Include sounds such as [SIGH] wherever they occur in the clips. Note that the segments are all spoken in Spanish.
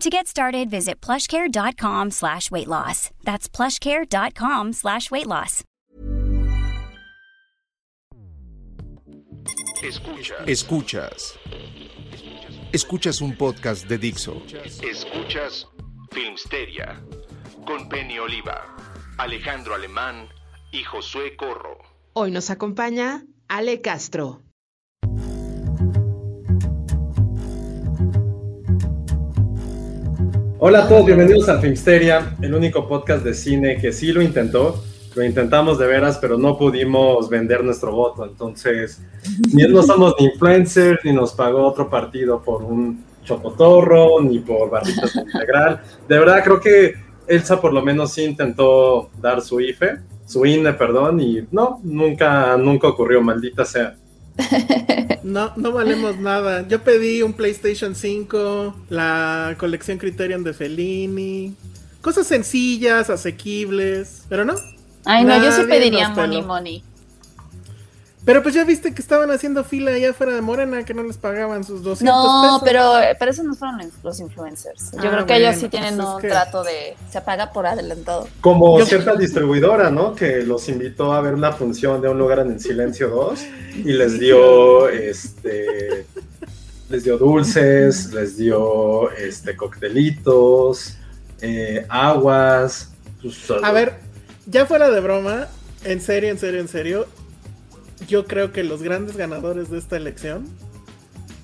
To get started, visit plushcare.com slash weight loss. That's plushcare.com slash weight loss. Escuchas. Escuchas. Escuchas un podcast de Dixo. Escuchas Filmsteria con Penny Oliva, Alejandro Alemán y Josué Corro. Hoy nos acompaña Ale Castro. Hola a todos, bienvenidos a Filmsteria, el único podcast de cine que sí lo intentó. Lo intentamos de veras, pero no pudimos vender nuestro voto. Entonces, ni no somos ni influencers, ni nos pagó otro partido por un chocotorro, ni por barritas integral. De verdad, creo que Elsa por lo menos sí intentó dar su IFE, su INE, perdón, y no, nunca, nunca ocurrió, maldita sea. [LAUGHS] No, no valemos nada. Yo pedí un PlayStation 5, la colección Criterion de Fellini. Cosas sencillas, asequibles, pero no. Ay, no, yo sí pediría money money. Pero pues ya viste que estaban haciendo fila allá afuera de Morena, que no les pagaban sus 200 No, pesos. pero, pero esos no fueron los influencers. Yo Ah, creo que ellos sí tienen pues es un que- trato de... Se paga por adelantado. Como Yo- cierta distribuidora, ¿no? Que los invitó a ver una función de Un Lugar en el Silencio 2 y les dio, este, les dio dulces, les dio, este, coctelitos, eh, aguas. pues, A ver, ya fuera de broma, en serio, en serio, en serio, yo creo que los grandes ganadores de esta elección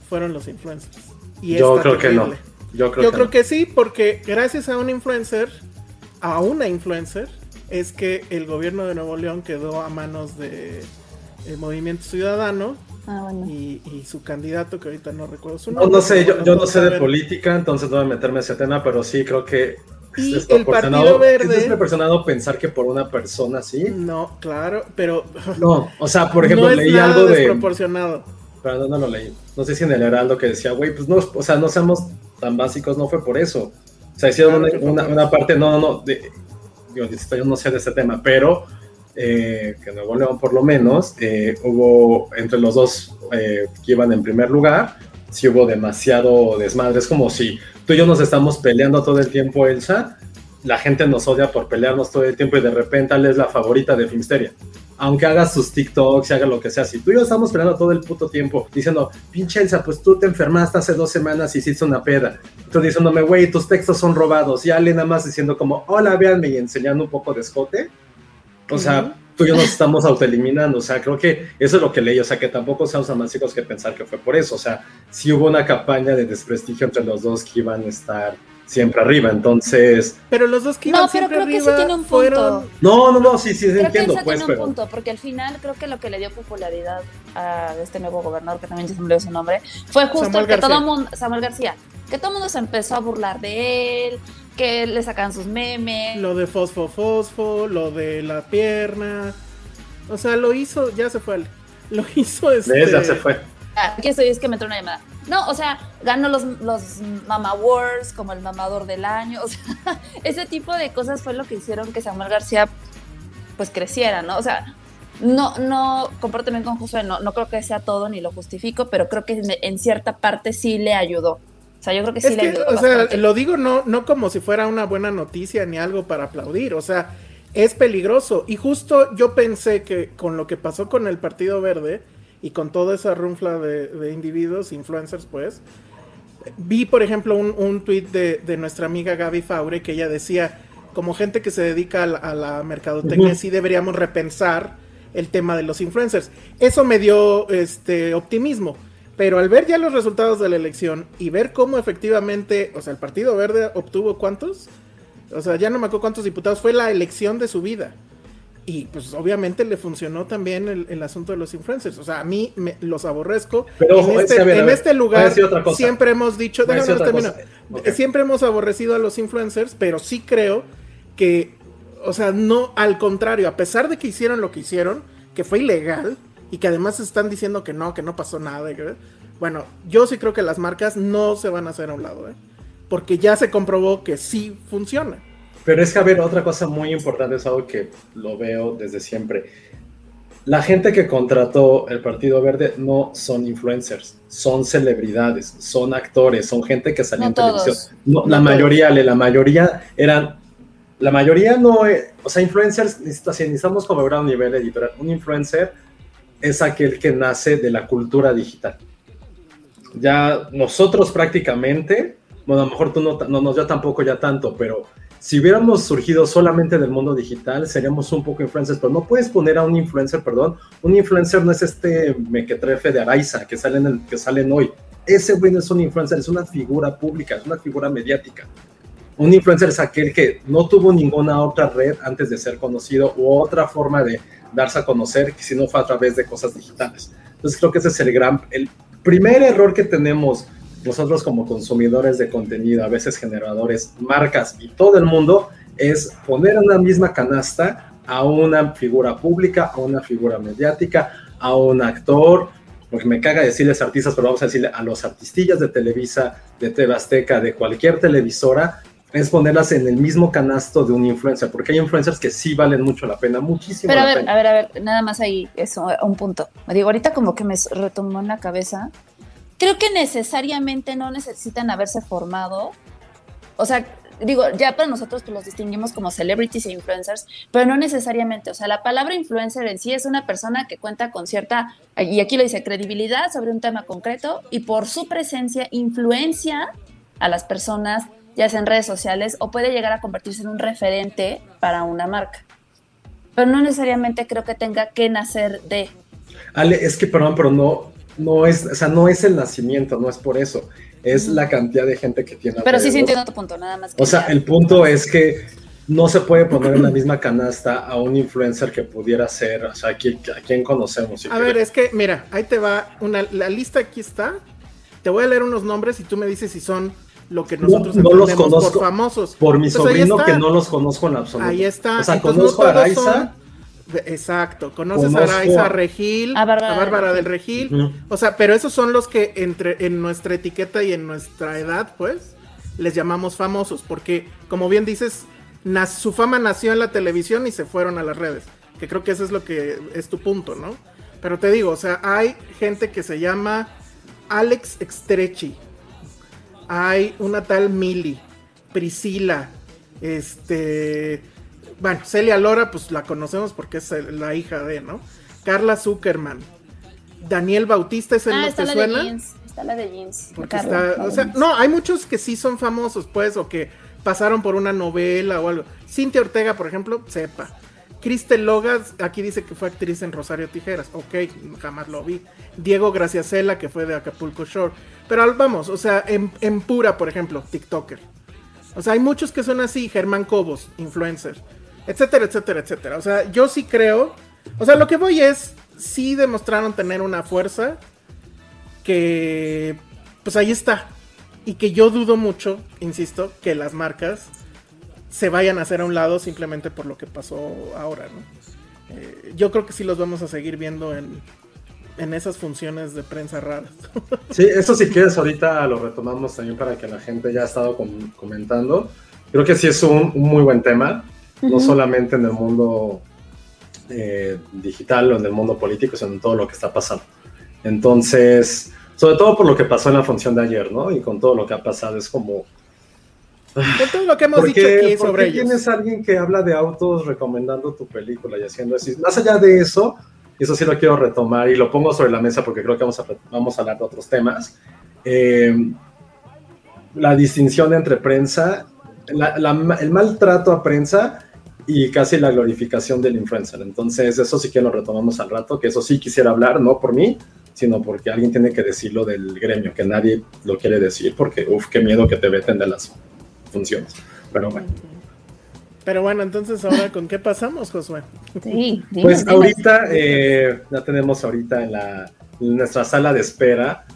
fueron los influencers. Y yo creo que no. Yo creo, Yo que, creo no. que sí, porque gracias a un influencer, a una influencer, es que el gobierno de Nuevo León quedó a manos de el Movimiento Ciudadano Ah, bueno. y, y su candidato, que ahorita no recuerdo su No, nombre. no sé, yo, yo no sé de política, entonces no voy a meterme en ese tema, pero sí creo que Y es el Partido Verde- es desproporcionado pensar que por una persona así. No, claro, pero No, o sea, por [LAUGHS] ejemplo, no leí nada algo de. desproporcionado. Pero no, no lo leí. No sé si en el Heraldo que decía, güey, pues no, o sea, no seamos tan básicos, no fue por eso. O sea, hicieron Claro una, parte, no, no, no, de, digo, yo no sé de ese tema, pero eh, que Nuevo León por lo menos, eh, hubo entre los dos eh, que iban en primer lugar, sí hubo demasiado desmadre. Es como si tú y yo nos estamos peleando todo el tiempo, Elsa, la gente nos odia por pelearnos todo el tiempo y de repente Ale es la favorita de Filmsteria aunque hagas sus TikToks y haga lo que sea, si tú y yo estamos peleando todo el puto tiempo, diciendo, pinche Elsa, pues tú te enfermaste hace dos semanas y hiciste una peda. Tú diciéndome, güey, tus textos son robados. Y Ale nada más diciendo como, hola, véanme y enseñando un poco de escote. O sea. Tú y yo nos estamos autoeliminando. O sea, creo que eso es lo que leí. O sea, que tampoco seamos más chicos que pensar que fue por eso. O sea, sí hubo una campaña de desprestigio entre los dos que iban a estar siempre arriba. Entonces, Pero los dos que iban No, pero siempre creo que sí arriba tiene un punto. fueron... no, no, no, sí, sí, Creo entiendo, que pues, tiene un pero. punto, porque al final creo que lo que le dio popularidad a este nuevo gobernador, que también ya se me olvidó su nombre, fue justo Samuel que todo García. mundo, Samuel García, que todo el mundo se empezó a burlar de él, que le sacan sus memes. Lo de fosfo fosfo, lo de la pierna. O sea, lo hizo, ya se fue. [LAUGHS] Lo hizo este. ¿Ves? Ya se fue. Ah, Aquí estoy, es que me entró una llamada. No, o sea, ganó los, los Mama Awards como el mamador del año. [LAUGHS] O sea, ese tipo de cosas fue lo que hicieron que Samuel García pues creciera, ¿no? O sea, no, no, también con Josué, no, no creo que sea todo ni lo justifico, pero creo que en cierta parte sí le ayudó. O sea, yo creo que sí Es le que, o sea, bastante. lo digo no, no como si fuera una buena noticia ni algo para aplaudir. O sea, es peligroso. Y justo yo pensé que con lo que pasó con el Partido Verde y con toda esa runfla de, de individuos, influencers, pues, vi, por ejemplo, un, un tuit de, de nuestra amiga Gaby Faure que ella decía, como gente que se dedica a la, a la mercadotecnia, sí deberíamos repensar el tema de los influencers. Eso me dio este optimismo. Pero al ver ya los resultados de la elección y ver cómo efectivamente, o sea, el Partido Verde obtuvo cuántos, o sea, ya no me acuerdo cuántos diputados, fue la elección de su vida. Y pues obviamente le funcionó también el, el asunto de los influencers. O sea, a mí me, los aborrezco. Pero, en ojo, este, ver, en ver, este lugar siempre hemos dicho, déjame otra terminar. Siempre hemos aborrecido a los influencers, pero sí creo que, o sea, no, al contrario, a pesar de que hicieron lo que hicieron, que fue ilegal, y que además están diciendo que no, que no pasó nada, que- bueno, yo sí creo que las marcas no se van a hacer a un lado, ¿eh? porque ya se comprobó que sí funciona. Pero es que, a ver, otra cosa muy importante es algo que lo veo desde siempre. La gente que contrató el Partido Verde no son influencers, son celebridades, son actores, son gente que salió No en todos. televisión. No, No la todos. mayoría, Ale, la mayoría eran, la mayoría no, eh, o sea, influencers, necesita- si necesitamos como ver a un nivel editorial, un influencer es aquel que nace de la cultura digital. Ya nosotros prácticamente, bueno, a lo mejor tú no, no, no, yo tampoco ya tanto, pero si hubiéramos surgido solamente del mundo digital, seríamos un poco influencers, pero no puedes poner a un influencer, perdón, un influencer no es este mequetrefe de Araiza que salen, en- que salen hoy. Ese güey no es un influencer, es una figura pública, es una figura mediática. Un influencer es aquel que no tuvo ninguna otra red antes de ser conocido u otra forma de darse a conocer, si no fue a través de cosas digitales. Entonces creo que ese es el gran, el primer error que tenemos nosotros como consumidores de contenido, a veces generadores, marcas y todo el mundo, es poner en la misma canasta a una figura pública, a una figura mediática, a un actor, porque me caga decirles artistas, pero vamos a decirle a los artistillas de Televisa, de TV Azteca, de cualquier televisora, es ponerlas en el mismo canasto de un influencer, porque hay influencers que sí valen mucho la pena, muchísimo Pero a la ver, pena. a ver, a ver, nada más ahí, eso, un punto. Me digo, ahorita como que me retomó en la cabeza. Creo que necesariamente no necesitan haberse formado. O sea, digo, ya para nosotros pues, los distinguimos como celebrities e influencers, pero no necesariamente. O sea, la palabra influencer en sí es una persona que cuenta con cierta, y aquí lo dice, credibilidad sobre un tema concreto y por su presencia influencia a las personas, ya sea en redes sociales, o puede llegar a convertirse en un referente para una marca pero no necesariamente creo que tenga que nacer de. Ale, es que, perdón, pero no, no es, o sea, no es el nacimiento, no es por eso, es la cantidad de gente que tiene. Pero sí, sí entiendo tu punto, nada más. O sea, el punto es que no se puede poner en la misma canasta a un influencer que pudiera ser, o sea, a quién conocemos. si A ver, es que, mira, ahí te va una, la lista aquí está. Te voy a leer unos nombres y tú me dices si son lo que No- nosotros no los entendemos conozco. por famosos. por mi Pues sobrino que no los conozco en absoluto. Ahí está. O sea, Entonces, conozco no a Araiza. son- Exacto, conoces Conozco a Araiza a- Regil, A Bárbara a Bárbara del Regil. O sea, pero esos son los que entre en nuestra etiqueta y en nuestra edad, pues, les llamamos famosos, porque como bien dices, su fama nació en la televisión y se fueron a las redes, que creo que eso es lo que es tu punto, ¿no? Pero te digo, o sea, hay gente que se llama Alex Extrechi, hay una tal Mili, Priscila, este, bueno, Celia Lora, pues la conocemos porque es la hija de, ¿no? Carla Zuckerman, Daniel Bautista, ¿es el Ah, la suena? de jeans. Está la de jeans. Porque Carla, está, la o sea, no, hay muchos que sí son famosos, pues, o que pasaron por una novela o algo. Cintia Ortega, por ejemplo, sepa. Cristel Logas, aquí dice que fue actriz en Rosario Tijeras. Ok, jamás lo vi. Diego Graciacela, que fue de Acapulco Shore. Pero vamos, o sea, en, en pura, por ejemplo, TikToker. O sea, hay muchos que son así, Germán Cobos, influencer, etcétera, etcétera, etcétera. O sea, yo sí creo, o sea, lo que voy es, sí demostraron tener una fuerza que, pues ahí está. Y que yo dudo mucho, insisto, que las marcas se vayan a hacer a un lado simplemente por lo que pasó ahora, ¿no? Eh, yo creo que sí los vamos a seguir viendo en, en esas funciones de prensa raras. [LAUGHS] Sí, eso si quieres ahorita lo retomamos también para que la gente ya ha estado com- comentando. Creo que sí es un, un muy buen tema, no solamente en el mundo eh, digital o en el mundo político, sino en todo lo que está pasando. Entonces, sobre todo por lo que pasó en la función de ayer, ¿no? Y con todo lo que ha pasado, es como... Con todo lo que hemos ¿Por dicho qué, aquí sobre ellos. tienes a alguien que habla de autos recomendando tu película y haciendo eso? Y Más allá de eso, eso sí lo quiero retomar y lo pongo sobre la mesa porque creo que vamos a, vamos a hablar de otros temas. eh, la distinción entre prensa el maltrato a prensa y casi la glorificación del influencer. Entonces, eso sí que lo retomamos al rato, que eso sí quisiera hablar, no por mí, sino porque alguien tiene que decirlo del gremio, que nadie lo quiere decir, porque, uff, qué miedo que te veten de las funciones. Pero bueno. Pero bueno, entonces ahora con qué pasamos, Josué. Sí, pues ahorita eh, ya tenemos ahorita en, la, en nuestra sala de espera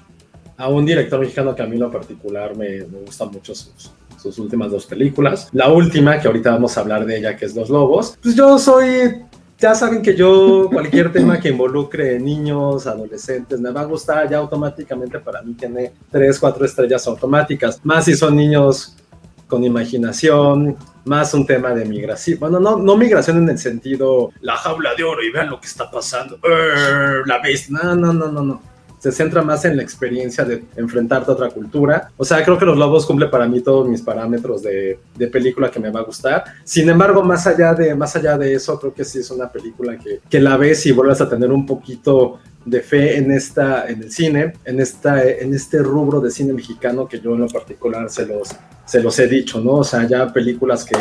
a un director mexicano que a mí en lo particular me, me gusta mucho sus, sus últimas dos películas. La última, que ahorita vamos a hablar de ella, que es Los Lobos. Pues yo soy ya saben que yo cualquier tema que involucre niños, adolescentes, me va a gustar, ya automáticamente para mí tiene tres, cuatro estrellas automáticas, más si son niños con imaginación, más un tema de migración, bueno, no, no migración en el sentido, la jaula de oro y vean lo que está pasando, la vez, no, no, no, no, no se centra más en la experiencia de enfrentarte a otra cultura. O sea, creo que Los Lobos cumple para mí todos mis parámetros de, de, película que me va a gustar. Sin embargo, más allá de, más allá de eso, creo que sí es una película que, que la ves y vuelves a tener un poquito de fe en esta en el cine en esta en este rubro de cine mexicano que yo en lo particular se los se los he dicho no o sea ya películas que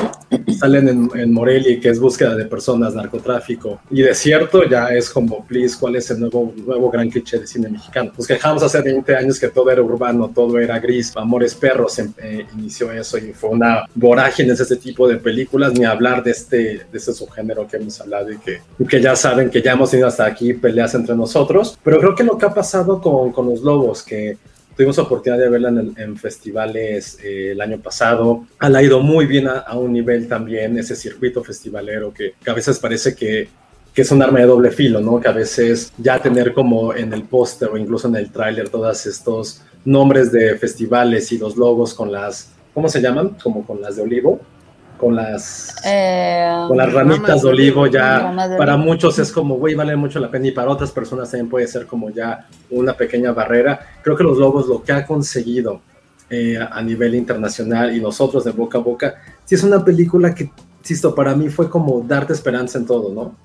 salen en, en Morelia que es búsqueda de personas narcotráfico y desierto ya es como please cuál es el nuevo nuevo gran cliché de cine mexicano pues quejamos hace 20 años que todo era urbano todo era gris Amores Perros em, eh, inició eso y fue una vorágine ese tipo de películas ni hablar de este de este subgénero que hemos hablado y que que ya saben que ya hemos tenido hasta aquí peleas entre nosotros pero creo que lo que ha pasado con los Lobos, que tuvimos oportunidad de verla en, festivales eh, el año pasado, ha ido muy bien a, un nivel también ese circuito festivalero que, a veces parece que, que, es un arma de doble filo, ¿no? Que a veces ya tener como en el póster o incluso en el tráiler todos estos nombres de festivales y los logos con las, ¿cómo se llaman? Como con las de olivo con las eh, con las ramitas de olivo ya para muchos es como güey vale mucho la pena y para otras personas también puede ser como ya una pequeña barrera. Creo que los lobos lo que ha conseguido eh, a nivel internacional y nosotros de boca a boca sí es una película que insisto para mí fue como darte esperanza en todo no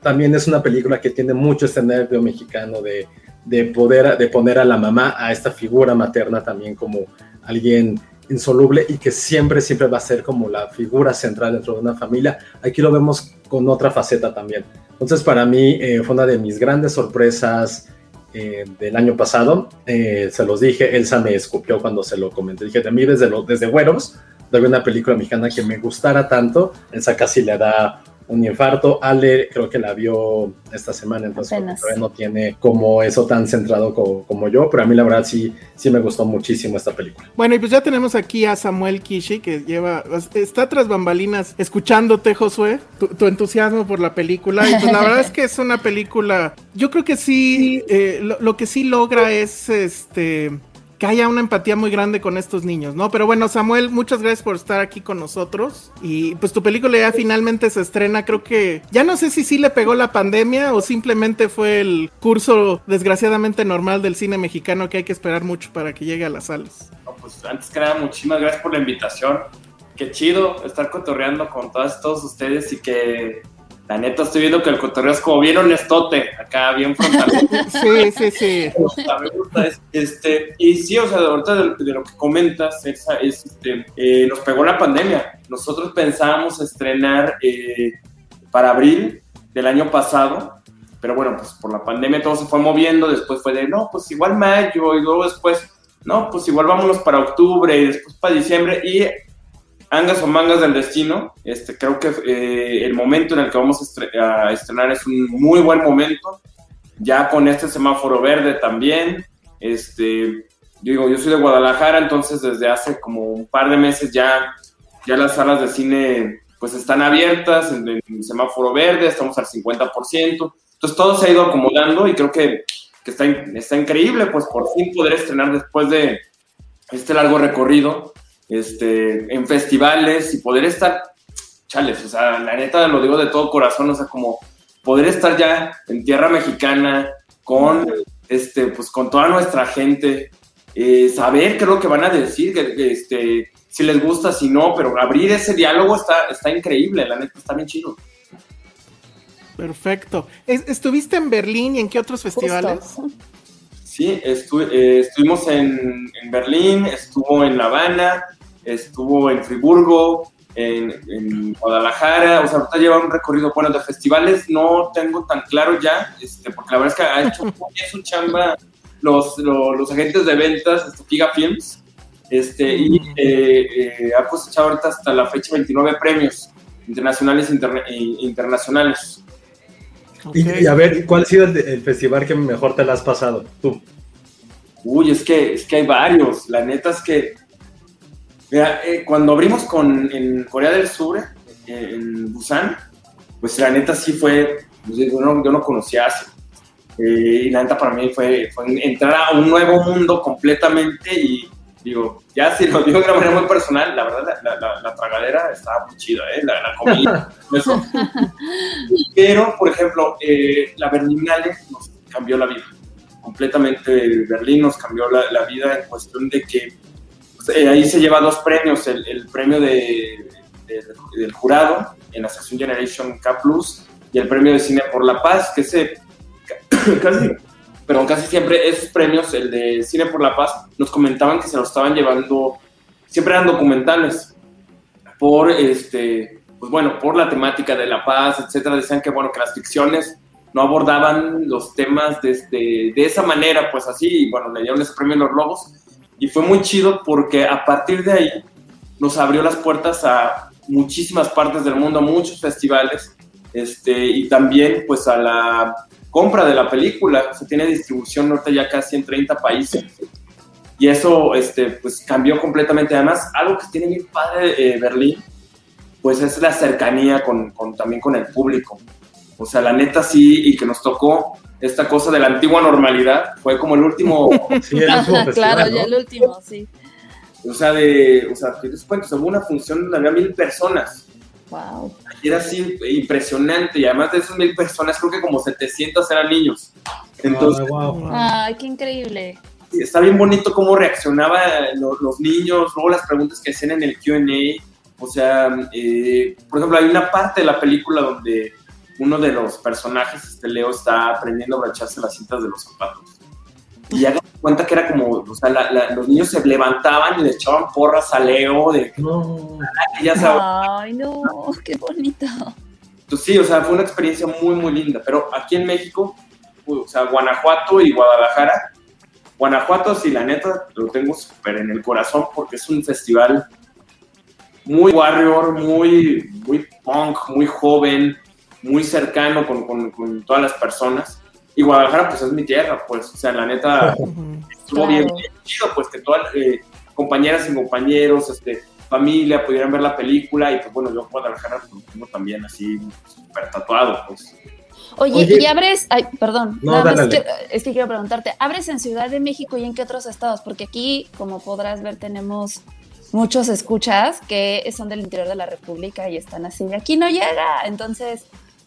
también es una película que tiene mucho este nervio mexicano de, de poder de poner a la mamá a esta figura materna también como alguien insoluble y que siempre, siempre va a ser como la figura central dentro de una familia. Aquí lo vemos con otra faceta también. Entonces, para mí eh, fue una de mis grandes sorpresas eh, del año pasado. Eh, se los dije, Elsa me escupió cuando se lo comenté. Dije, de mí desde, lo, desde Güeros, de una película mexicana que me gustara tanto, Elsa casi le da un infarto. Ale creo que la vio esta semana, entonces no tiene como eso tan centrado como, yo, pero a mí la verdad sí, sí me gustó muchísimo esta película. Bueno, y pues ya tenemos aquí a Samuel Kishi, que lleva, está tras bambalinas escuchándote, Josué, tu, entusiasmo por la película, y pues la verdad es que es una película, yo creo que sí, eh, lo que sí logra es este que haya una empatía muy grande con estos niños, ¿no? Pero bueno, Samuel, muchas gracias por estar aquí con nosotros. Y pues tu película ya finalmente se estrena, creo que ya no sé si sí le pegó la pandemia o simplemente fue el curso desgraciadamente normal del cine mexicano que hay que esperar mucho para que llegue a las salas. pues antes que nada, muchísimas gracias por la invitación. Qué chido estar cotorreando con todas, todos ustedes y que la neta, estoy viendo que el cotorreo es como bien honestote, acá bien frontal. [LAUGHS] sí, sí, sí. Me gusta, Este, y sí, o sea, ahorita de, lo que comentas, es, este, eh, nos pegó la pandemia. Nosotros pensábamos estrenar eh, para abril del año pasado, pero bueno, pues por la pandemia todo se fue moviendo. Después fue de, no, pues igual mayo, y luego después, no, pues igual vámonos para octubre, y después para diciembre. Y Angas o mangas del destino, este, creo que eh, el momento en el que vamos a, estrenar es un muy buen momento, ya con este semáforo verde también, este, digo, yo soy de Guadalajara, entonces desde hace como un par de meses ya, ya las salas de cine pues están abiertas en, el semáforo verde, estamos al 50%, entonces todo se ha ido acomodando y creo que, que está, está increíble, pues por fin poder estrenar después de este largo recorrido este, en festivales y poder estar, chales, o sea, la neta lo digo de todo corazón, o sea, como poder estar ya en tierra mexicana con, este, pues con toda nuestra gente, eh, saber qué es lo que van a decir, que, este, si les gusta, si no, pero abrir ese diálogo está, está increíble, la neta está bien chido. Perfecto. ¿Estuviste en Berlín y en qué otros festivales? Sí, eh, estuvimos en, en, Berlín, estuvo en La Habana, estuvo en Friburgo, en, en Guadalajara, o sea, ahorita lleva un recorrido, bueno, de festivales no tengo tan claro ya, este, porque la verdad es que ha hecho muy bien su chamba los, los, los agentes de ventas, este, Figa Films, este, y eh, eh, ha cosechado ahorita hasta la fecha 29 premios internacionales e interne- e internacionales. Y, y a ver, ¿cuál ha sido el, el festival que mejor te la has pasado? Tú. Uy, es que, es que hay varios. La neta es que. Mira, eh, cuando abrimos con, en Corea del Sur, eh, en Busan, pues la neta sí fue. pues, yo, no, yo no conocía Asia. Eh, y la neta para mí fue, fue entrar a un nuevo mundo completamente. Y digo, ya si lo digo de una manera muy personal, la verdad, la, la- la- la tragadera estaba muy chida, ¿eh? La, la comida. [LAUGHS] eso. Pero, por ejemplo, eh, la Berlinale nos cambió la vida completamente Berlín nos cambió la, la vida en cuestión de que eh, ahí se lleva dos premios, el, el premio de, de- del jurado en la sección Generation K y el premio de cine por la paz, que ese [COUGHS] casi, perdón, casi siempre esos premios, el de cine por la paz, nos comentaban que se lo estaban llevando, siempre eran documentales por este, pues bueno, por la temática de la paz, etcétera, decían que bueno, que las ficciones no abordaban los temas de, este, de esa manera, pues así, y bueno, le dieron ese premio a los lobos, y fue muy chido porque a partir de ahí nos abrió las puertas a muchísimas partes del mundo, a muchos festivales, este, y también pues a la compra de la película, se tiene distribución ahorita ya casi en 30 países, y eso este, pues cambió completamente, además, algo que tiene bien padre eh, Berlín, pues es la cercanía con, con- también con el público. O sea, la neta sí, y que nos tocó esta cosa de la antigua normalidad, fue como el último, [LAUGHS] Sí, el último Ajá, claro, ¿no? ya el último, sí. o sea, de, o sea, que te cuento, hubo una función donde había mil personas, Wow. y era así impresionante, y además de esas mil personas, creo que como 700 eran niños. Entonces, Ah, wow. Ay, qué increíble. Sí, está bien bonito cómo reaccionaban lo- los niños, luego las preguntas que hacían en el QA. O sea, eh, por ejemplo, hay una parte de la película donde uno de los personajes, este Leo, está aprendiendo a abrocharse las cintas de los zapatos. Y hagan cuenta que era como, o sea, la- la- los niños se levantaban y le echaban porras a Leo, de que No. ya sabes. Ay, no, qué bonito. Entonces, sí, o sea, fue una experiencia muy, muy linda. Pero aquí en México, o sea, Guanajuato y Guadalajara, Guanajuato, sí, la neta, lo tengo súper en el corazón porque es un festival muy warrior, muy, muy punk, muy joven, muy cercano con, con- con todas las personas. Y Guadalajara, pues es mi tierra, pues, o sea, la neta, estuvo Claro. bien, bien chido, pues que todas eh, compañeras y compañeros, este, familia pudieran ver la película y pues bueno, yo Guadalajara pues, lo tengo también así súper tatuado, pues. Oye, Oye. y abres, ay, perdón, No, nada más que- es que quiero preguntarte, ¿abres en Ciudad de México y en qué otros estados? Porque aquí, como podrás ver, tenemos muchos escuchas que son del interior de la República y están así, de aquí no llega. Entonces,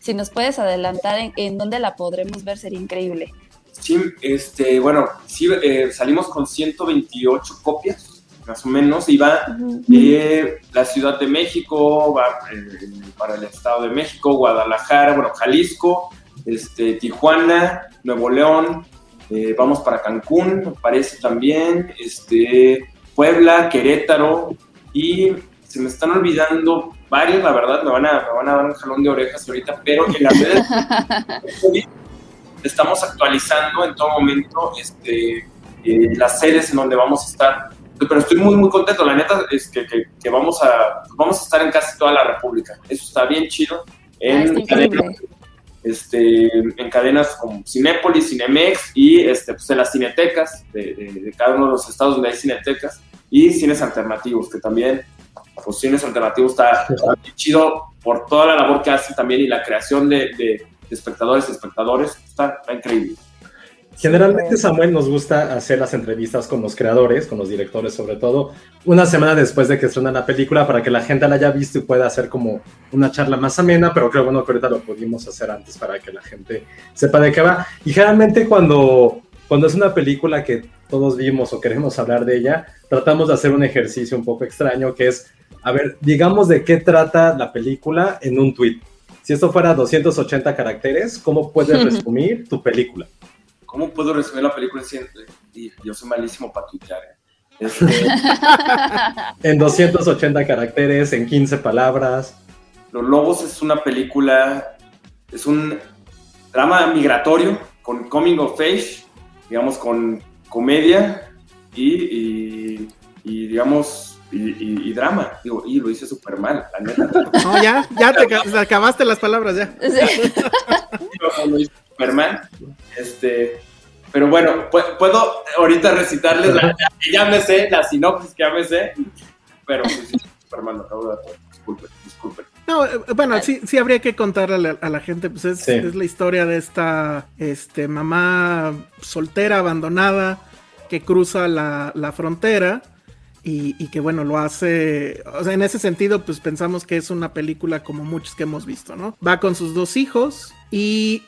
si nos puedes adelantar en, en dónde la podremos ver, sería increíble. Sí, este, bueno, sí, eh, salimos con 128 copias, más o menos, y va Ujú. eh, la Ciudad de México, va eh, para el Estado de México, Guadalajara, bueno, Jalisco, este, Tijuana, Nuevo León, eh, vamos para Cancún, me parece también, este, Puebla, Querétaro, y se me están olvidando varios, la verdad, me van a, me van a dar un jalón de orejas ahorita, pero en las redes estamos actualizando en todo momento este, eh, las sedes en donde vamos a estar. Pero estoy muy, muy contento. La neta es que, que- que vamos, a, vamos a estar en casi toda la República. Eso está bien chido. Ah, En, cadenas, este, en cadenas como Cinépolis, Cinemex y este, pues, en las cinetecas de, de- de cada uno de los estados donde hay cinetecas y cines alternativos, que también, pues cines alternativos está, está bien chido por toda la labor que hacen también y la creación de, de- de espectadores y espectadores. Está, está increíble. Generalmente, Samuel, nos gusta hacer las entrevistas con los creadores, con los directores sobre todo, una semana después de que estrenan la película para que la gente la haya visto y pueda hacer como una charla más amena, pero creo bueno que ahorita lo pudimos hacer antes para que la gente sepa de qué va. Y generalmente cuando, cuando es una película que todos vimos o queremos hablar de ella, tratamos de hacer un ejercicio un poco extraño que es, a ver, digamos de qué trata la película en un tweet. Si esto fuera 280 caracteres, ¿cómo puedes resumir tu película? ¿Cómo puedo resumir la película en Yo soy malísimo para tuitear. ¿eh? Este, [LAUGHS] en 280 caracteres, en 15 palabras. Los Lobos es una película, es un drama migratorio con coming of age, digamos, con comedia y, y, digamos, y, drama. Digo, y lo hice súper mal, la neta. [LAUGHS] No, ya, ya te, acabaste las palabras, ya. Sí. [LAUGHS] lo hice súper mal. Este, pero bueno, puedo ahorita recitarles la, ya me sé, la sinopsis que ya me sé, pero pues, sí, súper mal, lo acabo de Disculpen, disculpen. No, eh, bueno, sí, sí habría que contarle a la, gente, pues es, es, la historia de esta este, mamá soltera, abandonada, que cruza la, la frontera y, y, que bueno, lo hace, o sea, en ese sentido, pues pensamos que es una película como muchos que hemos visto, ¿no? Va con sus dos hijos y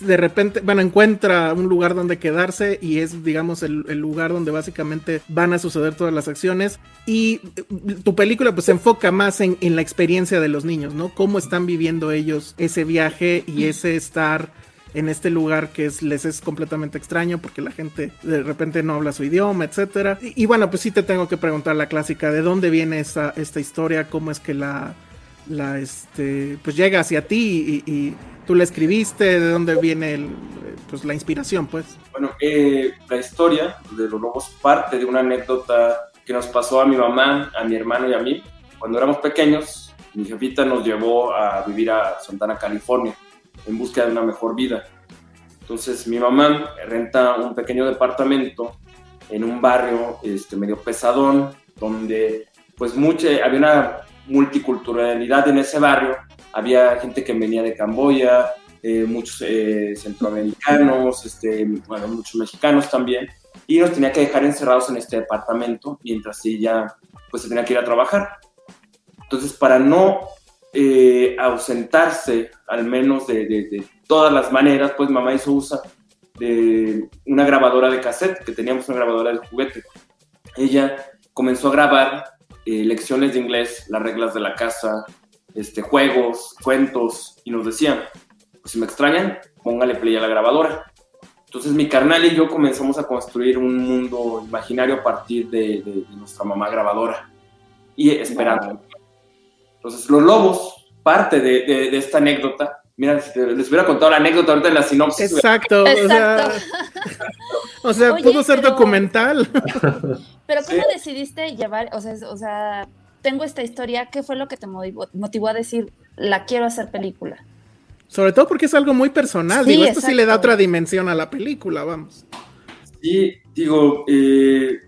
de repente, bueno, encuentra un lugar donde quedarse y es, digamos, el, lugar donde básicamente van a suceder todas las acciones. Y eh, tu película pues se enfoca más en, la experiencia de los niños, ¿no? Cómo están viviendo ellos ese viaje y ese estar en este lugar que es, les es completamente extraño porque la gente de repente no habla su idioma, etcétera. Y, bueno, pues sí te tengo que preguntar la clásica, ¿de dónde viene esta, esta historia? ¿Cómo es que la, la este, pues llega hacia ti y tú la escribiste? ¿De dónde viene pues, la inspiración, pues? Bueno, eh, la historia de los lobos parte de una anécdota que nos pasó a mi mamá, a mi hermano y a mí. Cuando éramos pequeños, mi jefita nos llevó a vivir a Santana, California, en búsqueda de una mejor vida. Entonces mi mamá renta un pequeño departamento en un barrio este, medio pesadón, donde pues mucha, había una multiculturalidad en ese barrio había gente que venía de Camboya, eh, muchos eh, centroamericanos, este, bueno, muchos mexicanos también, y nos tenía que dejar encerrados en este departamento mientras ella pues se tenía que ir a trabajar. Entonces, para no eh, ausentarse, al menos de, de, todas las maneras, pues mamá hizo uso de una grabadora de cassette, que teníamos una grabadora de juguete. Ella comenzó a grabar lecciones de inglés, las reglas de la casa, este, juegos, cuentos, y nos decían, pues si me extrañan, póngale play a la grabadora. Entonces mi carnal y yo comenzamos a construir un mundo imaginario a partir de, nuestra mamá grabadora y esperando. Entonces los lobos, parte de, esta anécdota, mira, si les hubiera contado la anécdota ahorita en la sinopsis. Exacto, [LAUGHS] [LAUGHS] o sea, pudo ser documental. [LAUGHS] Pero ¿cómo decidiste llevar, o sea, o sea, tengo esta historia, ¿qué fue lo que te motivó, a decir, la quiero hacer película? Sobre todo porque es algo muy personal, digo, esto sí le da otra dimensión a la película, vamos. Sí, digo, eh,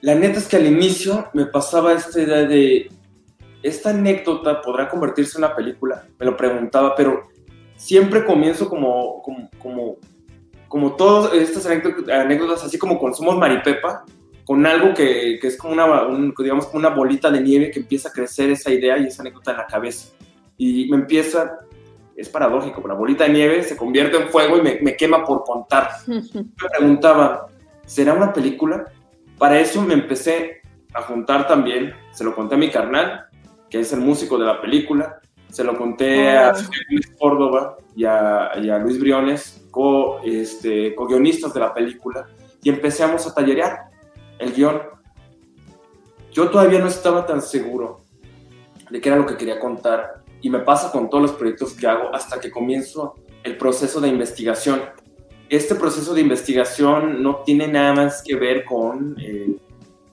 la neta es que al inicio me pasaba esta idea de, esta anécdota podrá convertirse en una película, me lo preguntaba, pero siempre comienzo como, como, como, como todas estas anécdotas, así como con Somos Maripepa, con algo que, que es como una, digamos, como una bolita de nieve que empieza a crecer esa idea y esa anécdota en la cabeza. Y me empieza, es paradójico, pero la bolita de nieve se convierte en fuego y me, me quema por contar. [LAUGHS] me preguntaba, ¿será una película? Para eso me empecé a juntar también, se lo conté a mi carnal, que es el músico de la película, se lo conté a Luis Córdoba y a, y a Luis Briones, este, co-guionistas de la película, y empezamos a tallerear el guion, yo todavía no estaba tan seguro de qué era lo que quería contar. Y me pasa con todos los proyectos que hago hasta que comienzo el proceso de investigación. Este proceso de investigación no tiene nada más que ver con eh,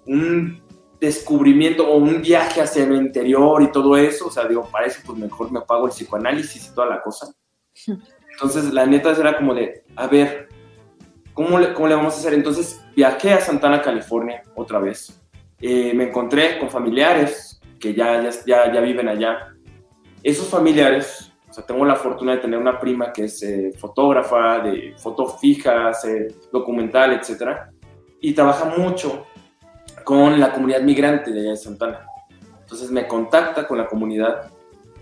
un descubrimiento o un viaje hacia el interior y todo eso. O sea, digo, para eso pues mejor me pago el psicoanálisis y toda la cosa. [LAUGHS] Entonces, la neta era como de, a ver, ¿cómo le, cómo le vamos a hacer? Entonces, viajé a Santana, California, otra vez. Eh, me encontré con familiares que ya, ya, ya, viven allá. Esos familiares, o sea, tengo la fortuna de tener una prima que es eh, fotógrafa, de fotos fijas, eh, documental, etc. Y trabaja mucho con la comunidad migrante de allá de Santana. Entonces me contacta con la comunidad,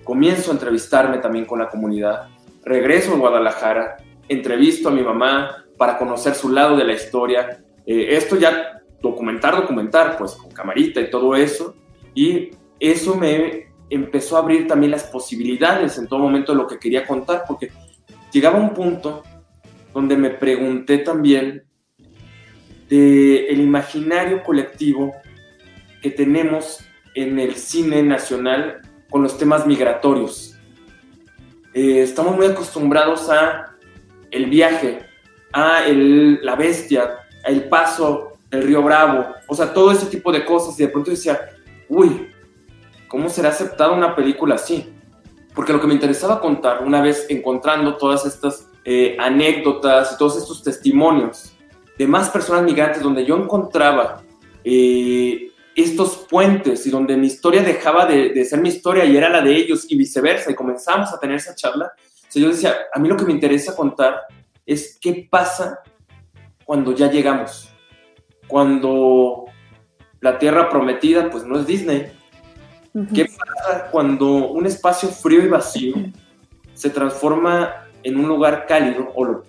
comienzo a entrevistarme también con la comunidad, regreso a Guadalajara, entrevisto a mi mamá para conocer su lado de la historia, eh, esto ya documentar, documentar, pues con camarita y todo eso. Y eso me empezó a abrir también las posibilidades en todo momento de lo que quería contar, porque llegaba un punto donde me pregunté también del imaginario colectivo que tenemos en el cine nacional con los temas migratorios. Eh, estamos muy acostumbrados a el viaje, a la bestia, el paso del río Bravo, o sea, todo ese tipo de cosas. Y de pronto decía, uy, ¿cómo será aceptada una película así? Porque lo que me interesaba contar, una vez encontrando todas estas eh, anécdotas y todos estos testimonios de más personas migrantes, donde yo encontraba eh, estos puentes y donde mi historia dejaba de, ser mi historia y era la de ellos y viceversa, y comenzamos a tener esa charla, o yo decía, a mí lo que me interesa contar es qué pasa cuando ya llegamos, cuando la tierra prometida pues no es Disney, ¿Qué pasa cuando un espacio frío y vacío se transforma en un lugar cálido o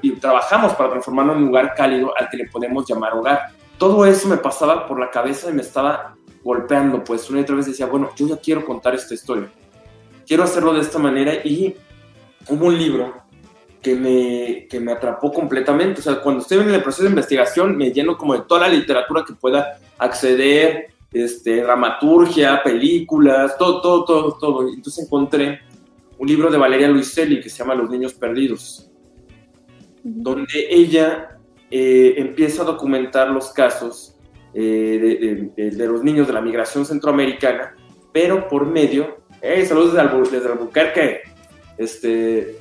y trabajamos para transformarlo en un lugar cálido al que le podemos llamar hogar? Todo eso me pasaba por la cabeza y me estaba golpeando, pues una y otra vez decía, bueno, yo ya quiero contar esta historia, quiero hacerlo de esta manera y hubo un libro que me, que me atrapó completamente, o sea, cuando estoy en el proceso de investigación me lleno como de toda la literatura que pueda acceder, este, dramaturgia, películas, todo, todo, todo, todo. Entonces encontré un libro de Valeria Luiselli que se llama Los Niños Perdidos, donde ella eh, empieza a documentar los casos eh, de, los niños de la migración centroamericana, pero por medio, hey, saludos desde, Albuquerque, este,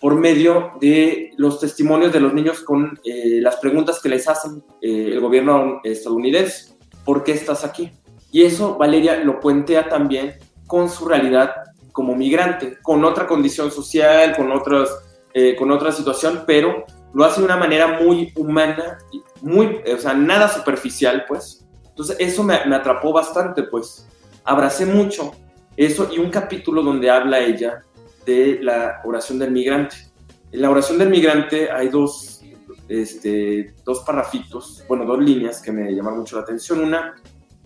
por medio de los testimonios de los niños con eh, las preguntas que les hacen el gobierno estadounidense. ¿por qué estás aquí? Y eso Valeria lo puentea también con su realidad como migrante, con otra condición social, con, otras, eh, con otra situación, pero lo hace de una manera muy humana, muy, o sea, nada superficial, pues. Entonces eso me, me atrapó bastante, pues. Abracé mucho eso y un capítulo donde habla ella de la oración del migrante. En la oración del migrante hay dos este, dos parrafitos, bueno, dos líneas que me llamaron mucho la atención. Una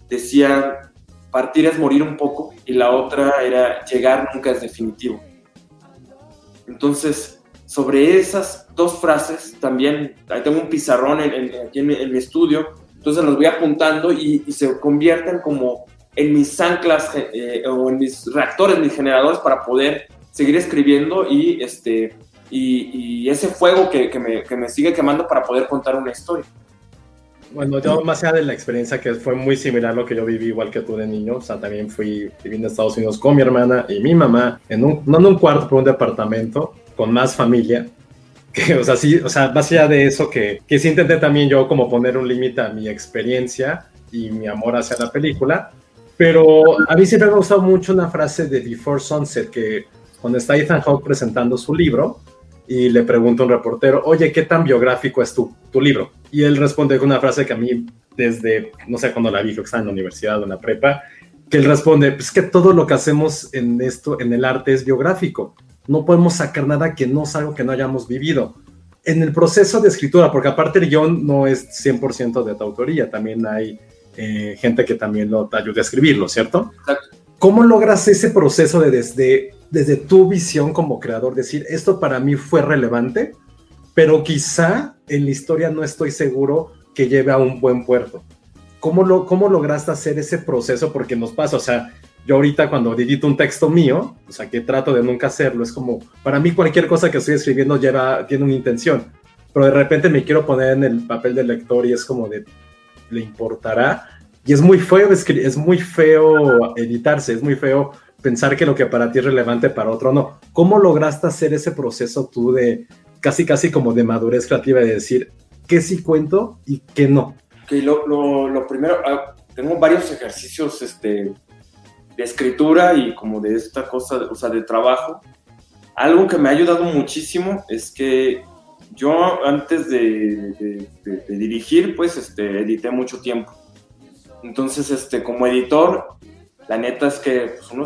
decía, partir es morir un poco, y la otra era, llegar nunca es definitivo. Entonces, sobre esas dos frases, también, ahí tengo un pizarrón aquí en mi, estudio, entonces los voy apuntando y, se convierten como en mis anclas eh, o en mis reactores, mis generadores para poder seguir escribiendo y este, y, ese fuego que, que, me, que, me, sigue quemando para poder contar una historia. Bueno, yo más allá de la experiencia que fue muy similar a lo que yo viví igual que tú de niño, o sea, también fui viviendo en Estados Unidos con mi hermana y mi mamá, en un, no en un cuarto, pero un departamento con más familia, que, o sea, sí, o sea, más allá de eso, que, que sí intenté también yo como poner un límite a mi experiencia y mi amor hacia la película, pero a mí siempre me ha gustado mucho una frase de Before Sunset, que cuando está Ethan Hawke presentando su libro, y le pregunta a un reportero, oye, ¿qué tan biográfico es tu, tu libro? Y él responde con una frase que a mí, desde, no sé cuándo la vi, que estaba en la universidad o en la prepa, que él responde, pues que todo lo que hacemos en esto, en el arte, es biográfico. No podemos sacar nada que no es algo que no hayamos vivido. En el proceso de escritura, porque aparte el guion no es 100% de tu autoría, también hay eh, gente que también lo, te ayuda a escribirlo, ¿cierto? Exacto. ¿Cómo logras ese proceso de desde desde tu visión como creador, decir, esto para mí fue relevante, pero quizá en la historia no estoy seguro que lleve a un buen puerto. ¿Cómo, lo, cómo lograste hacer ese proceso? Porque nos pasa, o sea, yo ahorita cuando edito un texto mío, o sea, que trato de nunca hacerlo, es como, para mí cualquier cosa que estoy escribiendo lleva, tiene una intención, pero de repente me quiero poner en el papel del lector y es como de, ¿le importará? Y es muy feo, es muy feo editarse, es muy feo pensar que lo que para ti es relevante para otro no. ¿Cómo lograste hacer ese proceso tú de casi casi como de madurez creativa de decir qué sí cuento y qué no? Que lo, lo, primero, ah, tengo varios ejercicios este, de escritura y como de esta cosa, o sea, de trabajo. Algo que me ha ayudado muchísimo es que yo antes de, de, dirigir, pues, este, edité mucho tiempo. Entonces, este, como editor, la neta es que pues, uno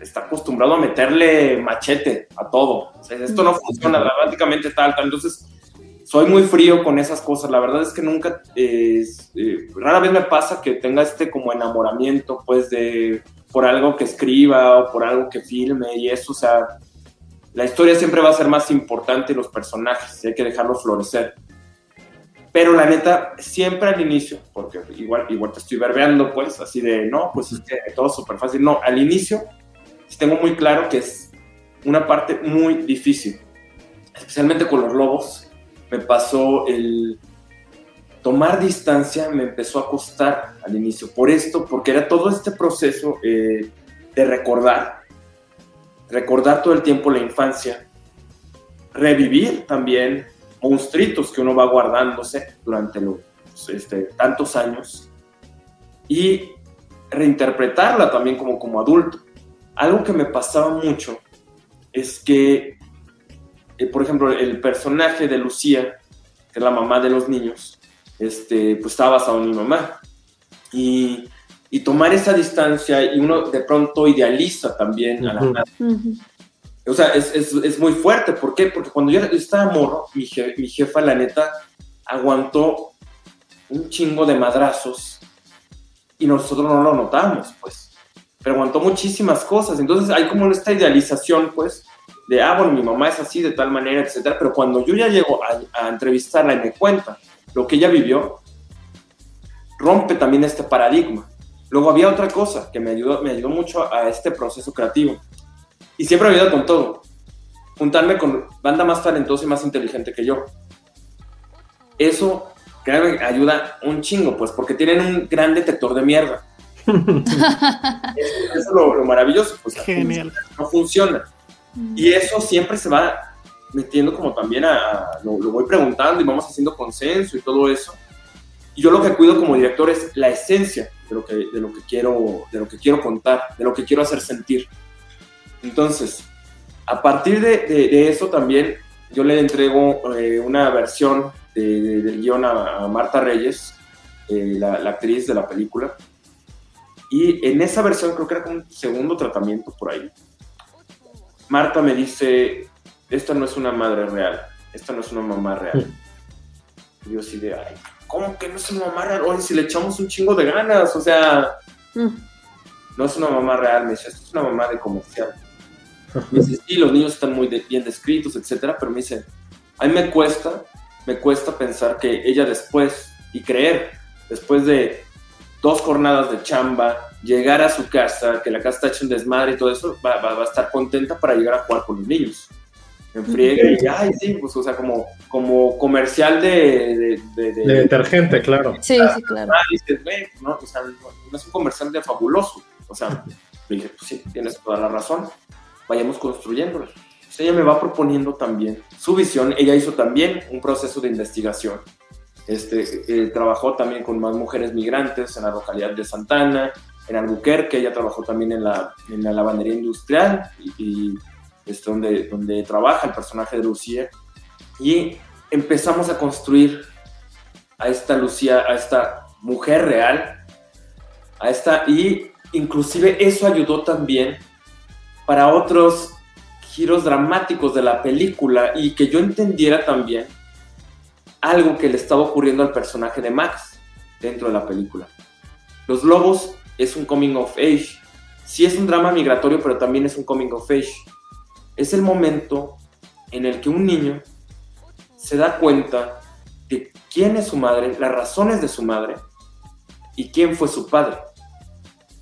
está acostumbrado a meterle machete a todo. esto no funciona dramáticamente tal, tal. Entonces, soy muy frío con esas cosas. La verdad es que nunca, eh, rara vez me pasa que tenga este como enamoramiento, pues, de por algo que escriba o por algo que filme y eso, o sea, la historia siempre va a ser más importante y los personajes, y hay que dejarlos florecer. Pero la neta, siempre al inicio, porque igual, igual te estoy verbeando, pues, así de, no, pues es que todo súper fácil. No, al inicio tengo muy claro que es una parte muy difícil, especialmente con los lobos. Me pasó el tomar distancia, me empezó a costar al inicio. Por esto, porque era todo este proceso eh, de recordar, recordar todo el tiempo la infancia, revivir también monstruitos que uno va guardándose durante los este, tantos años y reinterpretarla también como, como adulto. Algo que me pasaba mucho es que, eh, por ejemplo, el personaje de Lucía, que es la mamá de los niños, este, pues estaba basado en mi mamá. Y, y tomar esa distancia y uno de pronto idealiza también a la madre. O sea, es, es, es, muy fuerte. ¿Por qué? Porque cuando yo estaba morro, mi, mi jefa, la neta, aguantó un chingo de madrazos y nosotros no lo notamos, pues. Pero aguantó muchísimas cosas. Entonces hay como esta idealización, pues, de, ah, bueno, mi mamá es así, de tal manera, etcétera. Pero cuando yo ya llego a, a entrevistarla y me cuenta lo que ella vivió, rompe también este paradigma. Luego había otra cosa que me ayudó, me ayudó mucho a este proceso creativo y siempre me ayuda con todo. Juntarme con banda más talentosa y más inteligente que yo. Eso, créanme, ayuda un chingo, pues, porque tienen un gran detector de mierda. [LAUGHS] eso, es lo, maravilloso, pues. Genial. No funciona. Y eso siempre se va metiendo como también a, lo, lo, voy preguntando y vamos haciendo consenso y todo eso. Y yo lo que cuido como director es la esencia de lo que, de lo que, quiero, de lo que quiero contar, de lo que quiero hacer sentir. Entonces, a partir de, de, de eso también yo le entrego eh, una versión de, del guion a, a, Marta Reyes, eh, la, la, actriz de la película. Y en esa versión creo que era como un segundo tratamiento por ahí. Marta me dice, esta no es una madre real, esta no es una mamá real. Y yo así de, ay, ¿cómo que no es una mamá real? Oye, si le echamos un chingo de ganas, o sea, mm. no es una mamá real, me dice, esto es una mamá de comercial. Me dice, sí, los niños están muy de, bien descritos, etcétera, pero me dice, a mí me cuesta, me cuesta pensar que ella después, y creer, después de dos jornadas de chamba, llegar a su casa, que la casa está hecha un desmadre y todo eso, va, va, va a estar contenta para llegar a jugar con los niños. Me friega y, ay, sí, pues, o sea, como, como comercial de... De, de, de detergente, claro. Sí, sí, claro. Ah, dices, no, o sea, no es un comercial de fabuloso. O sea, le dije, pues sí, tienes toda la razón vayamos construyéndolo. Pues ella me va proponiendo también su visión. Ella hizo también un proceso de investigación. Este, eh, trabajó también con más mujeres migrantes en la localidad de Santana, en Albuquerque. Ella trabajó también en la, en la lavandería industrial y, y es donde, donde trabaja el personaje de Lucía. Y empezamos a construir a esta Lucía, a esta mujer real, a esta, y inclusive eso ayudó también para otros giros dramáticos de la película y que yo entendiera también algo que le estaba ocurriendo al personaje de Max dentro de la película. Los Lobos es un coming of age. Sí es un drama migratorio, pero también es un coming of age. Es el momento en el que un niño se da cuenta de quién es su madre, las razones de su madre y quién fue su padre.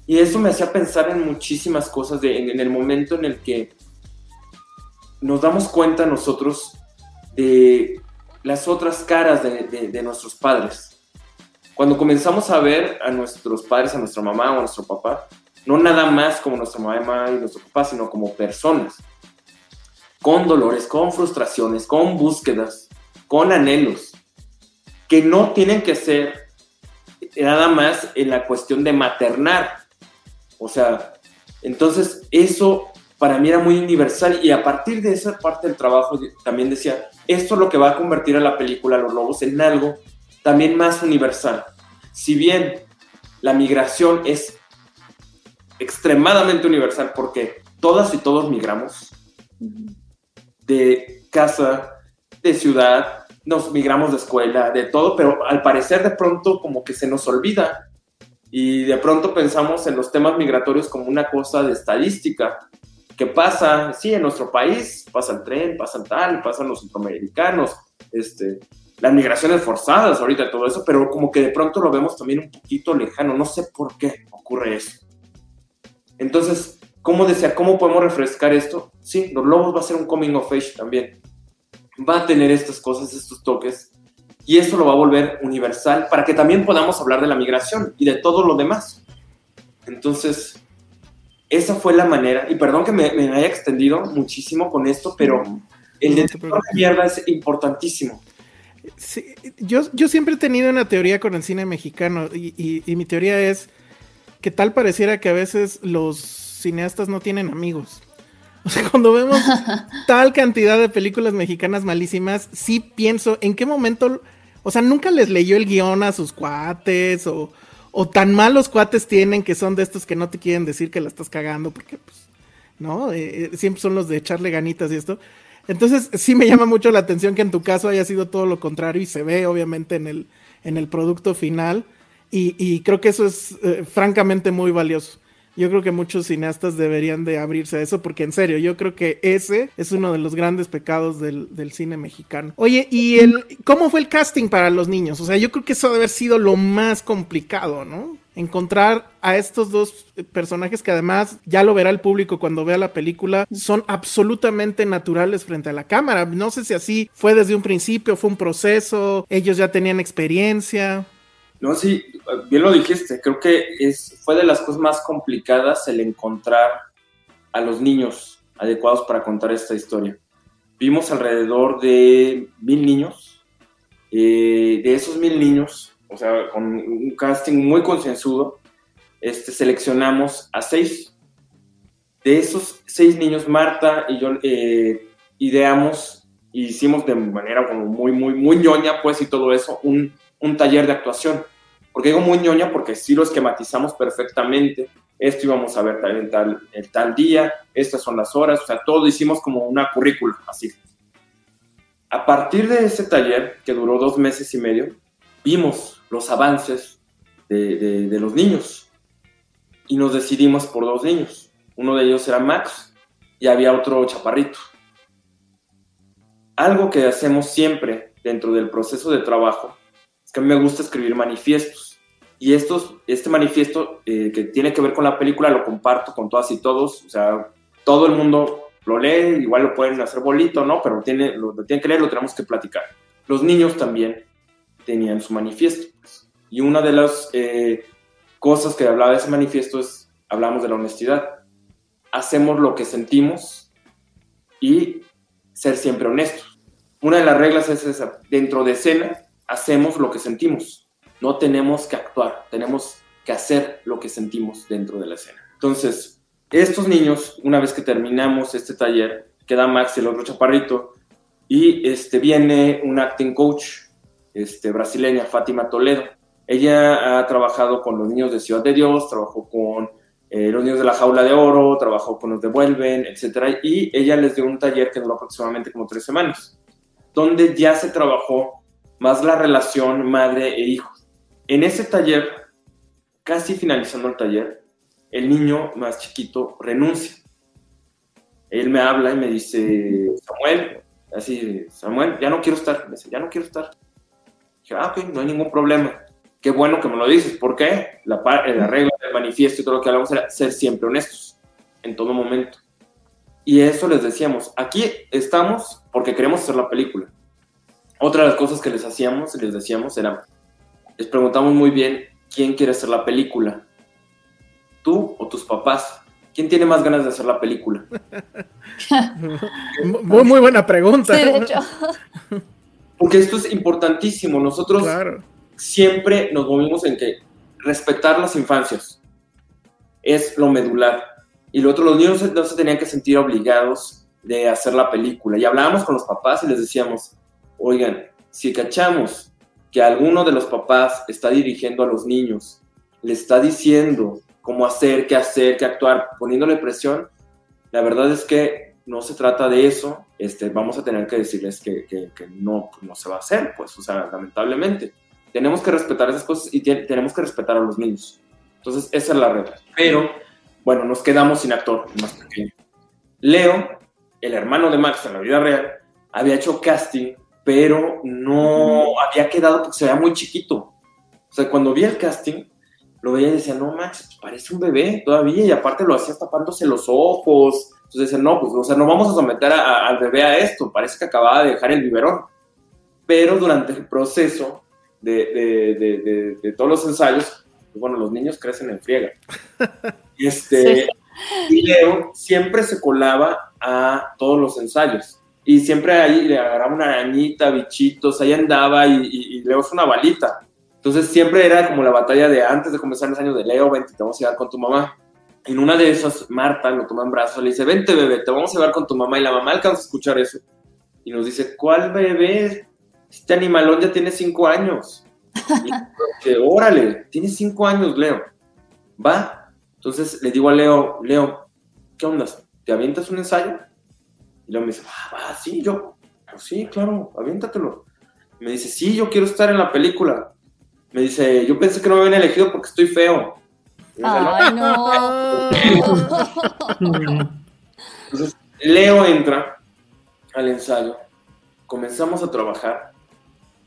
Y eso me hacía pensar en muchísimas cosas de, en, el momento en el que nos damos cuenta nosotros de las otras caras de, de, nuestros padres. Cuando comenzamos a ver a nuestros padres, a nuestra mamá o a nuestro papá, no nada más como nuestra mamá y nuestro papá, sino como personas, con dolores, con frustraciones, con búsquedas, con anhelos, que no tienen que ser nada más en la cuestión de maternar, o sea, entonces eso para mí era muy universal y a partir de esa parte del trabajo también decía, esto es lo que va a convertir a la película Los Lobos en algo también más universal. Si bien la migración es extremadamente universal porque todas y todos migramos de casa, de ciudad, nos migramos de escuela, de todo, pero al parecer de pronto como que se nos olvida y de pronto pensamos en los temas migratorios como una cosa de estadística. que pasa? Sí, en nuestro país pasa el tren, pasa tal, pasan los centroamericanos, este, las migraciones forzadas ahorita, todo eso, pero como que de pronto lo vemos también un poquito lejano, no sé por qué ocurre eso. Entonces, ¿cómo decía, cómo podemos refrescar esto? Sí, Los Lobos va a ser un coming of age también. Va a tener estas cosas, estos toques, y eso lo va a volver universal para que también podamos hablar de la migración y de todo lo demás. Entonces, esa fue la manera, y perdón que me, haya extendido muchísimo con esto, pero el detector de mierda es importantísimo. yo, yo siempre he tenido una teoría con el cine mexicano, y, y mi teoría es que tal pareciera que a veces los cineastas no tienen amigos. O sea, cuando vemos [LAUGHS] tal cantidad de películas mexicanas malísimas, sí pienso en qué momento, o sea, nunca les leyó el guion a sus cuates o, o tan malos cuates tienen que son de estos que no te quieren decir que la estás cagando porque, pues, ¿no? Eh, eh, siempre son los de echarle ganitas y esto. Entonces, sí me llama mucho la atención que en tu caso haya sido todo lo contrario y se ve obviamente en el, en el producto final. Y, creo que eso es eh, francamente muy valioso. Yo creo que muchos cineastas deberían de abrirse a eso porque en serio, yo creo que ese es uno de los grandes pecados del, cine mexicano. Oye, ¿y el cómo fue el casting para los niños? O sea, yo creo que eso debe haber sido lo más complicado, ¿no? Encontrar a estos dos personajes que además ya lo verá el público cuando vea la película, son absolutamente naturales frente a la cámara. No sé si así fue desde un principio, fue un proceso, ellos ya tenían experiencia. No, sí, bien lo dijiste, creo que es, fue de las cosas más complicadas el encontrar a los niños adecuados para contar esta historia. Vimos alrededor de mil niños, eh, de esos mil niños, o sea, con un casting muy concienzudo, este, seleccionamos a seis. De esos seis niños, Marta y yo eh, ideamos, hicimos de manera como muy, muy, muy ñoña, pues, y todo eso, un, un taller de actuación porque digo muy ñoña porque sí lo esquematizamos perfectamente. Esto íbamos a ver en tal, el tal día, estas son las horas, o sea, todo hicimos como una currícula, así. A partir de ese taller, que duró dos meses y medio, vimos los avances de, de los niños y nos decidimos por dos niños. Uno de ellos era Max y había otro chaparrito. Algo que hacemos siempre dentro del proceso de trabajo es que a mí me gusta escribir manifiestos y estos, este manifiesto eh, que tiene que ver con la película lo comparto con todas y todos. O sea, todo el mundo lo lee, igual lo pueden hacer bolito, ¿no? Pero tiene, lo, tienen que leer, lo tenemos que platicar. Los niños también tenían su manifiesto. Y una de las eh, cosas que hablaba de ese manifiesto es, hablamos de la honestidad. Hacemos lo que sentimos y ser siempre honestos. Una de las reglas es esa, dentro de escena, hacemos lo que sentimos no tenemos que actuar, tenemos que hacer lo que sentimos dentro de la escena. Entonces, estos niños, una vez que terminamos este taller, queda Max y el otro chaparrito, y este, viene un acting coach este, brasileña, Fátima Toledo. Ella ha trabajado con los niños de Ciudad de Dios, trabajó con eh, los niños de la jaula de oro, trabajó con los devuelven, etc. Y ella les dio un taller que duró aproximadamente como tres semanas, donde ya se trabajó más la relación madre e hijo en ese taller, casi finalizando el taller, el niño más chiquito renuncia. Él me habla y me dice, Samuel, así, Samuel, ya no quiero estar. Me dice, ya no quiero estar. Dije, ah, ok, no hay ningún problema. Qué bueno que me lo dices. ¿Por qué? La, la regla del manifiesto y todo lo que hablamos era ser siempre honestos, en todo momento. Y eso les decíamos, aquí estamos porque queremos hacer la película. Otra de las cosas que les hacíamos y les decíamos era, les preguntamos muy bien quién quiere hacer la película. ¿Tú o tus papás? ¿Quién tiene más ganas de hacer la película? [LAUGHS] muy, muy buena pregunta. Sí, de hecho. Porque esto es importantísimo. Nosotros siempre nos movimos en que respetar las infancias es lo medular. Y lo otro, los niños no se tenían que sentir obligados de hacer la película. Y hablábamos con los papás y les decíamos, oigan, si cachamos que alguno de los papás está dirigiendo a los niños, le está diciendo cómo hacer, qué hacer, qué actuar, poniéndole presión, la verdad es que no se trata de eso, este, vamos a tener que decirles que, no, no se va a hacer, pues, o sea, lamentablemente. Tenemos que respetar esas cosas y tenemos que respetar a los niños. Entonces, esa es la regla. Pero, bueno, nos quedamos sin actor más pequeño. Leo, el hermano de Max en la vida real, había hecho casting pero no había quedado porque se veía muy chiquito. O sea, cuando vi el casting, lo veía y decía, no manches, pues parece un bebé todavía, y aparte lo hacía tapándose los ojos. Entonces decía, no, pues, o sea, no vamos a someter al bebé a esto, parece que acababa de dejar el biberón. Pero durante el proceso de, de, de, todos los ensayos, pues, bueno, los niños crecen en friega. [LAUGHS] Este, Y Leo siempre se colaba a todos los ensayos. Y siempre ahí le agarraba una arañita, bichitos, ahí andaba y, y, Leo es una balita. Entonces siempre era como la batalla de antes de comenzar los años de Leo, vente, te vamos a llevar con tu mamá. En una de esas, Marta lo toma en brazos, le dice, vente bebé, te vamos a llevar con tu mamá. Y la mamá alcanza a escuchar eso. Y nos dice, ¿cuál bebé? Este animalón ya tiene cinco años. Y, [LAUGHS] órale, tiene cinco años, Leo. Va. Entonces le digo a Leo, Leo, ¿qué onda? ¿Te avientas un ensayo? Y luego me dice, ah, va, sí, yo, pues sí, claro, aviéntatelo. Me dice, sí, yo quiero estar en la película. Me dice, yo pensé que no me habían elegido porque estoy feo. Ay, no. [LAUGHS] Entonces, Leo entra al ensayo, comenzamos a trabajar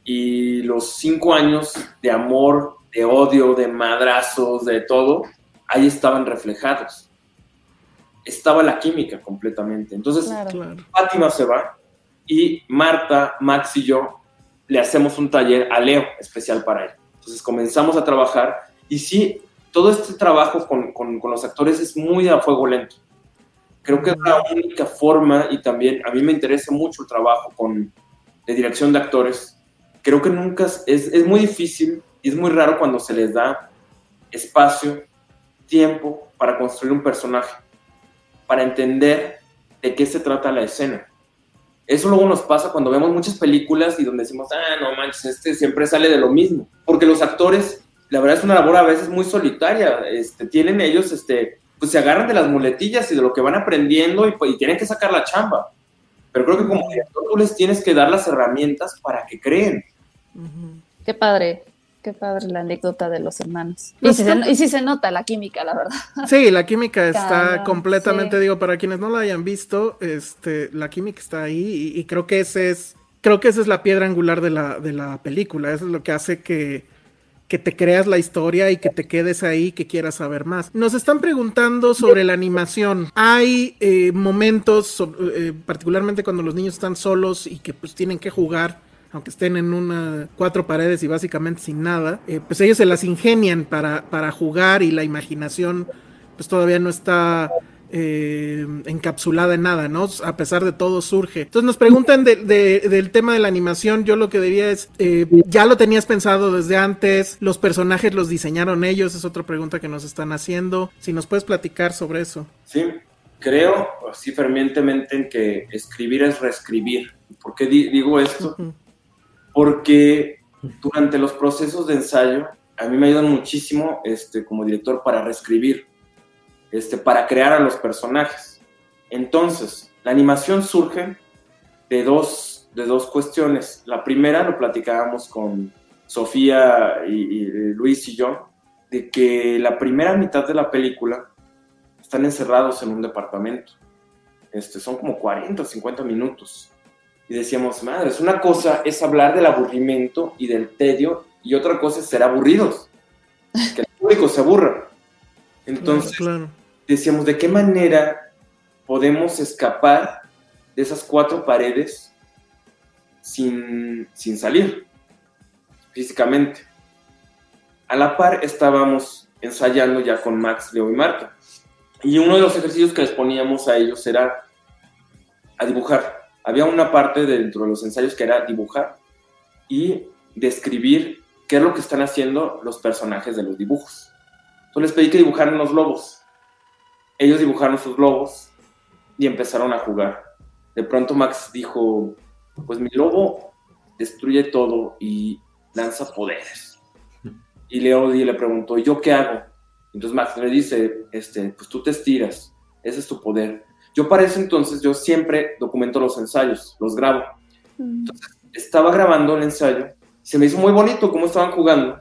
y los cinco años de amor, de odio, de madrazos, de todo, ahí estaban reflejados estaba la química completamente. Entonces, Fátima se va y Marta, Max y yo le hacemos un taller a Leo especial para él. Entonces comenzamos a trabajar y sí, todo este trabajo con, con, los actores es muy a fuego lento. Creo que es la única forma y también a mí me interesa mucho el trabajo con, de dirección de actores. Creo que nunca es, es muy difícil y es muy raro cuando se les da espacio, tiempo para construir un personaje para entender de qué se trata la escena. Eso luego nos pasa cuando vemos muchas películas y donde decimos, ah, no manches, este siempre sale de lo mismo. Porque los actores, la verdad es una labor a veces muy solitaria. Este, tienen ellos, este, pues se agarran de las muletillas y de lo que van aprendiendo y, y tienen que sacar la chamba. Pero creo que como director tú les tienes que dar las herramientas para que creen. Qué padre. Qué padre la anécdota de los hermanos. Y si, se, nota la química, la verdad. [LAUGHS] Sí, la química está completamente, digo, para quienes no la hayan visto, este, la química está ahí y, creo que ese es, creo que esa es la piedra angular de la, de la película. Eso es lo que hace que, que te creas la historia y que te quedes ahí, que quieras saber más. Nos están preguntando sobre la animación. Hay eh, momentos, eh, particularmente cuando los niños están solos y que pues tienen que jugar aunque estén en una cuatro paredes y básicamente sin nada, eh, pues ellos se las ingenian para, para jugar y la imaginación pues todavía no está eh, encapsulada en nada, ¿no? A pesar de todo surge. Entonces nos preguntan del tema de la animación, yo lo que diría es, eh, ¿ya lo tenías pensado desde antes? ¿Los personajes los diseñaron ellos? Es otra pregunta que nos están haciendo. Si nos puedes platicar sobre eso. Sí, creo así fervientemente en que escribir es reescribir. ¿Por qué digo esto? Porque durante los procesos de ensayo a mí me ayudan muchísimo este, como director para reescribir, este, para crear a los personajes. Entonces, la animación surge de dos, de dos cuestiones. La primera lo platicábamos con Sofía y, Luis y yo, de que la primera mitad de la película están encerrados en un departamento. Este, son como 40 o 50 minutos y decíamos, madre, es una cosa es hablar del aburrimiento y del tedio y otra cosa es ser aburridos, que el público se aburra. Entonces, decíamos, ¿de qué manera podemos escapar de esas cuatro paredes sin, sin salir físicamente? A la par estábamos ensayando ya con Max, Leo y Marta. Y uno de los ejercicios que les poníamos a ellos era a dibujar había una parte dentro de los ensayos que era dibujar y describir qué es lo que están haciendo los personajes de los dibujos. Entonces les pedí que dibujaran los lobos. Ellos dibujaron sus lobos y empezaron a jugar. De pronto Max dijo, pues mi lobo destruye todo y lanza poderes. Y Leo le preguntó, ¿yo qué hago? Entonces Max le dice, este, pues tú te estiras, ese es tu poder. Yo para ese entonces, yo siempre documento los ensayos, los grabo. Entonces, estaba grabando el ensayo, se me hizo muy bonito cómo estaban jugando.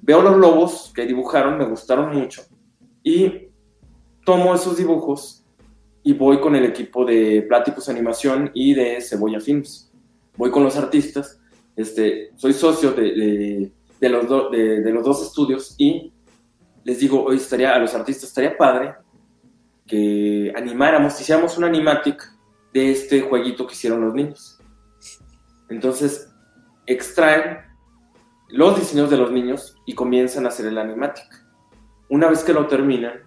Veo los lobos que dibujaron, me gustaron mucho. Y tomo esos dibujos y voy con el equipo de Platypus Animación y de Cebolla Films. voy con los artistas, este, soy socio de, de, los, de, los dos estudios y les digo, hoy estaría a los artistas, estaría padre que animáramos, hiciéramos un animatic de este jueguito que hicieron los niños. Entonces, extraen los diseños de los niños y comienzan a hacer el animatic. Una vez que lo terminan,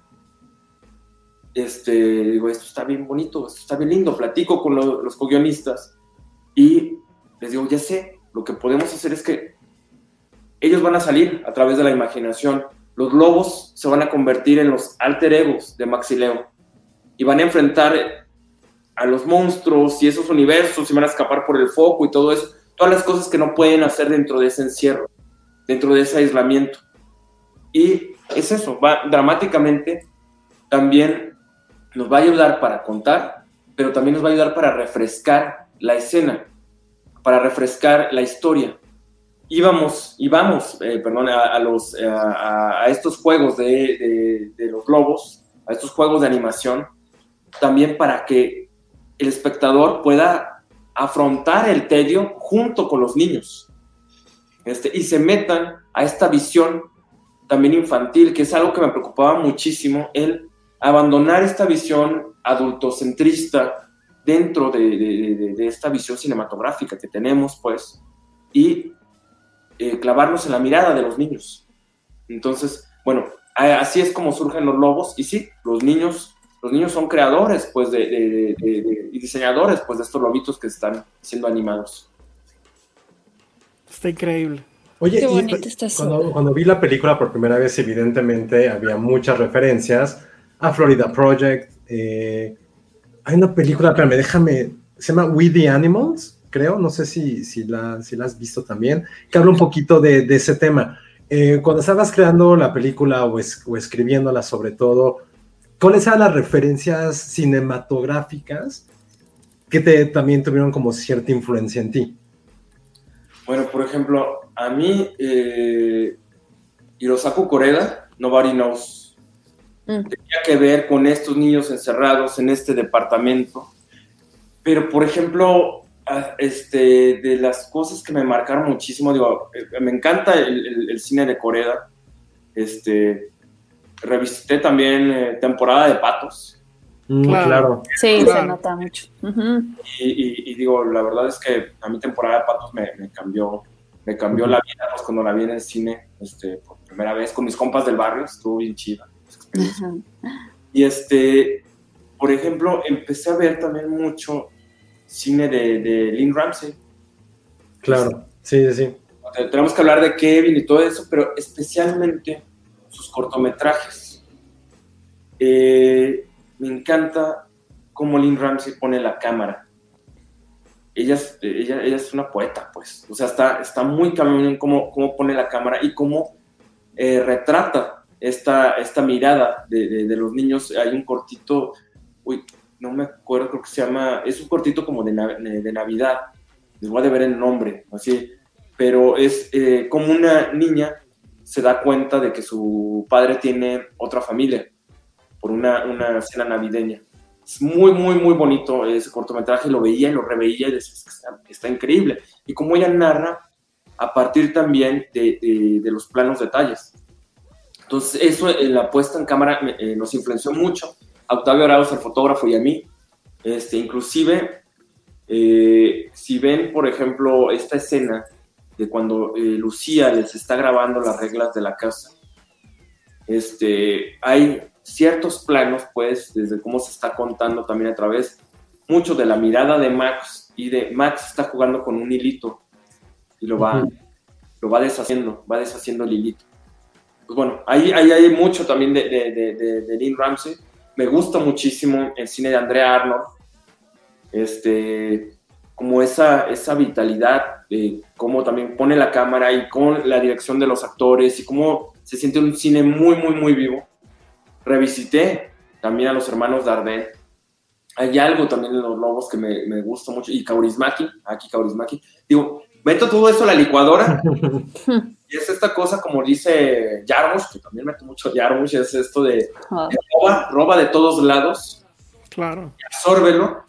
este, digo, esto está bien bonito, esto está bien lindo, platico con los co-guionistas y les digo, ya sé, lo que podemos hacer es que ellos van a salir a través de la imaginación. Los lobos se van a convertir en los alter egos de Maxileo y van a enfrentar a los monstruos y esos universos y van a escapar por el foco y todo eso. Todas las cosas que no pueden hacer dentro de ese encierro, dentro de ese aislamiento. Y es eso, va dramáticamente también nos va a ayudar para contar, pero también nos va a ayudar para refrescar la escena, para refrescar la historia. Íbamos, íbamos, eh, perdón, a, los, eh, a, estos juegos de, de, los globos, a estos juegos de animación, también para que el espectador pueda afrontar el tedio junto con los niños. Este, y se metan a esta visión también infantil, que es algo que me preocupaba muchísimo, el abandonar esta visión adultocentrista dentro de, esta visión cinematográfica que tenemos, pues, y eh, clavarnos en la mirada de los niños. Entonces, bueno, así es como surgen los lobos, y sí, los niños, los niños son creadores, pues, y diseñadores, pues, de estos lobitos que están siendo animados. Está increíble. Oye, cuando, cuando, vi la película por primera vez, evidentemente había muchas referencias a Florida Project. Eh, hay una película, pero me déjame, se llama We the Animals, creo, no sé si, si, la, si la has visto también, que habla un poquito de, de ese tema. Eh, cuando estabas creando la película o, o, escribiéndola sobre todo, ¿cuáles eran las referencias cinematográficas que te, también tuvieron como cierta influencia en ti? Bueno, por ejemplo, a mí, eh, Hirosaku Koreda, Nobody Knows, mm. tenía que ver con estos niños encerrados en este departamento. Pero, por ejemplo, este, de las cosas que me marcaron muchísimo, digo, eh, me encanta el, cine de Coreda. Este, revisité también eh, temporada de patos. Mm, claro. Sí, se nota mucho. y, digo, la verdad es que a mi temporada de patos me, cambió, me cambió la vida pues, cuando la vi en el cine este, por primera vez con mis compas del barrio, estuvo bien chida. Y este, por ejemplo, empecé a ver también mucho cine de, de Lynn Ramsey. Claro, sí, sí. Tenemos que hablar de Kevin y todo eso, pero especialmente sus cortometrajes. Eh, me encanta cómo Lynn Ramsey pone la cámara. Ella, ella, ella es una poeta, pues. O sea, está, está muy cabrón cómo, cómo pone la cámara y cómo eh, retrata esta, esta mirada de, de, los niños. Hay un cortito, uy, no me acuerdo, creo que se llama, es un cortito como de, de Navidad. Les voy a ver el nombre, así. Pero es eh, como una niña se da cuenta de que su padre tiene otra familia por una, una cena navideña. Es muy, muy, muy bonito ese cortometraje, lo veía y lo reveía y decía, está, está increíble. Y como ella narra a partir también de, de, los planos detalles. Entonces, eso, en la puesta en cámara eh, nos influenció mucho. A Octavio Arauz, el fotógrafo, y a mí. Este, inclusive, eh, si ven, por ejemplo, esta escena de cuando eh, Lucía les está grabando las reglas de la casa, este, hay ciertos planos, pues, desde cómo se está contando también a través mucho de la mirada de Max y de Max está jugando con un hilito y lo va, lo va deshaciendo, va deshaciendo el hilito. Pues bueno, ahí, ahí hay mucho también de, de, de, Lynn Ramsey. Me gusta muchísimo el cine de Andrea Arnold. Este, como esa, esa vitalidad, de cómo también pone la cámara y con la dirección de los actores y cómo se siente un cine muy, muy, muy vivo revisité también a los hermanos Dardenne. Hay algo también en los lobos que me, me gusta mucho. Y Kaurismaki, aquí Kaurismaki. Digo, meto todo eso a la licuadora. [LAUGHS] y es esta cosa, como dice Jarmusch, que también meto mucho Jarmusch, es esto de, roba, roba de todos lados. Claro. absórbelo.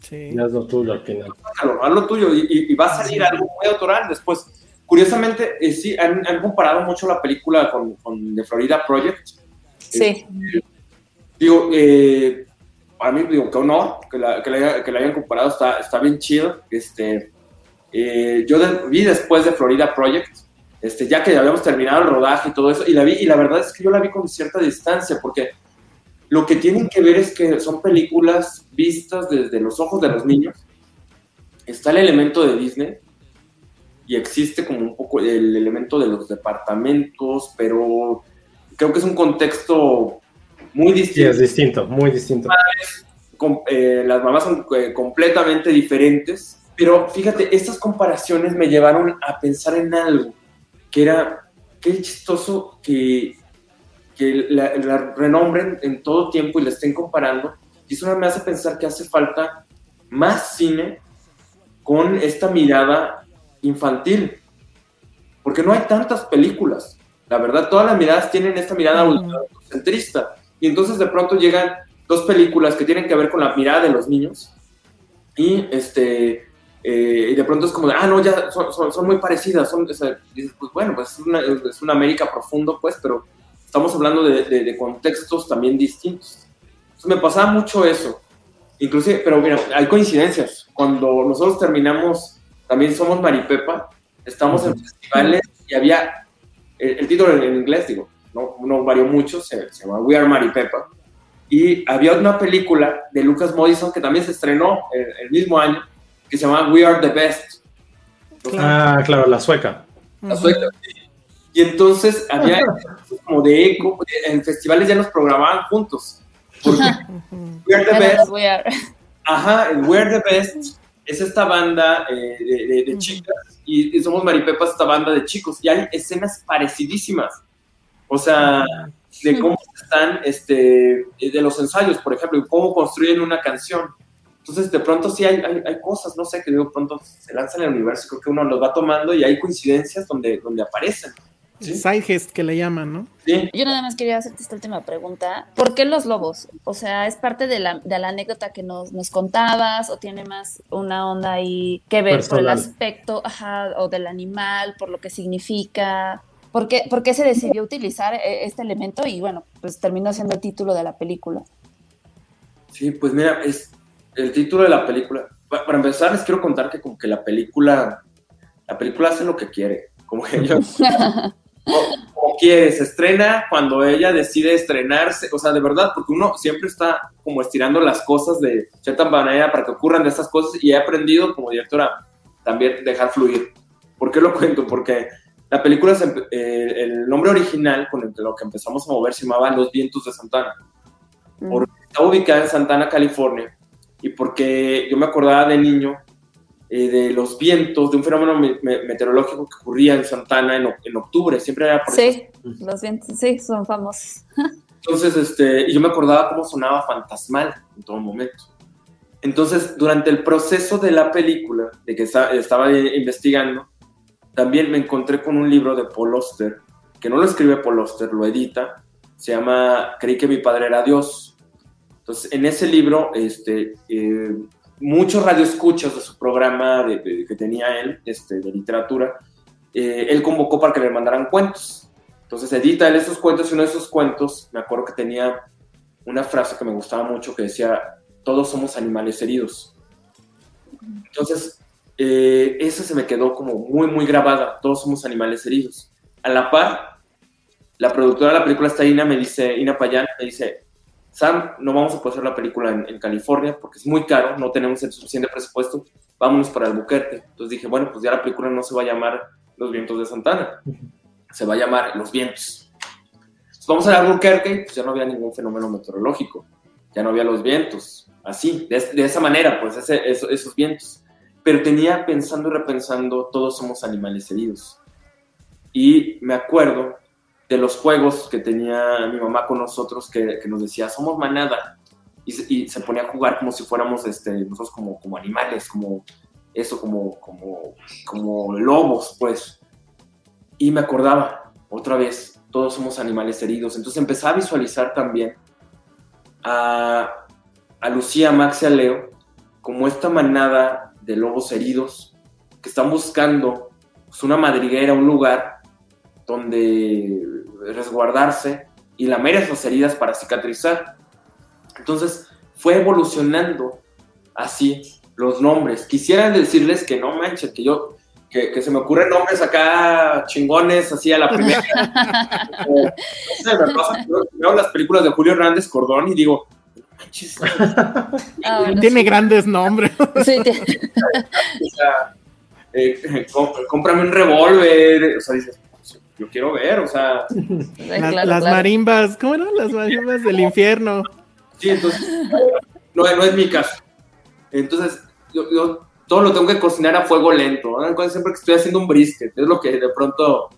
Sí. Ya es lo tuyo al final. Sácalo, haz lo tuyo y, y- y va a salir algo muy autoral después. Curiosamente, eh, sí, han, han comparado mucho la película con, con The Florida Project. Sí. Digo, eh, para mí, digo, qué honor que la, que la, que la hayan comparado, está, está bien chido. Este, eh, yo de- vi después de Florida Project, este, ya que habíamos terminado el rodaje y todo eso, y la vi, y la verdad es que yo la vi con cierta distancia, porque lo que tienen que ver es que son películas vistas desde los ojos de los niños. Está el elemento de Disney, y existe como un poco el elemento de los departamentos, pero creo que es un contexto muy Sí, distinto es distinto, muy distinto. eh, las mamás son eh, completamente diferentes, pero fíjate, estas comparaciones me llevaron a pensar en algo, que era, qué chistoso que, que la, la renombren en todo tiempo y la estén comparando, y eso me hace pensar que hace falta más cine con esta mirada infantil, porque no hay tantas películas, la verdad, todas las miradas tienen esta mirada centrista, y entonces de pronto llegan dos películas que tienen que ver con la mirada de los niños y este eh, y de pronto es como de, ah no ya son, son- son muy parecidas son o sea, dices, pues bueno pues es una, es una América profundo pues pero estamos hablando de, de- de contextos también distintos entonces me pasaba mucho eso inclusive pero mira hay coincidencias. Cuando nosotros terminamos también somos Maripepa estamos en festivales y había el, el título en, en inglés digo no, no varió mucho se, se llama We Are Maripepa y había una película de Lucas Modison que también se estrenó el, el mismo año, que se llama We Are the Best. Ah, claro, la sueca. La sueca. Y entonces había [LAUGHS] como de eco, en festivales ya nos programaban juntos. Porque [LAUGHS] We Are the Best, We Are. ajá, el We Are the Best es esta banda eh, de, de- de chicas y, y somos Maripepas, esta banda de chicos. Y hay escenas parecidísimas. O sea, de cómo [LAUGHS] están, este, de los ensayos, por ejemplo, y cómo construyen una canción. Entonces, de pronto sí hay, hay, hay cosas, no sé, que de pronto se lanzan en el universo, creo que uno los va tomando y hay coincidencias donde, donde aparecen. ¿sí? Sidegest que le llaman, ¿no? Sí. Yo nada más quería hacerte esta última pregunta. ¿Por qué los lobos? O sea, ¿es parte de la, de la anécdota que nos, nos contabas o tiene más una onda ahí que ver por el Personal. aspecto ajá, o del animal, por lo que significa? ¿Por qué, por qué se decidió utilizar eh, este elemento? Y bueno, pues terminó siendo el título de la película. Sí, pues mira, es el título de la película. Pa- Para empezar, les quiero contar que como que la película, la película hace lo que quiere. Como que yo, [LAUGHS] como, como quiere, se estrena cuando ella decide estrenarse. O sea, de verdad, porque uno siempre está como estirando las cosas de cierta manera para que ocurran de estas cosas y he aprendido como directora también dejar fluir. ¿Por qué lo cuento? Porque la película, se eh, el nombre original con el que lo que empezamos a mover se llamaba Los vientos de Santana. Porque está ubicada en Santana, California, y porque yo me acordaba de niño eh, de los vientos, de un fenómeno me- me- meteorológico que ocurría en Santana en, en octubre, siempre era por Sí, los vientos, sí, son famosos. [LAUGHS] Entonces, este, yo me acordaba cómo sonaba fantasmal en todo momento. Entonces, durante el proceso de la película, de que esta- estaba investigando, también me encontré con un libro de Paul Oster, que no lo escribe Paul Oster, lo edita, se llama Creí que mi padre era Dios. Entonces, en ese libro, este, eh, muchos radioescuchas de su programa de, de- que tenía él, este, de literatura, eh, él convocó para que le mandaran cuentos. Entonces edita él esos cuentos y uno de esos cuentos, me acuerdo que tenía una frase que me gustaba mucho que decía, todos somos animales heridos. Entonces, eh, esa se me quedó como muy, muy grabada, todos somos animales heridos. A la par, la productora de la película está Ina, me dice, Ina Payán, me dice, Sam, no vamos a poder hacer la película en, California porque es muy caro, no tenemos el suficiente presupuesto, vámonos para Albuquerque. Entonces dije, bueno, pues ya la película no se va a llamar Los vientos de Santana, se va a llamar Los vientos. Entonces vamos a Albuquerque, pues ya no había ningún fenómeno meteorológico, ya no había los vientos, así, de, esa manera, pues ese- eso- esos vientos. Pero tenía pensando y repensando, todos somos animales heridos. Y me acuerdo de los juegos que tenía mi mamá con nosotros, que, que nos decía, somos manada. Y y se ponía a jugar como si fuéramos este, nosotros como, como animales, como eso, como, como, como lobos, pues. Y me acordaba, otra vez, todos somos animales heridos. Entonces empecé a visualizar también a, a Lucía, Max y a Leo como esta manada de lobos heridos que están buscando pues, una madriguera, un lugar donde resguardarse y lamer esas heridas para cicatrizar. Entonces fue evolucionando así los nombres. Quisiera decirles que no manches, que yo, que, se me ocurren nombres acá chingones, así a la primera. [LAUGHS] veo las películas de Julio Hernández Cordón y digo, ah, tiene grandes nombres. Sí, [LAUGHS] o sea, eh, cómprame un revólver, o sea, dices, yo quiero ver, o sea. [LAUGHS] las marimbas, ¿cómo eran? Las marimbas del infierno. Sí, entonces, no, no es mi caso. Entonces, yo, todo lo tengo que cocinar a fuego lento. ¿no? Siempre que estoy haciendo un brisket, es lo que de pronto,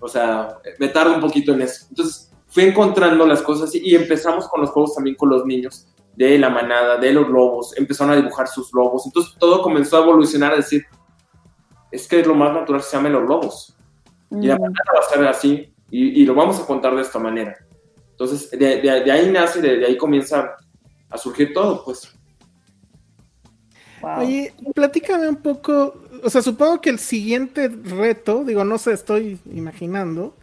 o sea, me tardo un poquito en eso. Entonces, fui encontrando las cosas y, y empezamos con los juegos también con los niños de la manada, de los lobos, empezaron a dibujar sus lobos. Entonces, todo comenzó a evolucionar a decir, es que es lo más natural que se llamen los lobos y la manada va a ser así, y, lo vamos a contar de esta manera. Entonces, de, ahí nace, de, ahí comienza a surgir todo, pues. Oye, platícame un poco, o sea, supongo que el siguiente reto, digo, no sé, estoy imaginando,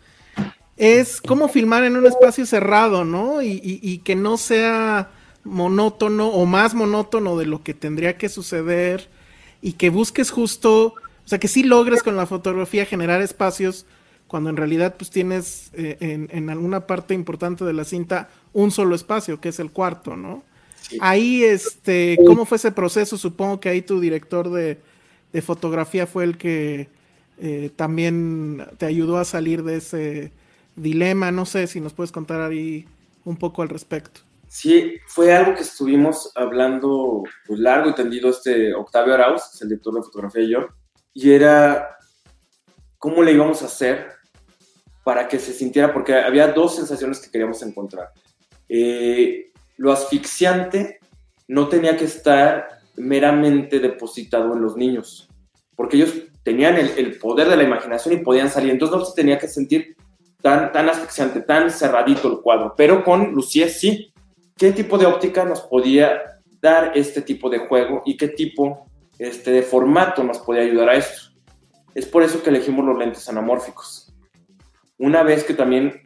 es cómo filmar en un espacio cerrado, ¿no? y, que no sea monótono o más monótono de lo que tendría que suceder y que busques justo sea, que sí logres con la fotografía generar espacios cuando en realidad pues tienes eh, en, alguna parte importante de la cinta un solo espacio, que es el cuarto, ¿no? Ahí, este, ¿cómo fue ese proceso? Supongo que ahí tu director de, fotografía fue el que eh, también te ayudó a salir de ese dilema. No sé si nos puedes contar ahí un poco al respecto. Sí, fue algo que estuvimos hablando pues, largo y tendido este Octavio Arauz, el director de fotografía y yo, y era cómo le íbamos a hacer para que se sintiera, porque había dos sensaciones que queríamos encontrar. Eh, lo asfixiante no tenía que estar meramente depositado en los niños, porque ellos tenían el, poder de la imaginación y podían salir, entonces no se tenía que sentir tan, tan asfixiante, tan cerradito el cuadro, pero con Lucía sí. ¿Qué tipo de óptica nos podía dar este tipo de juego y qué tipo este, de formato nos puede ayudar a esto. Es por eso que elegimos los lentes anamórficos. Una vez que también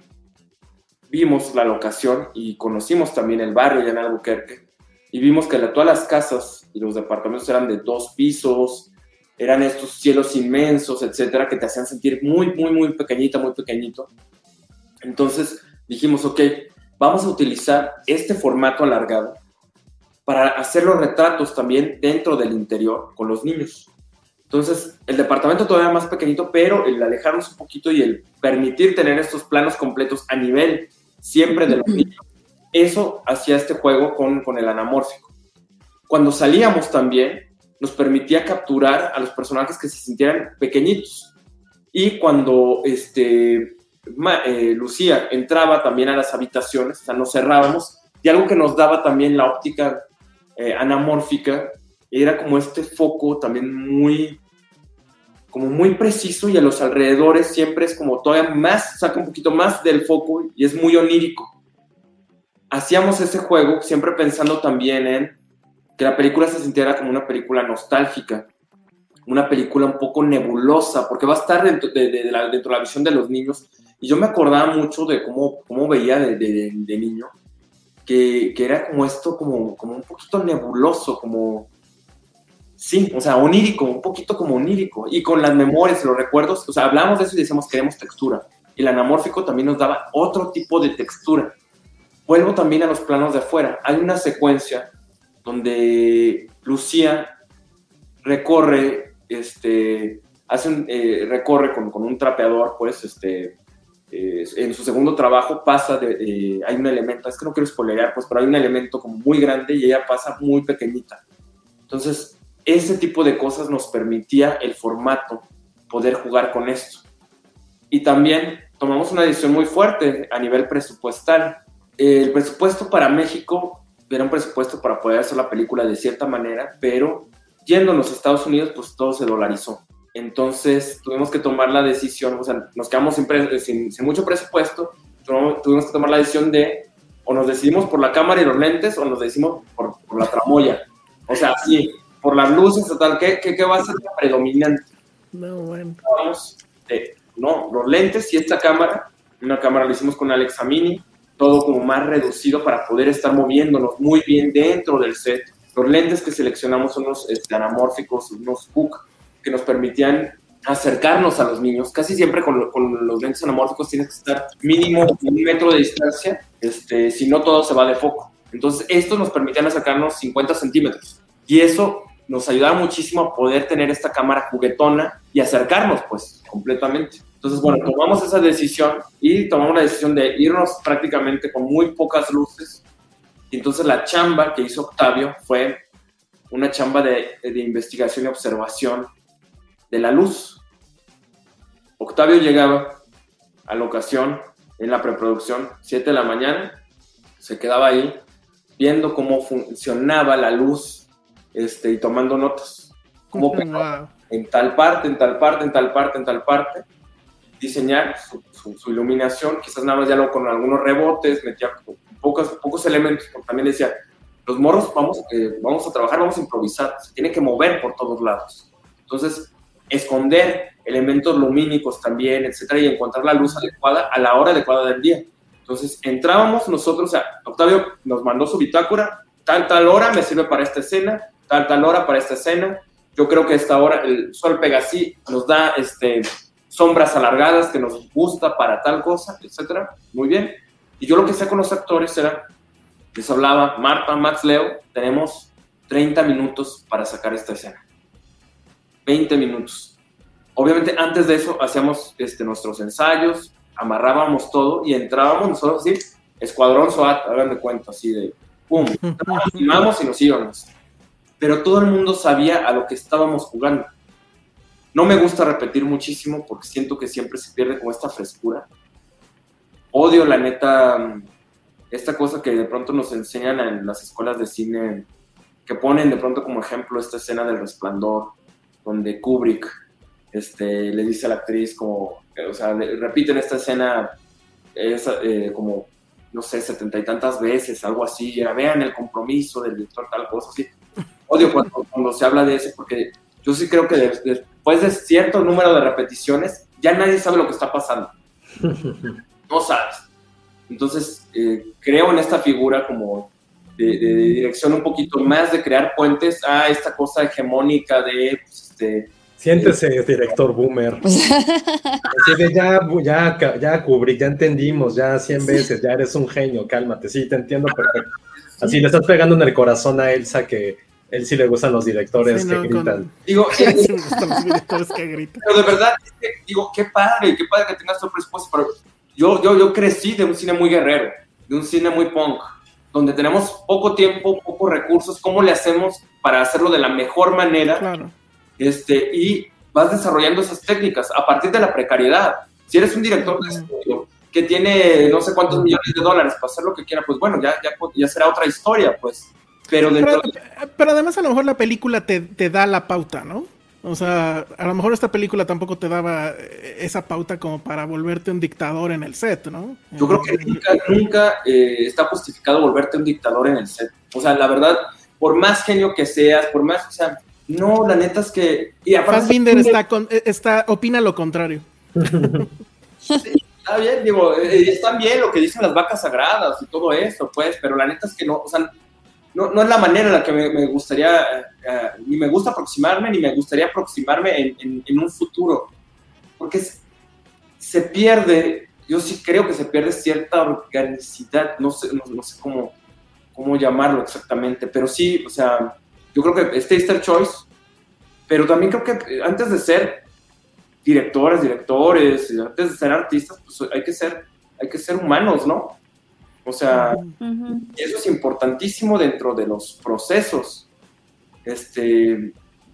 vimos la locación y conocimos también el barrio ya en Albuquerque y vimos que todas las casas y los departamentos eran de dos pisos, eran estos cielos inmensos, etcétera, que te hacían sentir muy, muy, muy pequeñita, muy pequeñito. Entonces dijimos, ok, vamos a utilizar este formato alargado para hacer los retratos también dentro del interior con los niños. Entonces, el departamento todavía más pequeñito, pero el alejarnos un poquito y el permitir tener estos planos completos a nivel siempre de los niños, eso hacía este juego con, con el anamórfico. Cuando salíamos también, nos permitía capturar a los personajes que se sintieran pequeñitos. Y cuando este, eh, Lucía entraba también a las habitaciones, o sea, nos cerrábamos, y algo que nos daba también la óptica eh, anamórfica, era como este foco también muy, como muy preciso y a los alrededores siempre es como todavía más, saca un poquito más del foco y es muy onírico. Hacíamos ese juego siempre pensando también en que la película se sintiera como una película nostálgica, una película un poco nebulosa, porque va a estar dentro de, la, dentro de la visión de los niños. Y yo me acordaba mucho de cómo, cómo veía de, de niño que, era como esto, como, como un poquito nebuloso, como, sí, o sea, onírico, un poquito como onírico, y con las memorias, los recuerdos, o sea, hablamos de eso y decíamos, queremos textura, y el anamórfico también nos daba otro tipo de textura. Vuelvo también a los planos de afuera, hay una secuencia donde Lucía recorre, este, hace un, eh, recorre con, con, un trapeador, pues, este, en su segundo trabajo pasa de, hay un elemento, es que no quiero spoilerear, pues, pero hay un elemento como muy grande y ella pasa muy pequeñita. Entonces, ese tipo de cosas nos permitía el formato poder jugar con esto. Y también tomamos una decisión muy fuerte a nivel presupuestal. El presupuesto para México era un presupuesto para poder hacer la película de cierta manera, pero yéndonos a Estados Unidos, pues todo se dolarizó. Entonces tuvimos que tomar la decisión, o sea, nos quedamos sin, sin, mucho presupuesto, tuvimos que tomar la decisión de o nos decidimos por la cámara y los lentes o nos decidimos por, por la tramoya. O sea, sí, por las luces, total, ¿qué, qué, qué va a ser predominante? No, bueno. Vamos, eh, no, los lentes y esta cámara, una cámara la hicimos con Alexa Mini, todo como más reducido para poder estar moviéndonos muy bien dentro del set. Los lentes que seleccionamos son unos este, anamórficos, unos hook, que nos permitían acercarnos a los niños. Casi siempre con, con, los lentes anamórficos tienes que estar mínimo un metro de distancia, este, si no todo se va de foco. Entonces, estos nos permitían acercarnos 50 centímetros. Y eso nos ayudaba muchísimo a poder tener esta cámara juguetona y acercarnos, pues, completamente. Entonces, bueno, tomamos esa decisión y tomamos la decisión de irnos prácticamente con muy pocas luces. Y entonces la chamba que hizo Octavio fue una chamba de, de investigación y observación de la luz. Octavio llegaba a la ocasión en la preproducción, 7 de la mañana, se quedaba ahí viendo cómo funcionaba la luz este, y tomando notas. Cómo wow. en tal parte, en tal parte, en tal parte, en tal parte. Diseñar su, su, su iluminación, quizás nada más ya lo con algunos rebotes, metía pocos, pocos elementos, porque también decía, los morros vamos, eh, vamos a trabajar, vamos a improvisar, se tiene que mover por todos lados. Entonces, esconder elementos lumínicos también, etcétera, y encontrar la luz adecuada a la hora adecuada del día. Entonces, entrábamos nosotros, o sea, Octavio nos mandó su bitácora, tal, tal hora me sirve para esta escena, tal, tal hora para esta escena. Yo creo que esta hora el sol pega así, nos da este, sombras alargadas que nos gusta para tal cosa, etcétera. Muy bien. Y yo lo que hacía con los actores era, les hablaba, Marta, Max, Leo, tenemos 30 minutos para sacar esta escena. 20 minutos. Obviamente antes de eso hacíamos este, nuestros ensayos, amarrábamos todo y entrábamos nosotros así, escuadrón SWAT, hagan de cuenta, así de pum, [LAUGHS] filmamos y nos íbamos. Pero todo el mundo sabía a lo que estábamos jugando. No me gusta repetir muchísimo porque siento que siempre se pierde como esta frescura. Odio, la neta, esta cosa que de pronto nos enseñan en las escuelas de cine, que ponen de pronto como ejemplo esta escena del resplandor, donde Kubrick este, le dice a la actriz como, o sea, repiten esta escena es, eh, como, no sé, setenta y tantas veces, algo así, era, vean el compromiso del director, tal cosa, así. Odio cuando, cuando se habla de eso, porque yo sí creo que de, después de cierto número de repeticiones, ya nadie sabe lo que está pasando. [LAUGHS] No sabes. Entonces, eh, creo en esta figura como de, de, dirección un poquito más de crear puentes a esta cosa hegemónica de, pues, este, Siéntese, director boomer. [LAUGHS] Así de ya, ya, ya cubrí, ya entendimos, ya 100 veces, ya eres un genio, cálmate. Sí, te entiendo perfecto. Así le estás pegando en el corazón a Elsa que él sí le gustan los directores sí, no, que gritan. Con... Digo, [LAUGHS] sí, los directores que gritan. Pero de verdad, es que, digo, qué padre, qué padre que tengas tu respuesta. Pero yo, yo, yo crecí de un cine muy guerrero, de un cine muy punk, donde tenemos poco tiempo, pocos recursos. ¿Cómo le hacemos para hacerlo de la mejor manera? Claro este, y vas desarrollando esas técnicas a partir de la precariedad. Si eres un director de estudio que tiene no sé cuántos millones de dólares para hacer lo que quiera, pues bueno, ya, ya, ya será otra historia, pues. Pero, pero, pero, además a lo mejor la película te, te, da la pauta, ¿no? O sea, a lo mejor esta película tampoco te daba esa pauta como para volverte un dictador en el set, ¿no? Yo creo que nunca, nunca eh, está justificado volverte un dictador en el set. O sea, la verdad, por más genio que seas, por más, o sea, no, la neta es que. Y Fassbinder está, con, está, opina lo contrario. sí, está bien, digo, eh, está bien lo que dicen las vacas sagradas y todo eso, pues, pero la neta es que no, o sea, no, no es la manera en la que me, gustaría, uh, ni me gusta aproximarme, ni me gustaría aproximarme en, un futuro. Porque se, pierde, yo sí creo que se pierde cierta organicidad, no sé, cómo, cómo llamarlo exactamente, pero sí, o sea yo creo que es Taster Choice, pero también creo que antes de ser directores, directores, antes de ser artistas, pues hay que ser, hay que ser humanos, ¿no? O sea, uh -huh. eso es importantísimo dentro de los procesos. Este,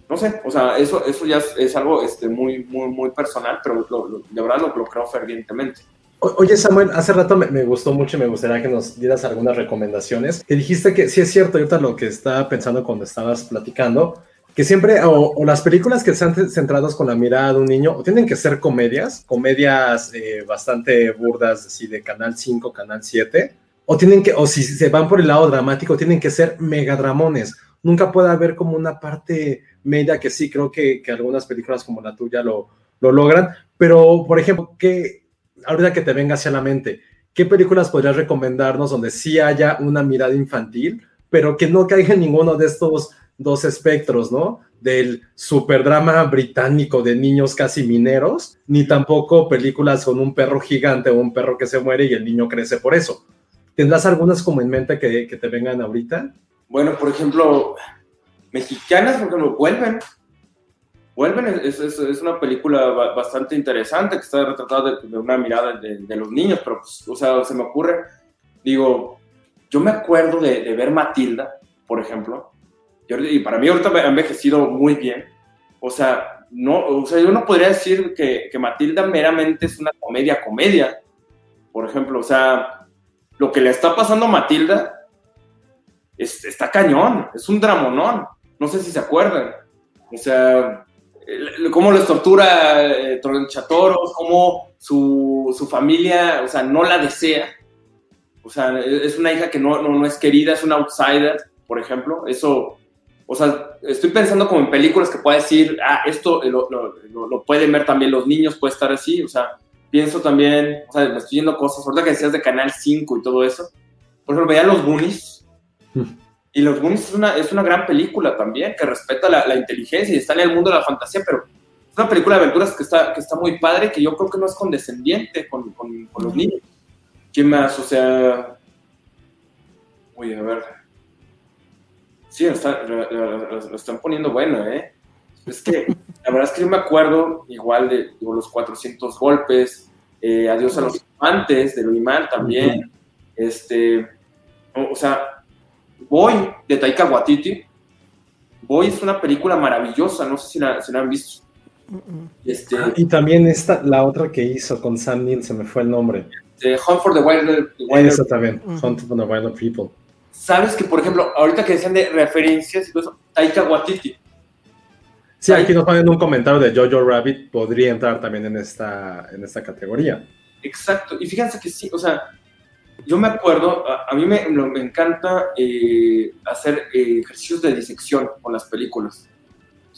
no sé, o sea, eso, eso ya es, es algo este, muy, muy, muy personal, pero lo, lo, de verdad lo, lo creo fervientemente. Oye Samuel, hace rato me, me, gustó mucho y me gustaría que nos dieras algunas recomendaciones. Que dijiste que sí es cierto, ahorita lo que estaba pensando cuando estabas platicando, que siempre, o, o las películas que están centradas con la mirada de un niño, o tienen que ser comedias, comedias eh, bastante burdas, así de Canal 5, Canal 7, o tienen que, o si se van por el lado dramático, tienen que ser megadramones. nunca puede haber como una parte media que sí, creo que, que algunas películas como la tuya lo, lo logran, pero por ejemplo, ¿qué, ahorita que te venga hacia la mente, ¿qué películas podrías recomendarnos donde sí haya una mirada infantil, pero que no caiga en ninguno de estos dos espectros, ¿no? Del superdrama británico de niños casi mineros, ni tampoco películas con un perro gigante o un perro que se muere y el niño crece por eso. ¿Tendrás algunas como en mente que, que te vengan ahorita? Bueno, por ejemplo, mexicanas, por ejemplo, vuelven. Vuelven es, es, es una película bastante interesante que está retratada de, de una mirada de, de, los niños, pero, pues, o sea, se me ocurre, digo, yo me acuerdo de, de ver Matilda, por ejemplo, y para mí ahorita ha envejecido muy bien. O sea, no, o sea, yo no podría decir que, que Matilda meramente es una comedia-comedia, por ejemplo, o sea, lo que le está pasando a Matilda es, está cañón, es un dramonón, no sé si se acuerdan. O sea, cómo les tortura eh, cómo su, su, familia, o sea, no la desea. O sea, es una hija que no, no, no es querida, es un outsider, por ejemplo. Eso, o sea, estoy pensando como en películas que pueda decir, ah, esto lo, lo, lo, pueden ver también los niños, puede estar así. O sea, pienso también, o sea, me estoy yendo cosas, ahorita que decías de Canal 5 y todo eso. Por ejemplo, veía Los Goonies. Y Los Goonies es una, es una gran película también, que respeta la, la, inteligencia y está en el mundo de la fantasía, pero es una película de aventuras que está, que está muy padre, que yo creo que no es condescendiente con, con, con los niños. ¿Qué más? O sea... Uy, a ver. Sí, lo están, lo están poniendo bueno, ¿eh? Es que la verdad es que yo me acuerdo igual de digo, los 400 golpes, eh, Adiós a los amantes, de Luimán también. Este, o, o sea, Boy de Taika Waititi. Boy es una película maravillosa, no sé si la, si la han visto. Este, ah, y también esta, la otra que hizo con Sam Neill, se me fue el nombre. The Hunt for the Wilder. Wilder. Esa también, uh -huh. Hunt for the Wilder People. Sabes que, por ejemplo, ahorita que decían de referencias y todo eso, Taika Waititi. Sí, aquí nos ponen un comentario de Jojo Rabbit, podría entrar también en esta, en esta categoría. Exacto, y fíjense que sí, o sea, yo me acuerdo, a, a mí me, me encanta eh, hacer eh, ejercicios de disección con las películas.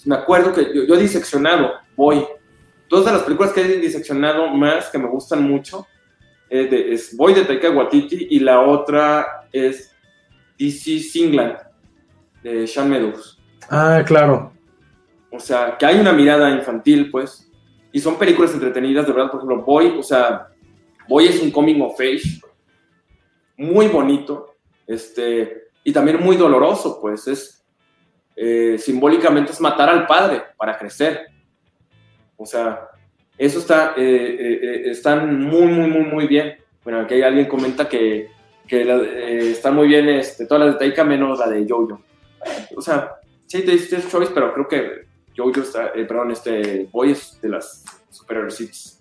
Me acuerdo que yo, yo he diseccionado, voy. Dos de las películas que he diseccionado más, que me gustan mucho, eh, de, es Voy de Taika Waititi y la otra es DC Singland, de Sean Meadows. Ah, claro. O sea, que hay una mirada infantil, pues, y son películas entretenidas, de verdad, por ejemplo, Boy, o sea, Boy es un coming of age, muy bonito, este, y también muy doloroso, pues es, eh, simbólicamente es matar al padre para crecer. O sea, eso está, eh, eh, están muy, muy, muy, muy bien. Bueno, aquí alguien comenta que, que la, está muy bien este, todas las de Taika menos la de Jojo. O sea, sí, te diste choice, pero creo que Jojo está, perdón, este Boy es de las superior seats.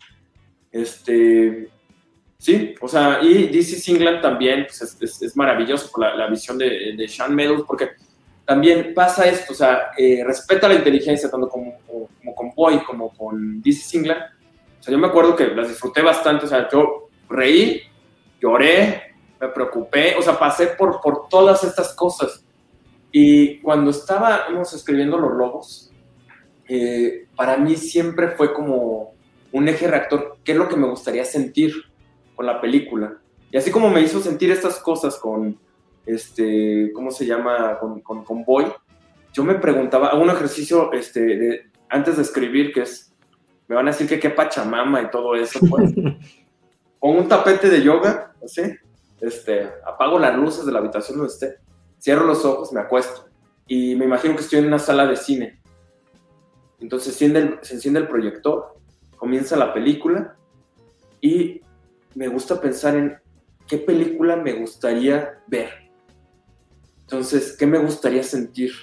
Este, Sí, o sea, y DC Singland también pues, es, es, es, maravilloso por la, la visión de, de, Sean Meadows, porque también pasa esto, o sea, eh, respeta la inteligencia tanto como, como, como, con Boy como con DC Singland. O sea, yo me acuerdo que las disfruté bastante, o sea, yo reí, lloré, me preocupé, o sea, pasé por, por todas estas cosas. Y cuando estábamos escribiendo Los Lobos, eh, para mí siempre fue como un eje reactor, ¿qué es lo que me gustaría sentir? con la película. Y así como me hizo sentir estas cosas con, este, ¿cómo se llama? Con, con, con Boy, yo me preguntaba, hago un ejercicio este, de, antes de escribir, que es, me van a decir que qué pachamama y todo eso, pues. [LAUGHS] con un tapete de yoga, así, este, apago las luces de la habitación donde esté, cierro los ojos, me acuesto, y me imagino que estoy en una sala de cine. Entonces se enciende el, se enciende el proyector, comienza la película, y me gusta pensar en qué película me gustaría ver. Entonces, ¿qué me gustaría sentir?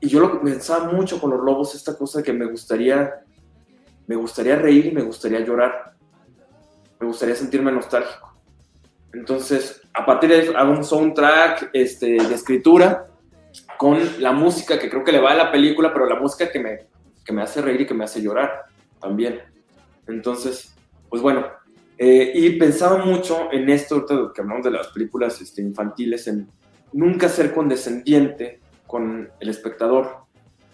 Y yo lo pensaba mucho con los lobos, esta cosa que me gustaría, me gustaría reír y me gustaría llorar. Me gustaría sentirme nostálgico. Entonces, a partir de eso, hago un soundtrack este, de escritura con la música que creo que le va a la película, pero la música que me, que me hace reír y que me hace llorar también. Entonces, pues bueno, eh, y pensaba mucho en esto, que hablamos de las películas este, infantiles, en nunca ser condescendiente con el espectador,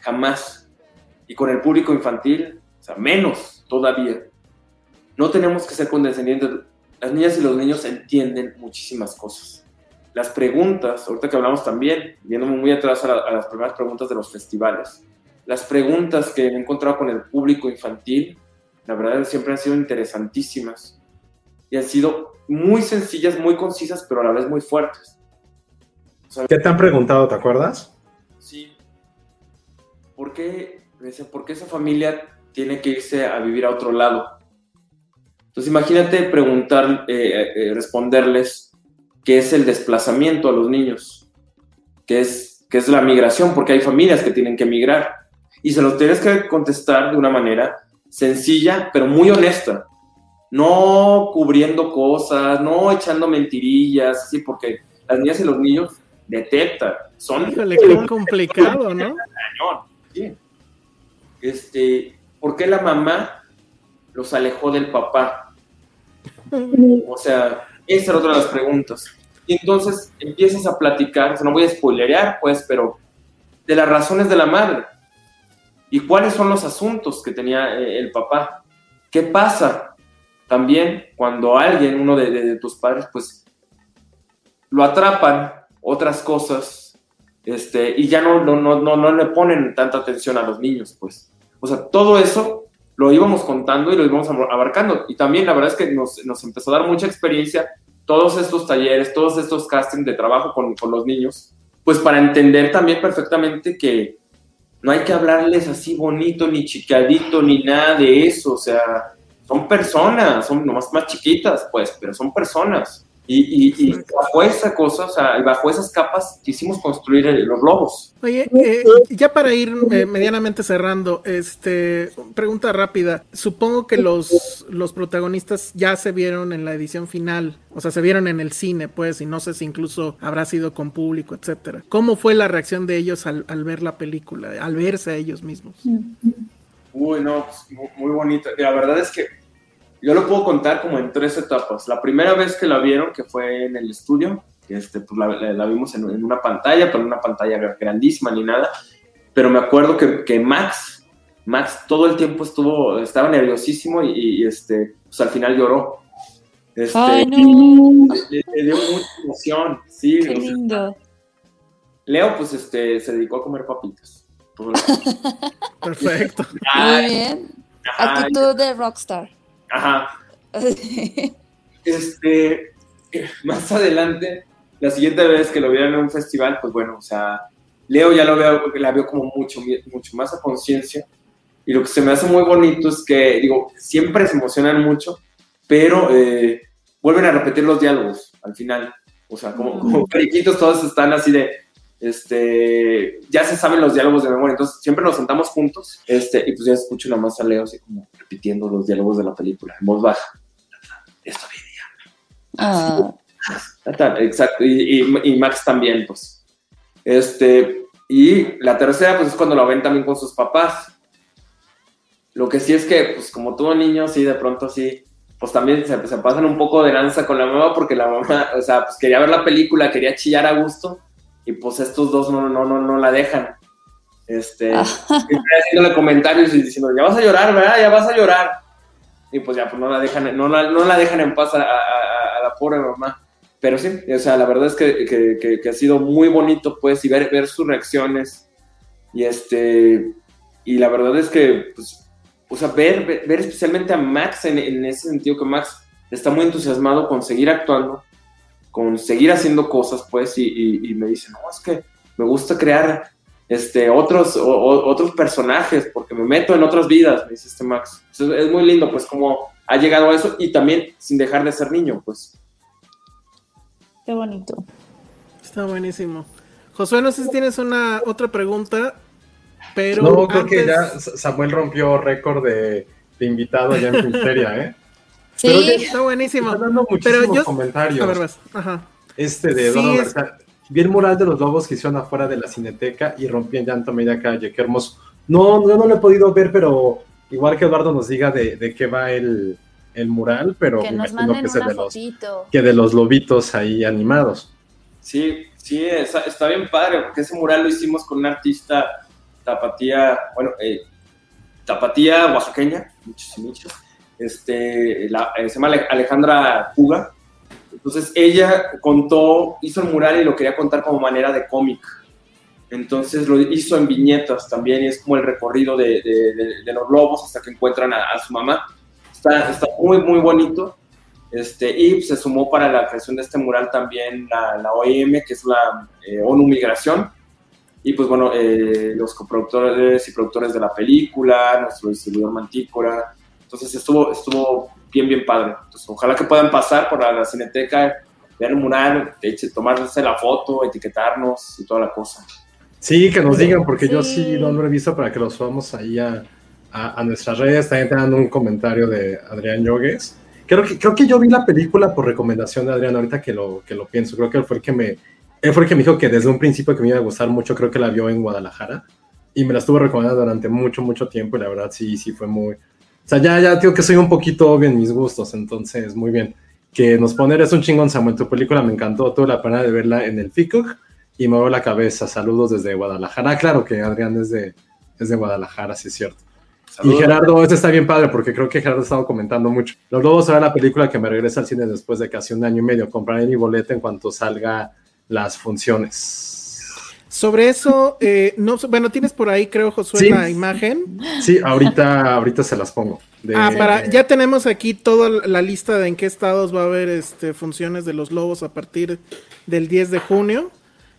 jamás. Y con el público infantil, o sea, menos todavía. No tenemos que ser condescendientes. Las niñas y los niños entienden muchísimas cosas. Las preguntas, ahorita que hablamos también, viéndome muy atrás a, a las primeras preguntas de los festivales, las preguntas que he encontrado con el público infantil, la verdad siempre han sido interesantísimas y han sido muy sencillas, muy concisas, pero a la vez muy fuertes. O sea, ¿Qué te han preguntado, te acuerdas? Sí. ¿Por qué, ¿por qué esa familia tiene que irse a vivir a otro lado? Entonces imagínate preguntar, eh, eh, responderles qué es el desplazamiento a los niños, qué es, qué es la migración, porque hay familias que tienen que migrar. Y se los tienes que contestar de una manera sencilla, pero muy honesta. No cubriendo cosas, no echando mentirillas, así, porque las niñas y los niños detectan. Son. Híjole, qué complicado, ¿no? Sí. Este, ¿por qué la mamá los alejó del papá? [LAUGHS] O sea, esa era otra de las preguntas. Y entonces empiezas a platicar, o sea, no voy a spoilerear, pues, pero de las razones de la madre. ¿Y cuáles son los asuntos que tenía eh, el papá? ¿Qué pasa también cuando alguien, uno de, tus padres, pues lo atrapan otras cosas este, y ya no, no, no, no, le ponen tanta atención a los niños, pues. O sea, todo eso lo íbamos contando y lo íbamos abarcando. Y también la verdad es que nos, nos empezó a dar mucha experiencia todos estos talleres, todos estos castings de trabajo con, con los niños, pues para entender también perfectamente que, no hay que hablarles así bonito, ni chiquadito, ni nada de eso, o sea, son personas, son nomás más chiquitas, pues, pero son personas. Y, bajo esa cosa, o sea, bajo esas capas quisimos construir los globos. Oye, eh, ya para ir eh, medianamente cerrando, este, pregunta rápida. Supongo que los, los protagonistas ya se vieron en la edición final, o sea, se vieron en el cine, pues, y no sé si incluso habrá sido con público, etcétera. ¿Cómo fue la reacción de ellos al, ver la película, al verse a ellos mismos? Uy, no, pues, muy, muy bonito. La verdad es que yo lo puedo contar como en tres etapas. La primera vez que la vieron, que fue en el estudio, que este, pues la, vimos en, una pantalla, pero en una pantalla grandísima ni nada. Pero me acuerdo que, que Max, Max todo el tiempo estuvo, estaba nerviosísimo y, este, pues al final lloró. Este, Ay, no. le, dio mucha emoción, sí. Qué lindo. Leo, pues este, se dedicó a comer papitas. [LAUGHS] Perfecto. Muy bien. Actitud de rockstar. Ajá. [LAUGHS] este, [LAUGHS] más adelante, la siguiente vez que lo vieron en un festival, pues bueno, o sea, Leo ya lo veo, la veo como mucho, mucho más a conciencia. Y lo que se me hace muy bonito es que, digo, siempre se emocionan mucho, pero eh, vuelven a repetir los diálogos al final. O sea, como, como periquitos, todos están así de, este, ya se saben los diálogos de memoria, entonces siempre nos sentamos juntos, este, y pues ya escucho nada más a Leo así como repitiendo los diálogos de la película en voz baja. Esto ah. Exacto, y, Max también, pues. Este, y la tercera, pues es cuando lo ven también con sus papás. Lo que sí es que, pues como todo niño, sí, de pronto sí, pues también se, se pasan un poco de lanza con la mamá, porque la mamá, o sea, pues quería ver la película, quería chillar a gusto, y pues estos dos no, no, no, no la dejan. Este, ah. [LAUGHS] haciéndole comentarios y diciendo, ya vas a llorar, ¿verdad? Ya vas a llorar. Y pues ya, pues no la dejan, no la, no la dejan en paz a, la pobre mamá. Pero sí, o sea, la verdad es que, que, que, ha sido muy bonito, pues, y ver, ver sus reacciones. Y este, y la verdad es que, pues, o sea, ver, ver, especialmente a Max en, en, ese sentido, que Max está muy entusiasmado con seguir actuando con seguir haciendo cosas, pues, y, me dice, no, es que me gusta crear este, otros, otros personajes, porque me meto en otras vidas, me dice este Max. es muy lindo, pues, como ha llegado a eso y también sin dejar de ser niño, pues. Qué bonito. Está buenísimo. Josué, no sé si tienes una otra pregunta, pero. No, creo que ya Samuel rompió récord de, invitado allá en [LAUGHS] Filteria, ¿eh? Sí. está buenísimo. Está dando muchísimos comentarios. A ver, Ajá. Este de Eduardo García. Vi el mural de los lobos que hicieron afuera de la cineteca y rompí en llanto media calle. Qué hermoso. No, yo no lo he podido ver, pero igual que Eduardo nos diga de, de qué va el, el mural, pero que nos manden que, una de los, que de los lobitos ahí animados. Sí, sí, está, está bien padre, porque ese mural lo hicimos con una artista tapatía, bueno, eh, tapatía oaxaqueña, muchos y muchos, este, la, eh, se llama Alejandra Puga. Entonces ella contó, hizo el mural y lo quería contar como manera de cómic. Entonces lo hizo en viñetas también y es como el recorrido de, de, de los lobos hasta que encuentran a, a su mamá. Está, está, muy, muy bonito. Este, y se sumó para la creación de este mural también la, la OIM, que es la eh, ONU Migración, y pues bueno, eh, los coproductores y productores de la película, nuestro distribuidor Mantícora. Entonces estuvo, estuvo bien, bien padre. Entonces, ojalá que puedan pasar por la, la cineteca, ver el mural, tomarse la foto, etiquetarnos y toda la cosa. Sí, que nos digan, porque sí. yo sí no lo he visto para que los subamos ahí a, a, a nuestras redes. También te dando un comentario de Adrián Yogues. Creo que, creo que yo vi la película por recomendación de Adrián, ahorita que lo, que lo pienso. Creo que él fue el que me, él fue el que me dijo que desde un principio que me iba a gustar mucho, creo que la vio en Guadalajara y me la estuvo recomendando durante mucho, mucho tiempo y la verdad sí, sí fue muy... O sea, ya, ya digo que soy un poquito obvio en mis gustos, entonces muy bien. Que nos poner es un chingón, Samuel, tu película me encantó, tuve la pena de verla en el FICUC y me voy la cabeza. Saludos desde Guadalajara. Claro que Adrián es de, es de Guadalajara, sí es cierto. Saludos. Y Gerardo, este está bien padre porque creo que Gerardo ha estado comentando mucho. Los Lobos será la película que me regresa al cine después de casi un año y medio. Compraré mi boleta en cuanto salga las funciones. Sobre eso, eh, no, bueno, tienes por ahí, creo, Josué, sí. la imagen. Sí, ahorita, ahorita se las pongo. De, ah, para, ya tenemos aquí toda la lista de en qué estados va a haber este, funciones de los lobos a partir del 10 de junio.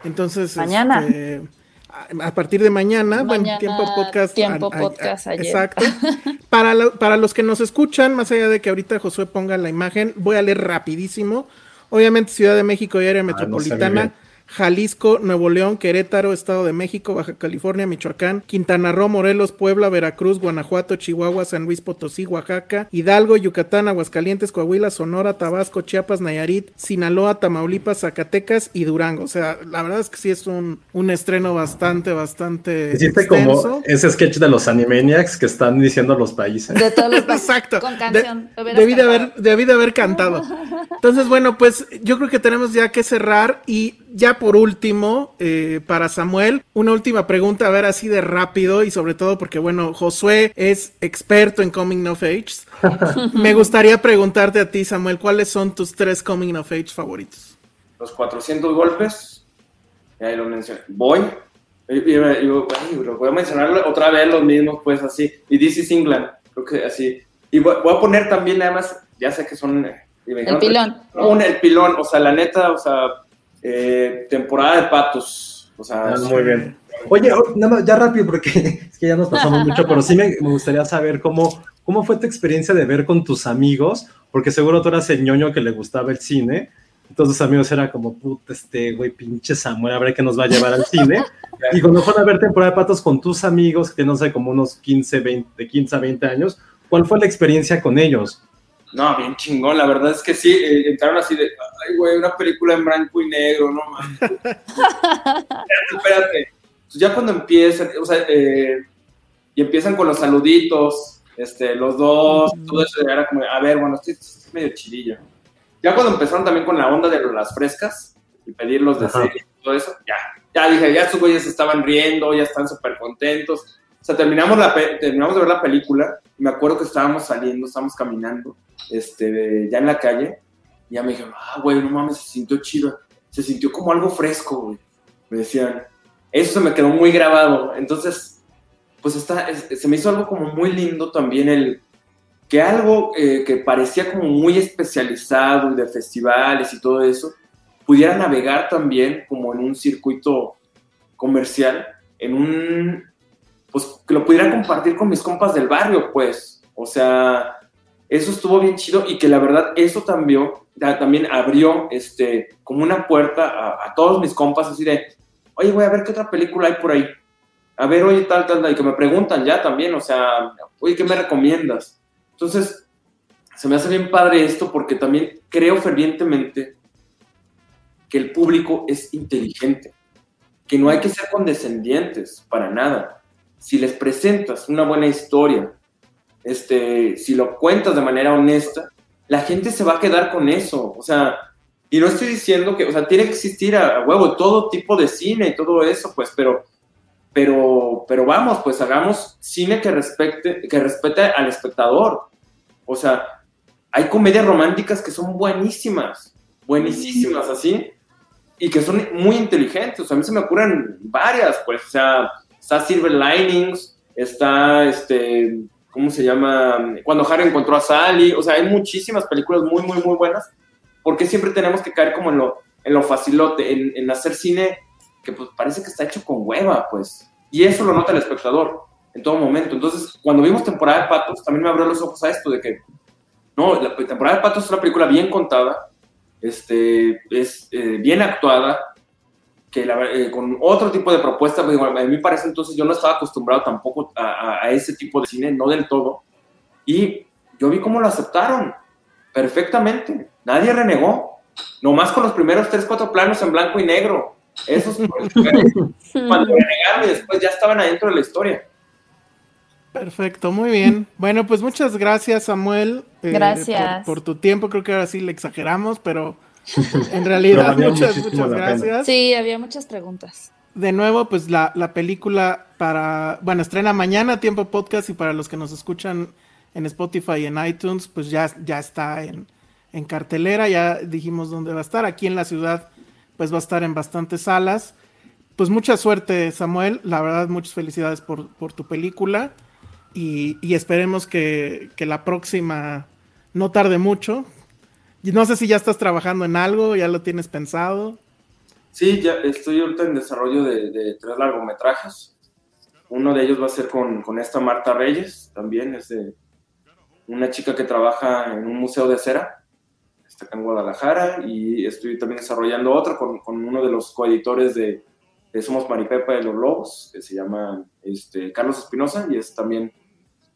Entonces, mañana. Este, a, a partir de mañana, mañana bueno, tiempo podcast. Tiempo a, podcast ayer. Exacto. [LAUGHS] para, lo, para los que nos escuchan, más allá de que ahorita Josué ponga la imagen, voy a leer rapidísimo. Obviamente Ciudad de México y área Ah, metropolitana, no Jalisco, Nuevo León, Querétaro, Estado de México, Baja California, Michoacán, Quintana Roo, Morelos, Puebla, Veracruz, Guanajuato, Chihuahua, San Luis Potosí, Oaxaca, Hidalgo, Yucatán, Aguascalientes, Coahuila, Sonora, Tabasco, Chiapas, Nayarit, Sinaloa, Tamaulipas, Zacatecas y Durango. O sea, la verdad es que sí es un, un estreno bastante, bastante. Hiciste como ese sketch de los Animaniacs que están diciendo los países. De todos los países. Exacto. Con canción. De, debí, de haber, debí de haber cantado. [LAUGHS] Entonces, bueno, pues yo creo que tenemos ya que cerrar y ya por último, eh, para Samuel, una última pregunta, a ver, así de rápido y sobre todo porque, bueno, Josué es experto en Coming of Age. [LAUGHS] Me gustaría preguntarte a ti, Samuel, ¿cuáles son tus tres Coming of Age favoritos? Los 400 golpes, ya lo mencioné. Voy, yo, voy a mencionar otra vez los mismos, pues así. Y This is England, creo que así. Y voy, voy a poner también, además, ya sé que son. El pilón. Un, el pilón, o sea, la neta, o sea, eh, temporada de patos. O sea, ah, muy bien. Oye, no, ya rápido, porque [LAUGHS] es que ya nos pasamos [LAUGHS] mucho, pero sí me, me, gustaría saber cómo, cómo fue tu experiencia de ver con tus amigos, porque seguro tú eras el ñoño que le gustaba el cine. Entonces, amigos, era como, puta, este güey, pinche Samuel, a ver qué nos va a llevar al cine. [LAUGHS] y cuando fueron a ver temporada de patos con tus amigos, que no sé, como unos 15, 20, de 15 a 20 años, ¿cuál fue la experiencia con ellos? No, bien chingón, la verdad es que sí, eh, entraron así de, ay, güey, una película en blanco y negro, no mames. [LAUGHS] espérate, espérate. Entonces, ya cuando empiezan, o sea, eh, y empiezan con los saluditos, este, los dos, todo eso era como, a ver, bueno, esto es medio chidillo. Ya cuando empezaron también con la onda de las frescas y pedirlos de serie y todo eso, ya, ya dije, ya estos güeyes estaban riendo, ya están súper contentos. O sea, terminamos, la, terminamos de ver la película me acuerdo que estábamos saliendo, estábamos caminando, este, ya en la calle, y ya me dijeron, ah, güey, no mames, se sintió chido, se sintió como algo fresco, güey. Me decían, eso se me quedó muy grabado. Entonces, pues está, es, se me hizo algo como muy lindo también el que algo eh, que parecía como muy especializado y de festivales y todo eso, pudiera navegar también como en un circuito comercial, en un, pues que lo pudiera compartir con mis compas del barrio, pues, o sea, eso estuvo bien chido y que la verdad eso también, también abrió este, como una puerta a, todos mis compas así de, oye, voy a ver qué otra película hay por ahí. A ver, oye, tal, tal, tal, y que me preguntan ya también, o sea, oye, ¿qué me recomiendas? Entonces, se me hace bien padre esto porque también creo fervientemente que el público es inteligente, que no hay que ser condescendientes para nada. Si les presentas una buena historia, este, si lo cuentas de manera honesta, la gente se va a quedar con eso. O sea, Y no estoy diciendo que, o sea, tiene que existir a, a huevo todo tipo de cine y todo eso, pues, pero, pero, pero vamos, pues hagamos cine que respete, que respete al espectador. O sea, hay comedias románticas que son buenísimas, buenísimas así, y que son muy inteligentes. O sea, a mí se me ocurren varias, pues, o sea, está Silver Linings, está, este, ¿cómo se llama? Cuando Harry encontró a Sally, o sea, hay muchísimas películas muy, muy, muy buenas, porque siempre tenemos que caer como en lo, en lo facilote, en, en hacer cine que pues parece que está hecho con hueva, pues. Y eso lo nota el espectador en todo momento. Entonces, cuando vimos temporada de Patos, también me abrió los ojos a esto de que, no, la temporada de Patos es una película bien contada, este, es eh, bien actuada, que la, eh, con otro tipo de propuesta, pues, a mí parece entonces yo no estaba acostumbrado tampoco a, a, a, ese tipo de cine, no del todo, y yo vi cómo lo aceptaron perfectamente, nadie renegó, nomás con los primeros tres, cuatro planos en blanco y negro, esos [LAUGHS] cuando renegaron y después ya estaban adentro de la historia. Perfecto, muy bien. Bueno, pues muchas gracias, Samuel. Eh, gracias. Por, por, tu tiempo, creo que ahora sí le exageramos, pero [LAUGHS] en realidad muchas, muchas gracias. Sí, había muchas preguntas. De nuevo, pues la, la, película para, bueno, estrena mañana Tiempo Podcast y para los que nos escuchan en Spotify y en iTunes, pues ya, ya está en, en cartelera, ya dijimos dónde va a estar. Aquí en la ciudad, pues va a estar en bastantes salas. Pues mucha suerte, Samuel. La verdad, muchas felicidades por, por tu película. Y, y esperemos que, que, la próxima no tarde mucho. No sé si ya estás trabajando en algo, ya lo tienes pensado. Sí, ya estoy ahorita en desarrollo de, de tres largometrajes. Uno de ellos va a ser con, con, esta Marta Reyes, también es de una chica que trabaja en un museo de cera, está acá en Guadalajara, y estoy también desarrollando otro con, con uno de los coeditores de, de Somos Maripepa de los Lobos, que se llama este, Carlos Espinosa, y es también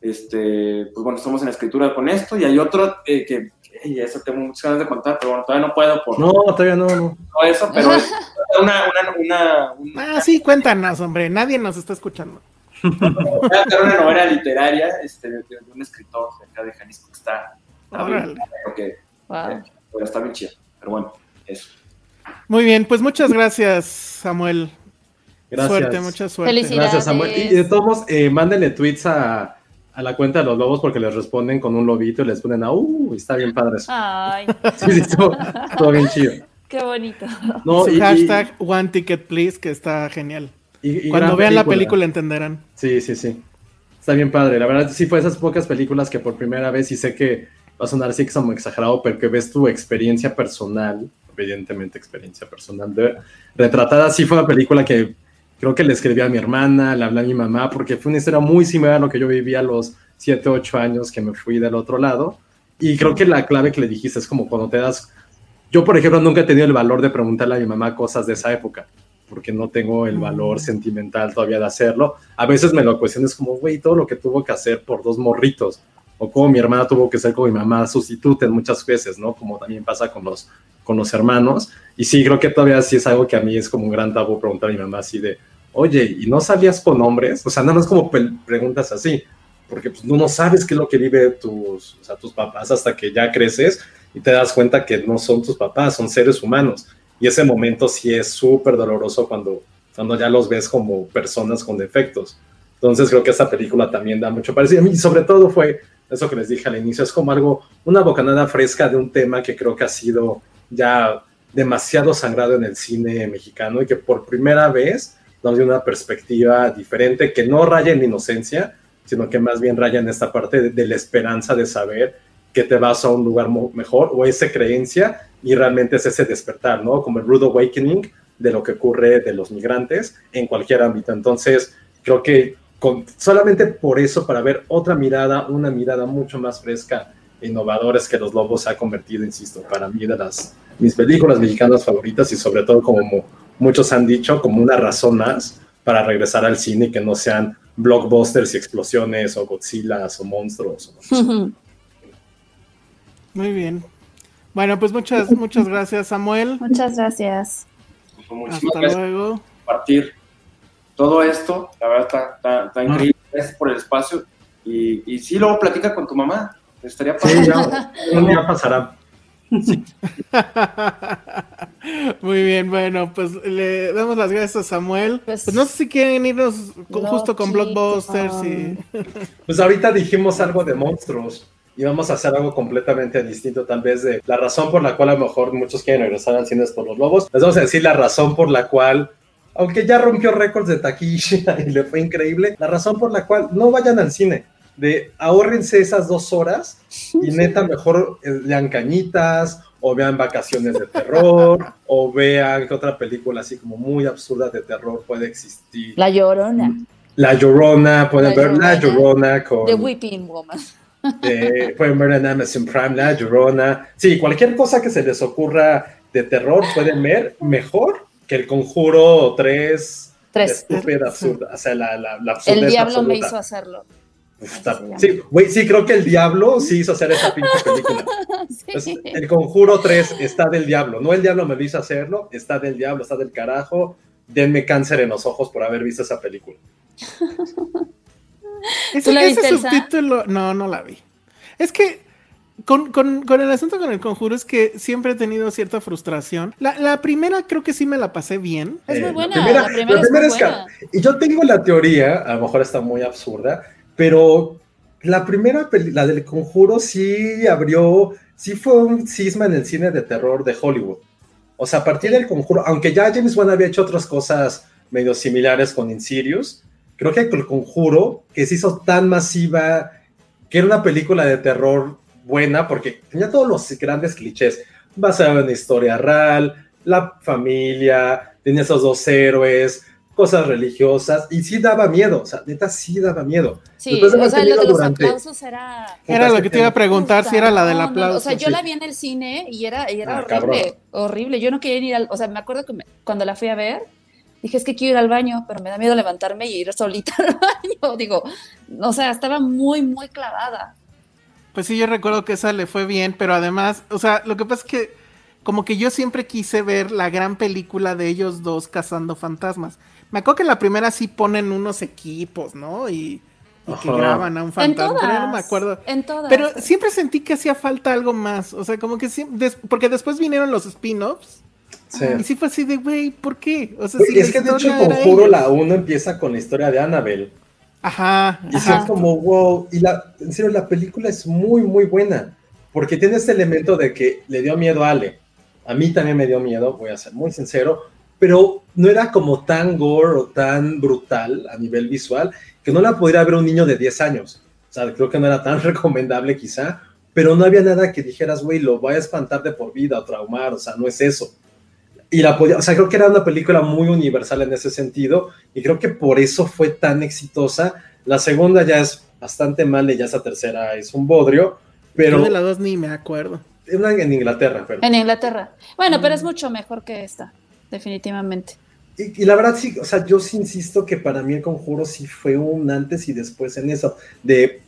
este, pues bueno, estamos en escritura con esto y hay otro eh, que, y eso tengo muchas ganas de contar, pero bueno, todavía no puedo por... No, todavía no, no. No eso, pero [LAUGHS] una, una, una, una, Ah, sí, cuéntanos, hombre, nadie nos está escuchando. Voy a hacer una novela literaria este, de, de un escritor de acá de Jalisco que está... está bien, que, wow. eh, pero está bien chido, pero bueno, eso. Muy bien, pues muchas gracias, Samuel. Gracias. Suerte, mucha suerte. Gracias, Samuel. Y de todos modos, eh, mándenle tweets a, a la cuenta de los lobos porque les responden con un lobito y les ponen a uh, está bien padre eso. Ay. [LAUGHS] Sí, sí, todo, todo bien chido. [LAUGHS] Qué bonito. No, Su y, hashtag y, one ticket please, que está genial. Y, Cuando vean película. la película entenderán. Sí, sí, sí. Está bien padre. La verdad, sí fue esas pocas películas que por primera vez, y sé que va a sonar así que como exagerado, pero que ves tu experiencia personal, evidentemente experiencia personal, de, retratada. Sí fue una película que creo que le escribí a mi hermana, le hablé a mi mamá, porque fue una historia muy similar a lo que yo vivía a los 7, 8 años que me fui del otro lado. Y creo que la clave que le dijiste es como cuando te das... Yo, por ejemplo, nunca he tenido el valor de preguntarle a mi mamá cosas de esa época, porque no tengo el valor sentimental todavía de hacerlo. A veces me lo cuestiones como, güey, todo lo que tuvo que hacer por dos morritos, o como mi hermana tuvo que ser con mi mamá sustituta muchas veces, ¿no? Como también pasa con los, con los hermanos. Y sí, creo que todavía sí es algo que a mí es como un gran tabú preguntar a mi mamá así de, oye, ¿y no salías con hombres? O sea, nada más como preguntas así, porque pues, no sabes qué es lo que vive tus, o sea, tus papás hasta que ya creces y te das cuenta que no son tus papás, son seres humanos. Y ese momento sí es súper doloroso cuando, cuando ya los ves como personas con defectos. Entonces creo que esta película también da mucho parecido. Y sobre todo fue eso que les dije al inicio, es como algo, una bocanada fresca de un tema que creo que ha sido ya demasiado sangrado en el cine mexicano y que por primera vez nos dio una perspectiva diferente que no raya en la inocencia, sino que más bien raya en esta parte de, de la esperanza de saber que te vas a un lugar mejor o esa creencia y realmente es ese despertar, ¿no? Como el rude awakening de lo que ocurre de los migrantes en cualquier ámbito. Entonces, creo que con, solamente por eso, para ver otra mirada, una mirada mucho más fresca e innovadora, es que Los Lobos se ha convertido, insisto, para mí de las mis películas mexicanas favoritas y sobre todo como muchos han dicho, como una razón más para regresar al cine que no sean blockbusters y explosiones o Godzilla o monstruos. O [LAUGHS] Muy bien. Bueno, pues muchas, muchas gracias, Samuel. Muchas gracias. Hasta luego. Compartir todo esto, la verdad está, está, está increíble. Gracias por el espacio. Y, y sí, luego platica con tu mamá. Estaría sí, ya, un día pasará. [LAUGHS] Muy bien, bueno, pues le damos las gracias a Samuel. Pues, no sé si quieren irnos justo con Blockbusters [LAUGHS] y... Pues ahorita dijimos algo de monstruos y vamos a hacer algo completamente distinto, tal vez de la razón por la cual a lo mejor muchos quieren regresar al cine es por los lobos. Les vamos a decir la razón por la cual, aunque ya rompió récords de taquilla [LAUGHS] y le fue increíble, la razón por la cual no vayan al cine. De ahórrense esas dos horas y [LAUGHS] neta mejor eh, lean cañitas o vean vacaciones de terror [LAUGHS] o vean que otra película así como muy absurda de terror puede existir. La Llorona. La Llorona, pueden ver La Llorona con... The Weeping Woman. pueden ver en Amazon Prime La Llorona. Sí, cualquier cosa que se les ocurra de terror pueden ver mejor que el Conjuro 3. 3. Estúpida, absurda. O sea, la, la, la El diablo me hizo hacerlo. sí, güey, sí, creo que el diablo sí hizo hacer esa pinche película. [LAUGHS] el Conjuro 3 está del diablo. No el diablo me hizo hacerlo, está del diablo, está del carajo. Denme cáncer en los ojos por haber visto esa película. [LAUGHS] Ese, subtítulo, no, no la vi. Es que con, el asunto con el conjuro es que siempre he tenido cierta frustración. La, primera creo que sí me la pasé bien. Es muy buena. La primera, es, Y yo tengo la teoría, a lo mejor está muy absurda, pero la primera, la del conjuro sí abrió, sí fue un cisma en el cine de terror de Hollywood. O sea, a partir del conjuro, aunque ya James Wan había hecho otras cosas medio similares con Insidious, creo que el conjuro, que se hizo tan masiva, que era una película de terror buena, porque tenía todos los grandes clichés, basado en historia real, la familia, tenía esos dos héroes, cosas religiosas, y sí daba miedo, o sea, neta sí daba miedo. Sí, o sea, lo de los aplausos era... Era lo que te iba a preguntar, si era la del aplauso. o sea, yo la vi en el cine y era, era ah, horrible, horrible. Yo no quería ir al... O sea, me acuerdo que cuando la fui a ver, dije, es que quiero ir al baño, pero me da miedo levantarme y ir solita [LAUGHS] al baño. Digo, o sea, estaba muy, muy clavada. Pues sí, yo recuerdo que esa le fue bien, pero además, o sea, lo que pasa es que como que yo siempre quise ver la gran película de ellos dos cazando fantasmas. Me acuerdo que en la primera sí ponen unos equipos, ¿no? Y, que graban a un fantasma. no me acuerdo. En todas. Pero siempre sentí que hacía falta algo más. O sea, como que siempre, porque después vinieron los spin-offs y sí fue así de, güey, ¿por qué? O sea, es que de hecho Conjuro la 1 empieza con la historia de Annabelle. Ajá. Y es como, wow. Y la, en serio, la película es muy, muy buena. Porque tiene este elemento de que le dio miedo a Ale. A mí también me dio miedo, voy a ser muy sincero. Pero no era como tan gore o tan brutal a nivel visual que no la pudiera ver un niño de 10 años. O sea, creo que no era tan [LAUGHS] recomendable quizá. Pero no había nada que dijeras, güey, lo voy a espantar de por vida o traumar. O sea, no es eso y la podía, o sea, creo que era una película muy universal en ese sentido y creo que por eso fue tan exitosa. La segunda ya es bastante mala y ya esa tercera es un bodrio, pero... Yo de la dos ni me acuerdo. En Inglaterra, pero... En Inglaterra. Bueno, pero es mucho mejor que esta, definitivamente. Y, la verdad sí, o sea, yo sí insisto que para mí el conjuro sí fue un antes y después en eso, de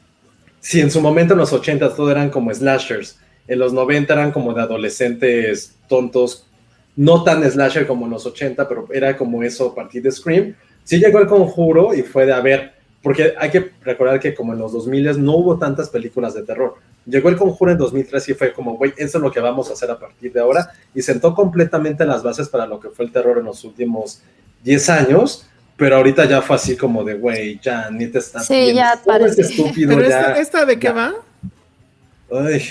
si en su momento en los 80 todo eran como slashers, en los 90 eran como de adolescentes tontos no tan slasher como en los 80, pero era como eso a partir de Scream. Sí llegó el conjuro y fue de a ver, porque hay que recordar que como en los 2000 no hubo tantas películas de terror. Llegó el conjuro en 2003 y fue como, güey, eso es lo que vamos a hacer a partir de ahora. Y sentó completamente las bases para lo que fue el terror en los últimos 10 años. Pero ahorita ya fue así como de, güey, ya ni te está Sí, ya parece. estúpido, ¿Pero Esta, de qué va? Ay.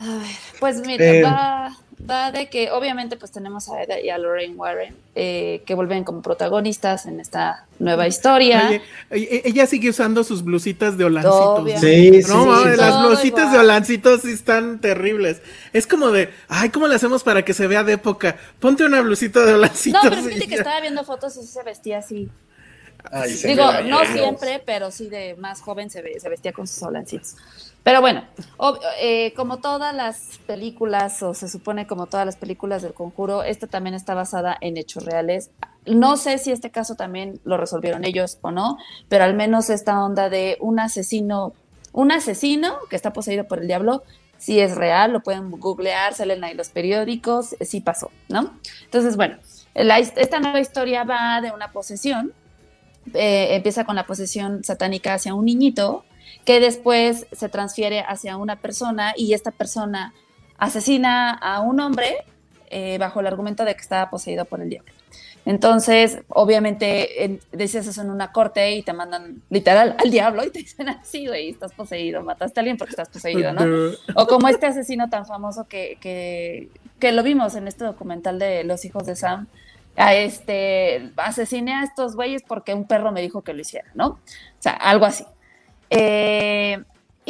A ver, pues mira, eh, va va de que obviamente pues tenemos a Eda y a Lorraine Warren eh, que vuelven como protagonistas en esta nueva historia. E, ella sigue usando sus blusitas de olancitos. Sí, sí, las blusitas de olancitos sí están terribles. Es como de, ay, ¿cómo le hacemos para que se vea de época? Ponte una blusita de olancitos. No, pero [LAUGHS] fíjate que estaba viendo fotos y se vestía así. Digo, no siempre, pero sí de más joven se, se vestía con sus olancitos. Pero bueno, eh, como todas las películas, o se supone como todas las películas del conjuro, esta también está basada en hechos reales. No sé si este caso también lo resolvieron ellos o no, pero al menos esta onda de un asesino, un asesino que está poseído por el diablo, si es real, lo pueden googlear, salen ahí los periódicos, sí pasó, ¿no? Entonces, bueno, esta nueva historia va de una posesión, eh, empieza con la posesión satánica hacia un niñito que después se transfiere hacia una persona y esta persona asesina a un hombre eh, bajo el argumento de que estaba poseído por el diablo. Entonces, obviamente, en, dices eso en una corte y te mandan literal al diablo y te dicen así, güey, estás poseído, mataste a alguien porque estás poseído, ¿no? O como este asesino tan famoso que, que, que lo vimos en este documental de Los hijos de Sam, a este, asesiné a estos güeyes porque un perro me dijo que lo hiciera, ¿no? O sea, algo así. Eh,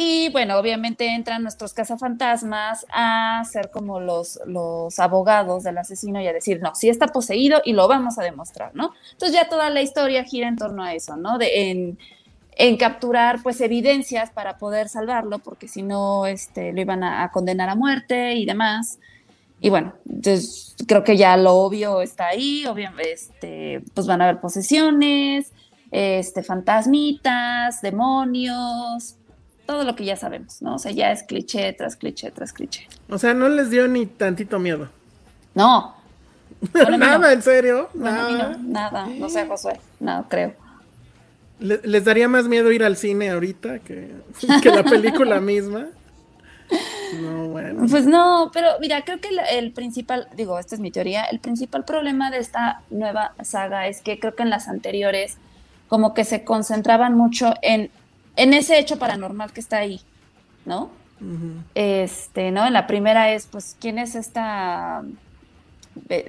y bueno, obviamente entran nuestros cazafantasmas a ser como los, los abogados del asesino y a decir, no, sí está poseído y lo vamos a demostrar, ¿no? Entonces ya toda la historia gira en torno a eso, ¿no? De, en, capturar pues evidencias para poder salvarlo, porque si no, este, lo iban a, condenar a muerte y demás. Y bueno, entonces creo que ya lo obvio está ahí, obviamente, pues van a haber posesiones, este, fantasmitas, demonios, todo lo que ya sabemos, ¿no? O sea, ya es cliché tras cliché tras cliché. O sea, no les dio ni tantito miedo. No. [LAUGHS] Bueno, nada, no. en serio. Bueno, nada. No, nada, no sé, Josué, no creo. Le, ¿Les daría más miedo ir al cine ahorita que, que la película [LAUGHS] misma? No, bueno. Pues no, pero mira, creo que el, el, principal, digo, esta es mi teoría, el principal problema de esta nueva saga es que creo que en las anteriores como que se concentraban mucho en, en ese hecho paranormal que está ahí, ¿no? Uh -huh. Este, ¿no? En la primera es, pues, ¿quién es esta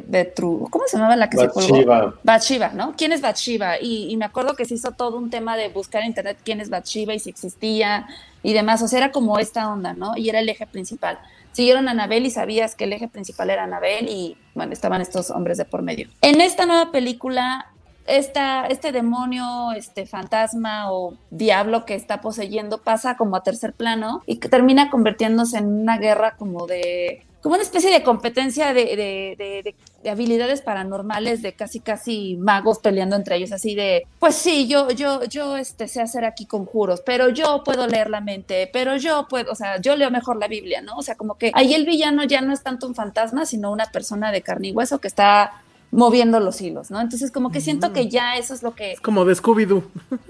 Betru, ¿cómo se llamaba la que Bathsheba. se colgó? Bathsheba, ¿no? ¿Quién es Bathsheba? Y, y, me acuerdo que se hizo todo un tema de buscar en internet quién es Bathsheba y si existía y demás, o sea, era como esta onda, ¿no? Y era el eje principal. Siguieron a Anabel y sabías que el eje principal era Anabel y, bueno, estaban estos hombres de por medio. En esta nueva película, esta, este demonio, este fantasma o diablo que está poseyendo pasa como a tercer plano y que termina convirtiéndose en una guerra como de como una especie de competencia de, de, de, de, habilidades paranormales, de casi casi magos peleando entre ellos, así de, pues sí, yo, yo, yo este, sé hacer aquí conjuros, pero yo puedo leer la mente, pero yo puedo, o sea, yo leo mejor la Biblia, ¿no? O sea, como que ahí el villano ya no es tanto un fantasma, sino una persona de carne y hueso que está moviendo los hilos, ¿no? Entonces como que siento mm. que ya eso es lo que... Es como de Scooby-Doo.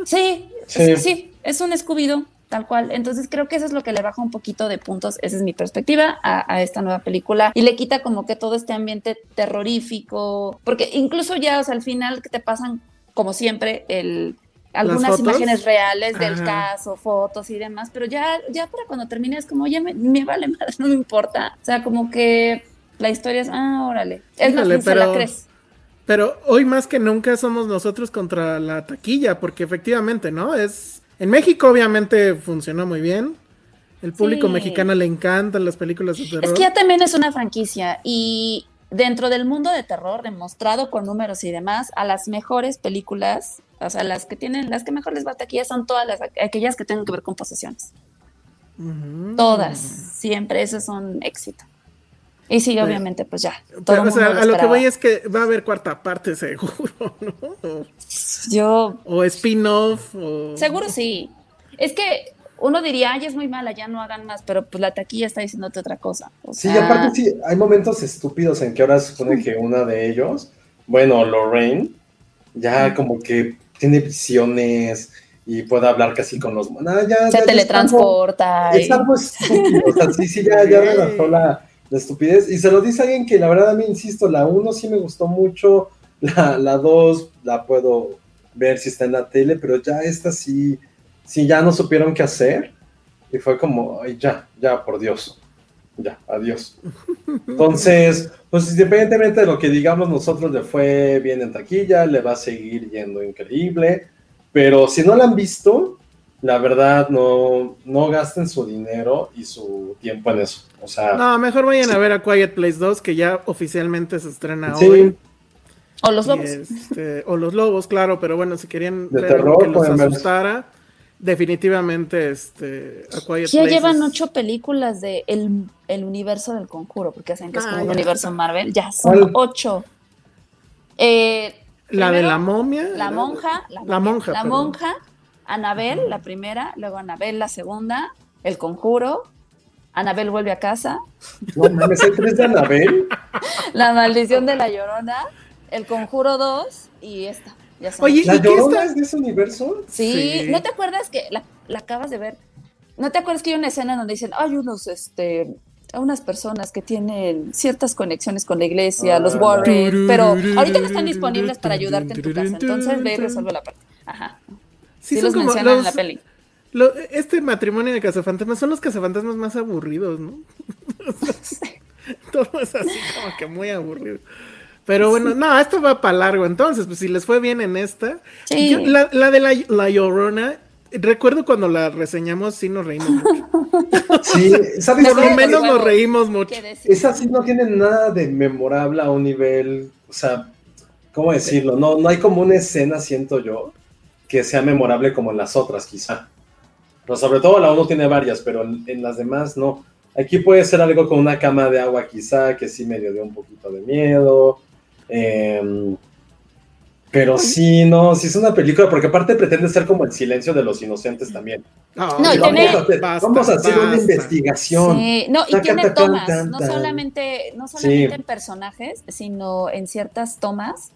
Sí, [LAUGHS] sí, sí, es un Scooby-Doo tal cual. Entonces creo que eso es lo que le baja un poquito de puntos, esa es mi perspectiva a, a, esta nueva película y le quita como que todo este ambiente terrorífico, porque incluso ya, o sea, al final que te pasan como siempre el algunas imágenes reales del Ajá. caso, fotos y demás, pero ya ya para cuando termine es como ya me, me vale [LAUGHS] más, no me importa. O sea, como que la historia es, ah, órale. Es Híjole, más, pero... se la crees. Pero hoy más que nunca somos nosotros contra la taquilla, porque efectivamente, ¿no? Es en México obviamente funcionó muy bien. El público sí. mexicano le encantan las películas de terror. Es que ya también es una franquicia y dentro del mundo de terror, demostrado con números y demás, a las mejores películas, o sea, las que tienen, las que mejor les va a taquilla son todas las, aquellas que tengan que ver con posesiones. Uh -huh. Todas, siempre, esos son éxito. Y sí, obviamente, pues ya. Todo pero, o sea, lo a lo que voy es que va a haber cuarta parte, seguro, [LAUGHS] ¿no? Yo. O spin-off. O... Seguro sí. Es que uno diría, ay, es muy mala, ya no hagan más, pero pues la taquilla está diciéndote otra cosa. O sea... Sí, aparte sí, hay momentos estúpidos en que ahora se supone que una de ellos, bueno, Lorraine, ya como que tiene visiones y puede hablar casi con los... Ya, se ya, teletransporta. Es algo, es algo estúpido, o sea, sí, sí, ya, ya [LAUGHS] relajó la la estupidez. Y se lo dice alguien que la verdad a mí, insisto, la 1 sí me gustó mucho, la 2 la, la, puedo ver si está en la tele, pero ya esta sí, sí ya no supieron qué hacer. Y fue como, ay, ya, ya, por Dios. Ya, adiós. [LAUGHS] Entonces, pues independientemente de lo que digamos, nosotros le fue bien en taquilla, le va a seguir yendo increíble. Pero si no la han visto, la verdad no, no gasten su dinero y su tiempo en eso. O sea, no, mejor vayan sí. a ver a Quiet Place 2, que ya oficialmente se estrena sí. hoy. O los lobos. Este, o los lobos, claro, pero bueno, si querían de ver terror, que los asustara, ver. definitivamente este, a Quiet ya Place. llevan ocho películas de el, el, universo del conjuro, porque hacen que es ah, como el universo está. Marvel. Ya son ¿Cuál? ocho. Eh, la primero, de la momia. La monja. La, la monja. La monja. Anabel, la primera, luego Anabel, la segunda, El Conjuro, Anabel vuelve a casa. No mames, hay tres de Anabel. [LAUGHS] La maldición de la llorona, El Conjuro 2 y esta. Ya Oye, ¿la llorona es de ese universo? Sí, sí. ¿no te acuerdas que la, la, acabas de ver? ¿No te acuerdas que hay una escena donde dicen, hay unos, este, a unas personas que tienen ciertas conexiones con la iglesia, los Warren, pero ahorita no están disponibles para ayudarte en tu casa, entonces ve y resuelve la parte. Ajá. Sí, Sí son los como mencionan en la peli. lo- este matrimonio de cazafantasmas son los cazafantasmas más aburridos, ¿no? [LAUGHS] Todo es así como que muy aburrido. Pero bueno, no, esto va para largo. Entonces, pues si les fue bien en esta. Sí. Yo- la, la de la, la Llorona, recuerdo cuando la reseñamos, sí nos reímos mucho. [LAUGHS] Sí, [LAUGHS] ¿sabes Por lo menos nos reímos mucho. Esa sí no tiene nada de memorable a un nivel, o sea, ¿cómo decirlo? No, no hay como una escena, siento yo, que sea memorable como en las otras, quizá. Pero sobre todo la uno tiene varias, pero en, en las demás no. Aquí puede ser algo con una cama de agua, quizá, que sí medio dio un poquito de miedo. Em, pero sí, no, sí es una película, porque aparte pretende ser como el silencio de los inocentes también. Ay, No, y vamos, tiene- a hacer, basta, vamos a hacer una investigación. Sí, no, y Taca, tiene taca, tomas, tan, no solamente, no solamente Sí. en personajes, sino en ciertas tomas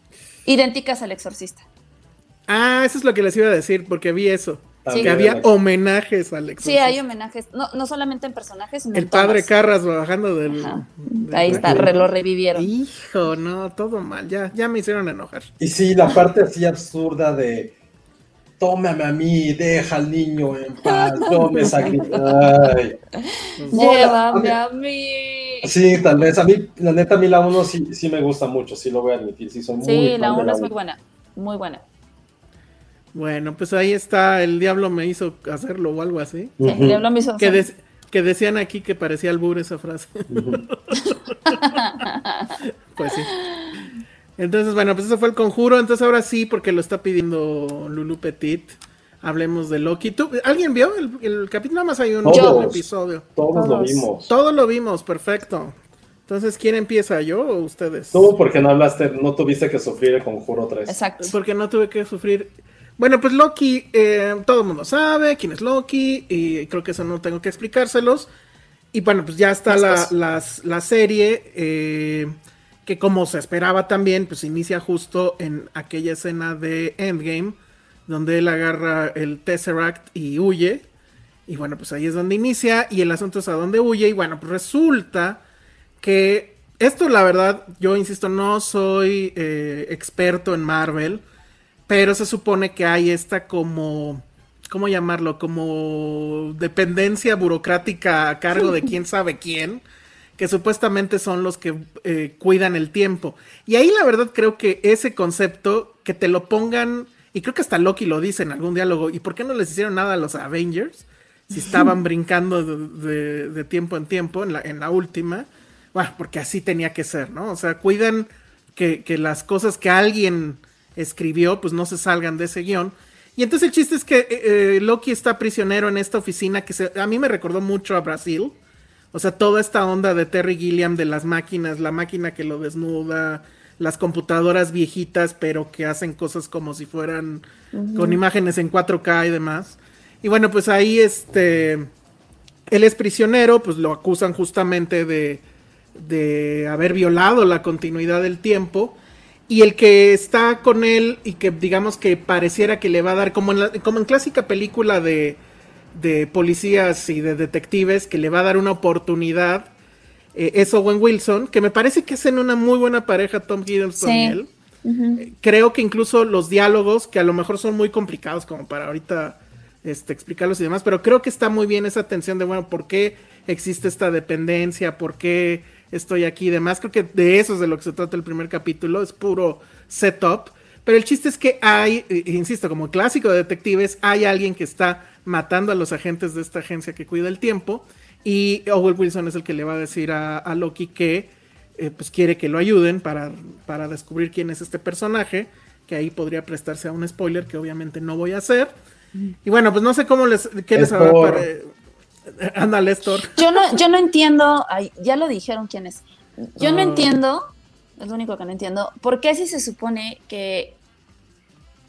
idénticas al exorcista. Ah, eso es lo que les iba a decir, porque vi eso. También Que había homenajes al Sí, exorcista. hay homenajes, no, no solamente en personajes, sino El en padre Carras bajando del. Ahí está, re- lo revivieron. Hijo, no, todo mal. Ya, ya me hicieron enojar. Y sí, la parte así absurda de tómame a mí, deja al niño en paz, [LAUGHS] yo me sacrifico. La- Llévame a a mí. Sí, tal vez. A mí, la neta, a mí la 1 sí, sí me gusta mucho, sí lo voy a admitir. Sí, soy muy Sí, la de 1 es muy buena, muy buena. Bueno, pues ahí está. El diablo me hizo hacerlo o algo así. Sí, Ujú. le habló a mis ojos. Que, de- que decían aquí que parecía albur esa frase. [LAUGHS] pues sí. Entonces, bueno, pues eso fue el conjuro. Entonces ahora sí, porque lo está pidiendo Lulu Petit. Hablemos de Loki. ¿Tú, ¿Alguien vio el, el capítulo? Nada más hay un Todos. episodio. Todos lo Todos. vimos. Todo lo vimos, perfecto. Entonces, ¿quién empieza? ¿Yo o ustedes? Tú, porque no hablaste, no tuviste que sufrir el conjuro 3. Exacto. Porque no tuve que sufrir. Bueno, pues Loki, eh, todo el mundo sabe quién es Loki, y creo que eso no tengo que explicárselos. Y bueno, pues ya está la, las- la serie, eh, que como se esperaba también, pues inicia justo en aquella escena de Endgame, donde él agarra el Tesseract y huye. Y bueno, pues ahí es donde inicia, y el asunto es a dónde huye. Y bueno, pues resulta que esto, la verdad, yo insisto, no soy eh, experto en Marvel, pero se supone que hay esta como, ¿cómo llamarlo? Como dependencia burocrática a cargo de quién sabe quién, que supuestamente son los que eh, cuidan el tiempo. Y ahí la verdad creo que ese concepto, que te lo pongan, y creo que hasta Loki lo dice en algún diálogo, ¿y por qué no les hicieron nada a los Avengers? Si estaban brincando de, de- de tiempo en tiempo en la, en la última. Bueno, porque así tenía que ser, ¿no? O sea, cuidan que, que las cosas que alguien escribió, pues no se salgan de ese guion. Y entonces el chiste es que eh, eh, Loki está prisionero en esta oficina que se- a mí me recordó mucho a Brasil. O sea, toda esta onda de Terry Gilliam de las máquinas, la máquina que lo desnuda, las computadoras viejitas, pero que hacen cosas como si fueran con imágenes en 4K y demás. Y bueno, pues ahí este él es prisionero, pues lo acusan justamente de, de haber violado la continuidad del tiempo. Y el que está con él y que digamos que pareciera que le va a dar, como en, la- como en clásica película de, de policías y de detectives, que le va a dar una oportunidad, eh, es Owen Wilson, que me parece que hacen una muy buena pareja Tom Hiddleston Sí. y él. Eh, Creo que incluso los diálogos, que a lo mejor son muy complicados como para ahorita este, explicarlos y demás, pero creo que está muy bien esa tensión de, bueno, ¿por qué existe esta dependencia? ¿Por qué estoy aquí y demás? Creo que de eso es de lo que se trata el primer capítulo, es puro setup. Pero el chiste es que hay, eh, insisto, como clásico de detectives, hay alguien que está matando a los agentes de esta agencia que cuida el tiempo. Y Owen Wilson es el que le va a decir a, a Loki que eh, pues quiere que lo ayuden para, para descubrir quién es este personaje. Que ahí podría prestarse a un spoiler que obviamente no voy a hacer. Y bueno, pues no sé cómo les, qué les Es habrá por- [LAUGHS] Ándale, Thor. Yo no, yo no entiendo, ay, ya lo dijeron quién es. Yo no Ah. entiendo, es lo único que no entiendo, ¿por qué si se supone que...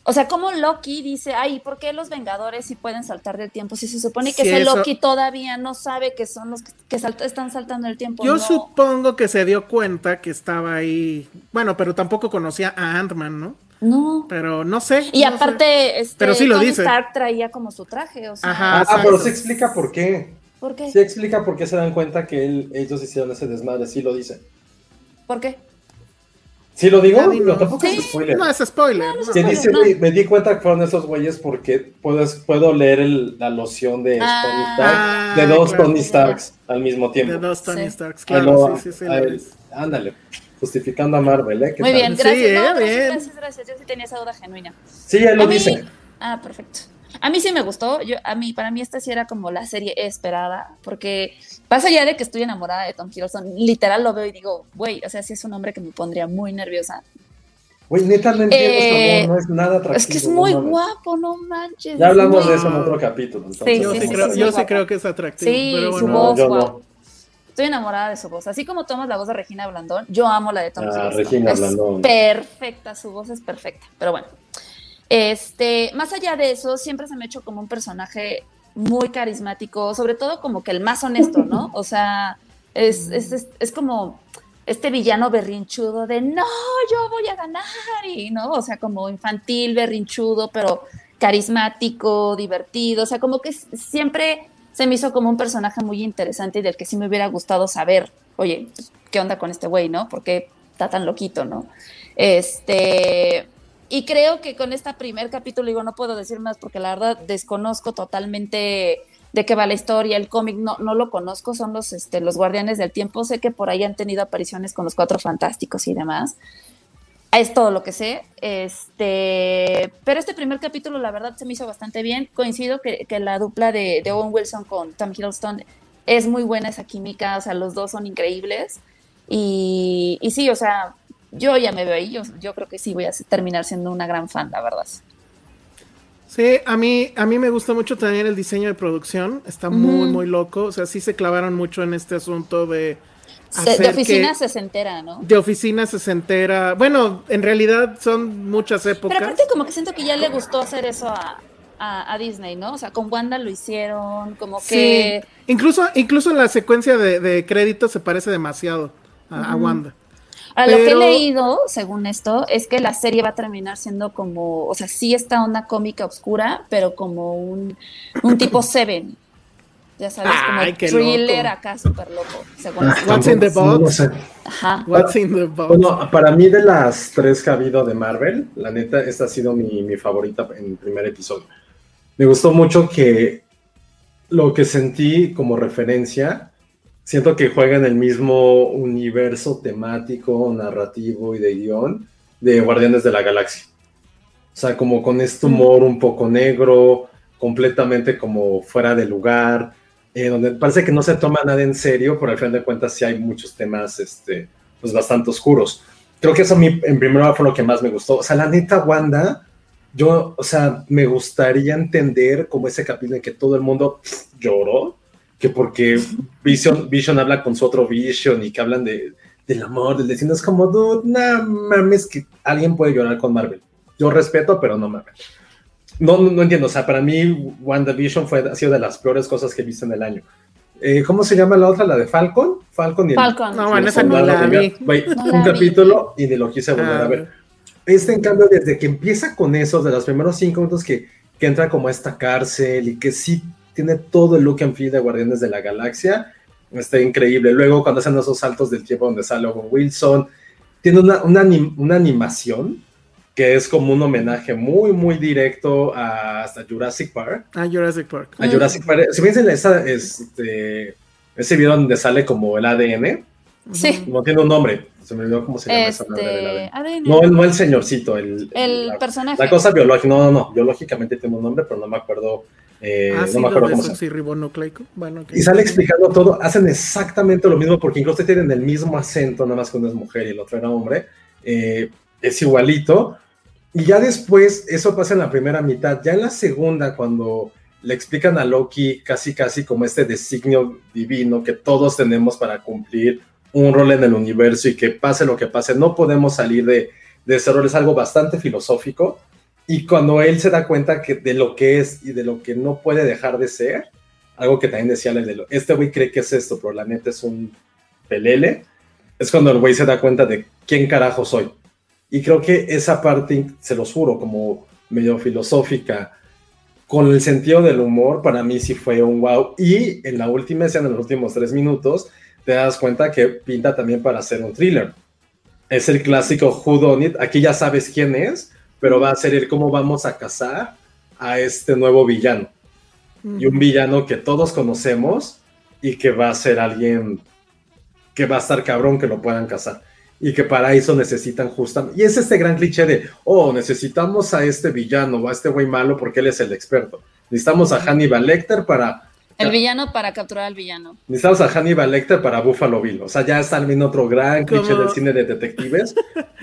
O sea, ¿cómo Loki dice, ay, ¿por qué los Vengadores sí pueden saltar del tiempo? Si se supone que ese eso- Loki todavía no sabe que son los que, que salta- están saltando el tiempo. Yo no. supongo que se dio cuenta que estaba ahí. Bueno, pero tampoco conocía a Ant-Man, ¿no? No. Pero no sé. Y no sé. aparte, este, Pero sí lo Tony dice. Stark traía como su traje, o sea. Ajá. Ah, pero se explica por qué. ¿Por qué? Sí explica por qué se dan cuenta que él- ellos hicieron ese desmadre, sí lo dice. ¿Por qué? ¿Sí lo digo? No, tampoco Sí. es spoiler. No es spoiler. No, no no. Que spoiler, dice, no. me di cuenta que fueron esos güeyes porque puedo, puedo leer el- la loción de Ah. Tony Stark, Ah, de dos claro. Tony Starks al mismo tiempo. De dos Tony Sí. Starks, claro, lo- sí, sí, sí. ándale, justificando a Marvel, ¿eh? ¿Qué Muy tal? bien, Sí, gracias. eh, no, gracias, bien. gracias, gracias. Yo sí tenía esa duda genuina. Sí, él lo A mí-. Ah, perfecto. A mí sí me gustó. Yo, a mí, para mí esta sí era como la serie esperada, porque más allá de que estoy enamorada de Tom Hiddleston, literal lo veo y digo, güey, o sea, sí es un hombre que me pondría muy nerviosa. Güey, neta, no entiendo Eh, su amor, no es nada atractivo. es que es muy guapo, no manches. Ya hablamos de eso en otro capítulo. entonces. Yo Sí, sí, sí, creo, sí, yo sí, sí creo que es atractivo. Sí, pero su bueno, No, voz, yo guau. no. Estoy enamorada de su voz. Así como tomas la voz de Regina Blandón, yo amo la de Tom Ah. Regina es Blandón. perfecta, su voz es perfecta. Pero bueno, este, más allá de eso, siempre se me ha hecho como un personaje muy carismático, sobre todo como que el más honesto, ¿no? O sea, es, es, es, es como este villano berrinchudo de no, yo voy a ganar, y no, o sea, como infantil, berrinchudo, pero carismático, divertido, o sea, como que siempre se me hizo como un personaje muy interesante y del que sí me hubiera gustado saber, oye, ¿qué onda con este güey, no? ¿Por qué está tan loquito, no? Este, y creo que con este primer capítulo, digo, no puedo decir más porque la verdad desconozco totalmente de qué va la historia, el cómic no, no lo conozco, son los, este, los Guardianes del Tiempo, sé que por ahí han tenido apariciones con los Cuatro Fantásticos y demás. Es todo lo que sé. Este, pero este primer capítulo, la verdad, se me hizo bastante bien. Coincido que, que la dupla de, de Owen Wilson con Tom Hiddleston es muy buena esa química, o sea, los dos son increíbles. Y, y sí, o sea, yo ya me veo ahí, yo, yo creo que sí voy a terminar siendo una gran fan, la verdad. Sí, a mí, a mí me gusta mucho también el diseño de producción. Está muy, muy loco. O sea, sí se clavaron mucho en este asunto de Se- de oficina que- se se entera, ¿no? de oficina sesentera. Bueno, en realidad son muchas épocas. Pero aparte como que siento que ya le gustó hacer eso a, a- a Disney, ¿no? O sea, con Wanda lo hicieron, como que... Sí. Incluso, incluso la secuencia de, de créditos se parece demasiado a, a Ujú. Wanda. Ahora, lo que he leído, según esto, es que la serie va a terminar siendo como, o sea, sí está una cómica oscura, pero como un, un tipo Seven. Ya sabes, como Ay, qué thriller loco. acá súper loco, según Ah. What's in the tampoco- no box? sé. Ajá. What's in the box? Bueno, para mí de las tres que ha habido de Marvel, la neta, esta ha sido mi, mi favorita en el primer episodio. Me gustó mucho que lo que sentí como referencia, siento que juega en el mismo universo temático, narrativo y de guion de Guardianes de la Galaxia. O sea, como con este humor un poco negro, completamente como fuera de lugar, eh, donde parece que no se toma nada en serio, pero al final de cuentas sí hay muchos temas este, pues bastante oscuros. Creo que eso a mí en primer lugar fue lo que más me gustó. O sea, la neta, Wanda, yo, o sea, me gustaría entender como ese capítulo en que todo el mundo pff, lloró, que porque Vision, Vision habla con su otro Vision y que hablan de, del amor, del destino, es como, dude, no mames que alguien puede llorar con Marvel. Yo respeto, pero no mames. No, no, no entiendo, o sea, para mí WandaVision fue, ha sido de las peores cosas que he visto en el año. Eh, ¿Cómo se llama la otra? ¿La de Falcon? Falcon y el- Falcon. No, bueno, esa soldado la de vi. Güey, No un la vi. capítulo y ni lo quise volver Ah, a ver. Este, en cambio, desde que empieza con esos, de los primeros cinco minutos que, que entra como a esta cárcel y que sí tiene todo el look and feel de Guardianes de la Galaxia, está increíble. Luego, cuando hacen esos saltos del tiempo donde sale Owen Wilson, tiene una, una, anim- una animación que es como un homenaje muy, muy directo a hasta Jurassic Park. Ah, Jurassic Park. A Jurassic Park. Si piensan esa, este, ese video donde sale como el ADN, Sí. no tiene un nombre. Se me olvidó cómo se llama esa madre del Este, ADN. ADN. No, el- no el señorcito, el, el la, personaje. la cosa biológica. No, no, no. Biológicamente tiene un nombre, pero no me acuerdo. eh, no Ácido me acuerdo cómo se llama. Bueno. Y sale explicando todo. Hacen exactamente lo mismo porque incluso tienen el mismo acento, nada más que uno es mujer y el otro era hombre. Eh, es igualito. Y ya después, eso pasa en la primera mitad. Ya en la segunda, cuando le explican a Loki casi, casi como este designio divino que todos tenemos para cumplir un rol en el universo y que pase lo que pase, no podemos salir de, de ese rol. Es algo bastante filosófico. Y cuando él se da cuenta que de lo que es y de lo que no puede dejar de ser, algo que también decía el este güey cree que es esto, pero la neta es un pelele, es cuando el güey se da cuenta de quién carajo soy. Y creo que esa parte, se los juro, como medio filosófica, con el sentido del humor, para mí sí fue un wow. Y en la última escena, en los últimos tres minutos, te das cuenta que pinta también para hacer un thriller. Es el clásico Who Done It. Aquí ya sabes quién es, pero va a ser el cómo vamos a cazar a este nuevo villano. Y un villano que todos conocemos y que va a ser alguien que va a estar cabrón que lo puedan cazar y que para eso necesitan justamente. Y es este gran cliché de, oh, necesitamos a este villano o a este güey malo porque él es el experto. Necesitamos a Hannibal Lecter para el villano para capturar al villano. Necesitamos a Hannibal Lecter para Buffalo Bill. O sea, ya está también otro gran cliché del cine de detectives.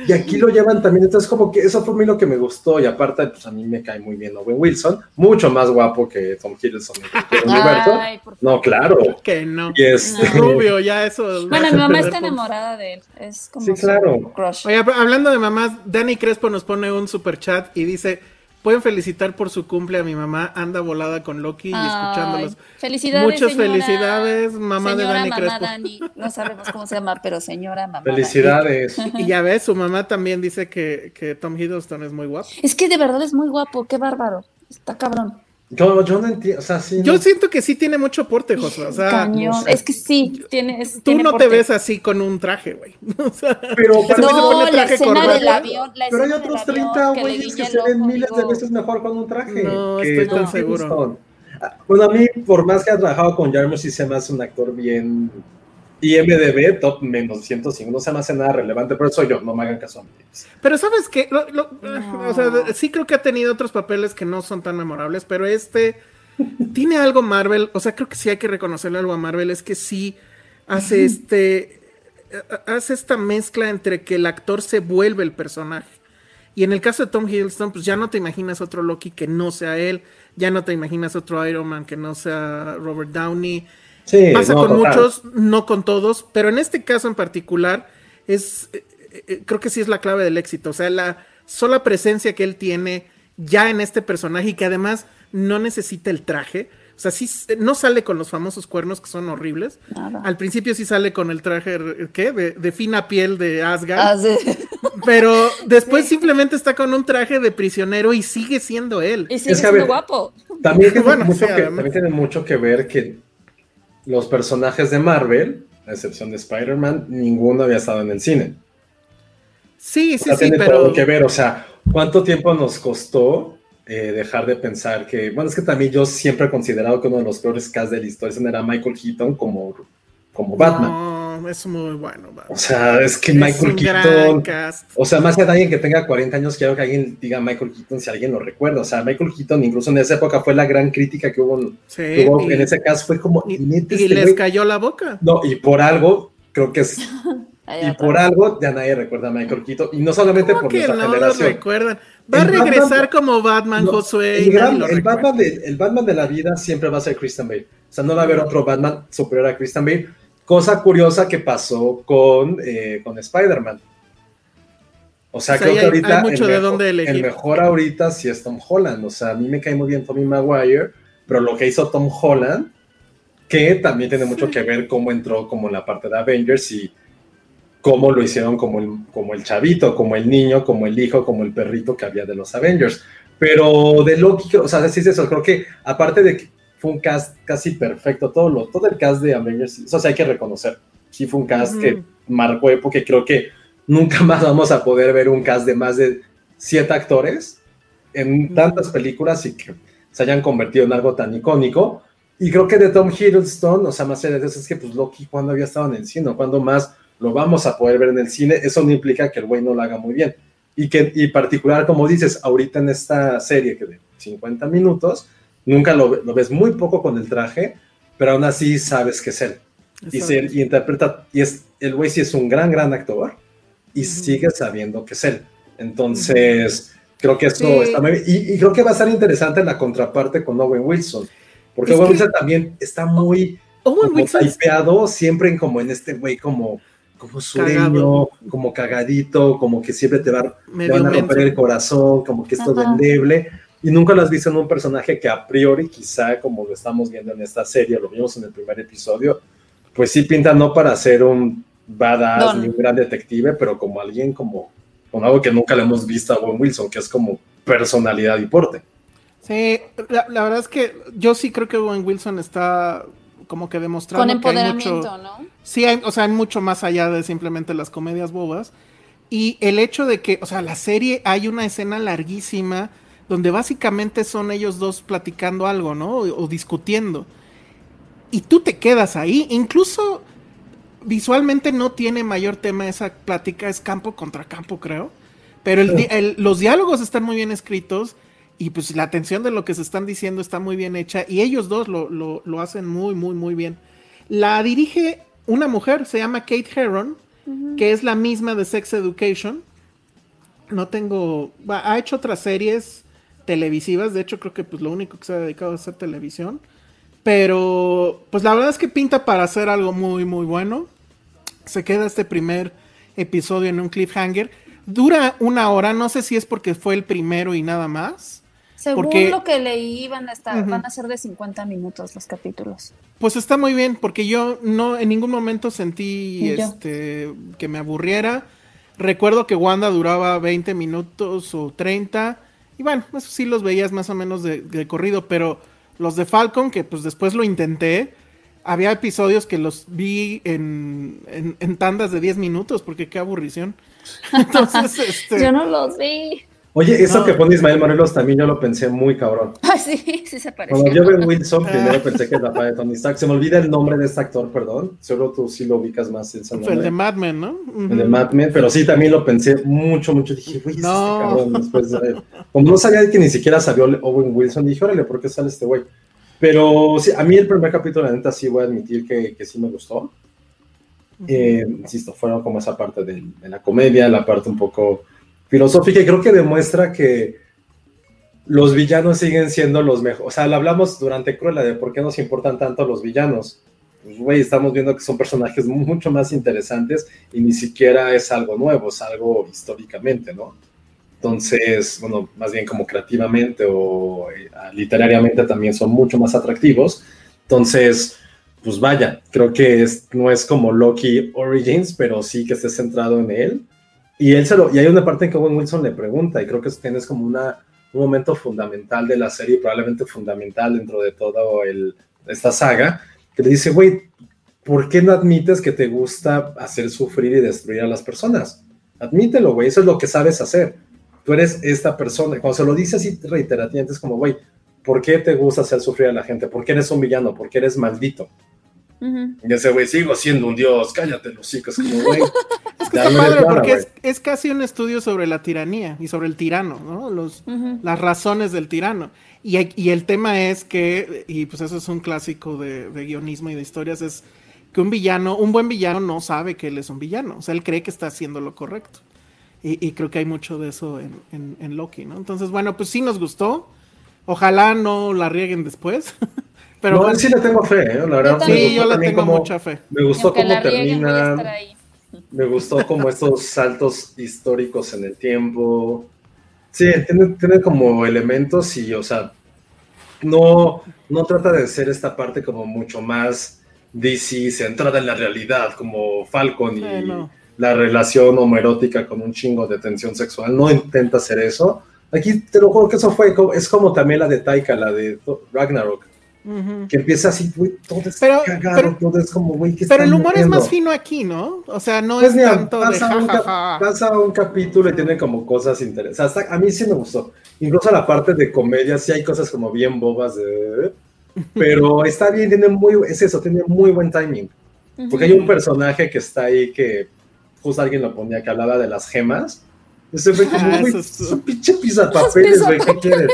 y aquí lo llevan también. Entonces, como que eso fue a mí lo que me gustó. Y aparte, pues a mí me cae muy bien Owen Wilson. Mucho más guapo que Tom Hiddleston en el universo. No, claro. Que no. Y este... Rubio, ya eso. Bueno, mi mamá está enamorada de él. Es como sí, claro. crush. Oye, hablando de mamás, Dani Crespo nos pone un super chat y dice Pueden felicitar por su cumple a mi mamá, anda volada con Loki y escuchándolos. Felicidades. Muchas felicidades, mamá de Dani mamá Crespo. Dani. No sabemos cómo se llama, pero señora mamá. Felicidades. [LAUGHS] Y ya ves, su mamá también dice que, que Tom Hiddleston es muy guapo. Es que de verdad es muy guapo, qué bárbaro. Está cabrón. Yo, yo no entiendo, o sea, sí. Yo no- siento que sí tiene mucho porte, Josué. O sea, Cañón. no sé. Es que sí, tiene. es- tú tiene no te ves así con un traje, güey. [LAUGHS] O sea, Pero, Ese güey se No, pone la traje escena corbata. del avión. La pero hay escena otros avión 30 que le güeyes que se ven miles de veces mejor con un traje. No, que estoy tan seguro. Ah, Bueno, a mí, por más que ha trabajado con Jarmusch, sí se me hace un actor bien. IMDB, top menos 105, no se me hace nada relevante, pero soy yo, no me hagan caso a mí. Pero sabes lo- No. o sea, de- sí creo que ha tenido otros papeles que no son tan memorables, pero este [LAUGHS] tiene algo Marvel, o sea, creo que sí hay que reconocerle algo a Marvel, es que sí hace este, ha- hace esta mezcla entre que el actor se vuelve el personaje. Y en el caso de Tom Hiddleston, pues ya no te imaginas otro Loki que no sea él, ya no te imaginas otro Iron Man que no sea Robert Downey. Sí, Pasa no, con total. muchos, no con todos, pero en este caso en particular es, eh, eh, creo que sí es la clave del éxito. O sea, la sola presencia que él tiene ya en este personaje y que además no necesita el traje. O sea, sí, s- no sale con los famosos cuernos que son horribles. Nada. Al principio sí sale con el traje, ¿qué? De, de fina piel de Asgard. Ah, sí. Pero [LAUGHS] después simplemente está con un traje de prisionero y sigue siendo él. Y sigue Es siendo ver, guapo. También tiene, [LAUGHS] Bueno, mucho sí, que, también tiene mucho que ver que los personajes de Marvel, a excepción de Spider-Man, ninguno había estado en el cine. Sí, O sí, sea, sí, tiene pero... todo que ver, o sea, ¿cuánto tiempo nos costó eh, dejar de pensar que, bueno, es que también yo siempre he considerado que uno de los peores cast de la historia era Michael Keaton como, como Batman. No, es muy bueno. Batman. O sea, es que Es Michael un gran Keaton, cast. o sea, más que alguien que tenga 40 años, quiero que alguien diga Michael Keaton si alguien lo recuerda. O sea, Michael Keaton, incluso en esa época, fue la gran crítica que hubo, Sí, que hubo y- en ese caso. Fue como, y, "Neta, y este les güey". cayó la boca. No, y por algo, creo que es. [LAUGHS] Y por algo ya nadie recuerda a Michael Keaton. Y no solamente ¿Cómo por que nuestra no lo recuerdan? Va a Batman- regresar como Batman, No, Josué. el, gran-. Batman de, el Batman de la vida siempre va a ser Christian Bale. O sea, no va a haber otro Batman superior a Christian Bale. Cosa curiosa que pasó con, eh, con Spider-Man. O sea, O sea, creo que ahorita hay mucho el, mejor, el ahorita sí es Tom Holland. O sea, a mí me cae muy bien Tommy Maguire, pero lo que hizo Tom Holland, que también tiene mucho que ver cómo entró como en la parte de Avengers y cómo lo hicieron como el, como el chavito, como el niño, como el hijo, como el perrito que había de los Avengers. Pero de Loki, o sea, sí es eso, creo que aparte de que fue un cast casi perfecto, todo, lo, todo el cast de Avengers, eso sí hay que reconocer, sí fue un cast Ujú. que marcó época y creo que nunca [LAUGHS] más vamos a poder ver un cast de más de siete actores en tantas películas y que se hayan convertido en algo tan icónico. Y creo que de Tom Hiddleston, o sea, más allá de eso, es que pues Loki, cuando había estado en el cine? cuando más lo vamos a poder ver en el cine? Eso no implica que el güey no lo haga muy bien. Y que, y particular, como dices, ahorita en esta serie que de 50 minutos, nunca lo, lo ves muy poco con el traje, pero aún así sabes que es él. Y, se, y interpreta, y es, el güey sí es un gran, gran actor, y sigue sabiendo que es él. Entonces, creo que eso Sí. está muy bien. Y, y creo que va a ser interesante la contraparte con Owen Wilson, porque Es Owen Wilson también está muy Owen como Wilson typeado, siempre en como en este güey como como sureño, Cagado. como cagadito, como que siempre te, va, te van a romper el corazón, como que esto es Ajá. Y nunca lo has visto en un personaje que a priori, quizá como lo estamos viendo en esta serie, lo vimos en el primer episodio, pues sí pinta no para ser un badass Don. ni un gran detective, pero como alguien como con algo que nunca le hemos visto a Owen Wilson, que es como personalidad y porte. Sí, la, la verdad es que yo sí creo que Owen Wilson está como que demostrando Con que hay empoderamiento, mucho, ¿no? Sí, hay, o sea, hay mucho más allá de simplemente las comedias bobas. Y el hecho de que, o sea, la serie hay una escena larguísima donde básicamente son ellos dos platicando algo, ¿no? O, o discutiendo. Y tú te quedas ahí. Incluso visualmente no tiene mayor tema esa plática, es campo contra campo, creo. Pero el di- el- los diálogos están muy bien escritos y pues la atención de lo que se están diciendo está muy bien hecha y ellos dos lo, lo- lo hacen muy, muy, muy bien. La dirige una mujer, se llama Kate Herron, que es la misma de Sex Education. No tengo, ha hecho otras series televisivas, de hecho creo que pues lo único que se ha dedicado a hacer televisión. Pero pues la verdad es que pinta para hacer algo muy, muy bueno. Se queda este primer episodio en un cliffhanger. Dura una hora, no sé si es porque fue el primero y nada más. Según Porque- lo que leí, van a estar, van a ser de 50 minutos los capítulos. Pues está muy bien, porque yo no en ningún momento sentí este que me aburriera. Recuerdo que Wanda duraba 20 minutos o 30. Y bueno, eso sí los veías más o menos de, de corrido, pero los de Falcon, que pues después lo intenté, había episodios que los vi en, en, en tandas de 10 minutos, porque qué aburrición. [LAUGHS] Entonces, [LAUGHS] este... Yo no los vi. Oye, eso No. que pone Ismael Morelos también yo lo pensé muy cabrón. Ay, [LAUGHS] sí, sí se parece. Cuando yo veo Wilson, Ah. primero pensé que es la papá de Tony Stark. Se me olvida el nombre de este actor, perdón. Solo tú sí lo ubicas más el nombre. de Mad Men, ¿no? El de Mad Men, pero sí también lo pensé mucho, mucho. Dije, güey, No. este cabrón. Después de- como no sabía que ni siquiera sabía Owen Wilson, dije, órale, ¿por qué sale este güey? Pero sí, a mí el primer capítulo, la neta, sí voy a admitir que, que sí me gustó. Eh, insisto, fueron como esa parte de, de la comedia, la parte un poco filosófica, y creo que demuestra que los villanos siguen siendo los mejores. O sea, lo hablamos durante Cruella de por qué nos importan tanto los villanos. Pues, güey, estamos viendo que son personajes mucho más interesantes y ni siquiera es algo nuevo, es algo históricamente, ¿no? Entonces, bueno, más bien como creativamente o eh, literariamente también son mucho más atractivos. Entonces, pues vaya, creo que es, no es como Loki Origins, pero sí que esté centrado en él. Y él se lo, y hay una parte en que Owen Wilson le pregunta, y creo que tienes como una, un momento fundamental de la serie, probablemente fundamental dentro de toda esta saga, que le dice, güey, ¿por qué no admites que te gusta hacer sufrir y destruir a las personas? Admítelo, güey, eso es lo que sabes hacer. Tú eres esta persona. Cuando se lo dice así reiterativamente, es como, güey, ¿por qué te gusta hacer sufrir a la gente? ¿Por qué eres un villano? ¿Por qué eres maldito? Ujú. Y ese güey, sigo siendo un dios, cállate los chicos, como, güey. [LAUGHS] Es que está no padre porque es, es casi un estudio sobre la tiranía y sobre el tirano, ¿no? Los, las razones del tirano. Y, y el tema es que, y pues eso es un clásico de, de guionismo y de historias, es que un villano, un buen villano no sabe que él es un villano, o sea, él cree que está haciendo lo correcto. Y, y creo que hay mucho de eso en, en- en Loki, ¿no? Entonces, bueno, pues sí nos gustó. Ojalá no la rieguen después. [LAUGHS] Pero no, bueno, sí le tengo fe, ¿eh? La verdad, también. me sí, gustó yo le también tengo cómo- mucha fe. Me gustó aunque cómo termina. Me gustó [LAUGHS] como estos saltos históricos en el tiempo. Sí, tiene, tiene como elementos y, o sea, no, no trata de ser esta parte como mucho más DC, centrada en la realidad, como Falcon y no. la relación homoerótica con un chingo de tensión sexual. No intenta hacer eso. Aquí te lo juro que eso fue, como- es como también la de Taika, la de Ragnarok, Ujú. que empieza así, güey, todo es Pero- cagado, pero- todo es como, güey, ¿qué Pero el humor es más fino aquí, ¿no? O sea, no Pues es mira, tanto de pasa, un, cap- jajaja. pasa un capítulo y tiene como cosas interesantes. Hasta- a mí sí me gustó. Incluso la parte de comedia, sí hay cosas como bien bobas, de- pero está bien, tiene muy, es eso, tiene muy buen timing. Porque hay un personaje que está ahí que justo alguien lo ponía, que hablaba de las gemas. Ese fue como, Ah, güey, es un pinche pizapapeles, güey, ¿qué quieres?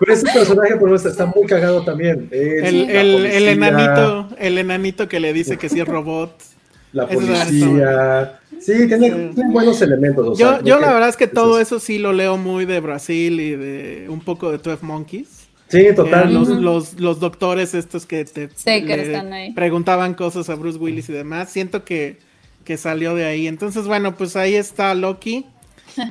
Pero ese personaje, por ejemplo, está muy cagado también. El, el- el enanito, el enanito que le dice que sí es robot. La policía. Sí, tiene, Sí. tiene buenos elementos. o Yo, sea, yo la verdad es que es todo eso. eso sí lo leo muy de Brasil y de un poco de 12 Monkeys. Sí, Eran total. los, Ujú. los, los doctores estos que te Sí, que están ahí. preguntaban cosas a Bruce Willis y demás. Siento que, que salió de ahí. Entonces, bueno, pues ahí está Loki.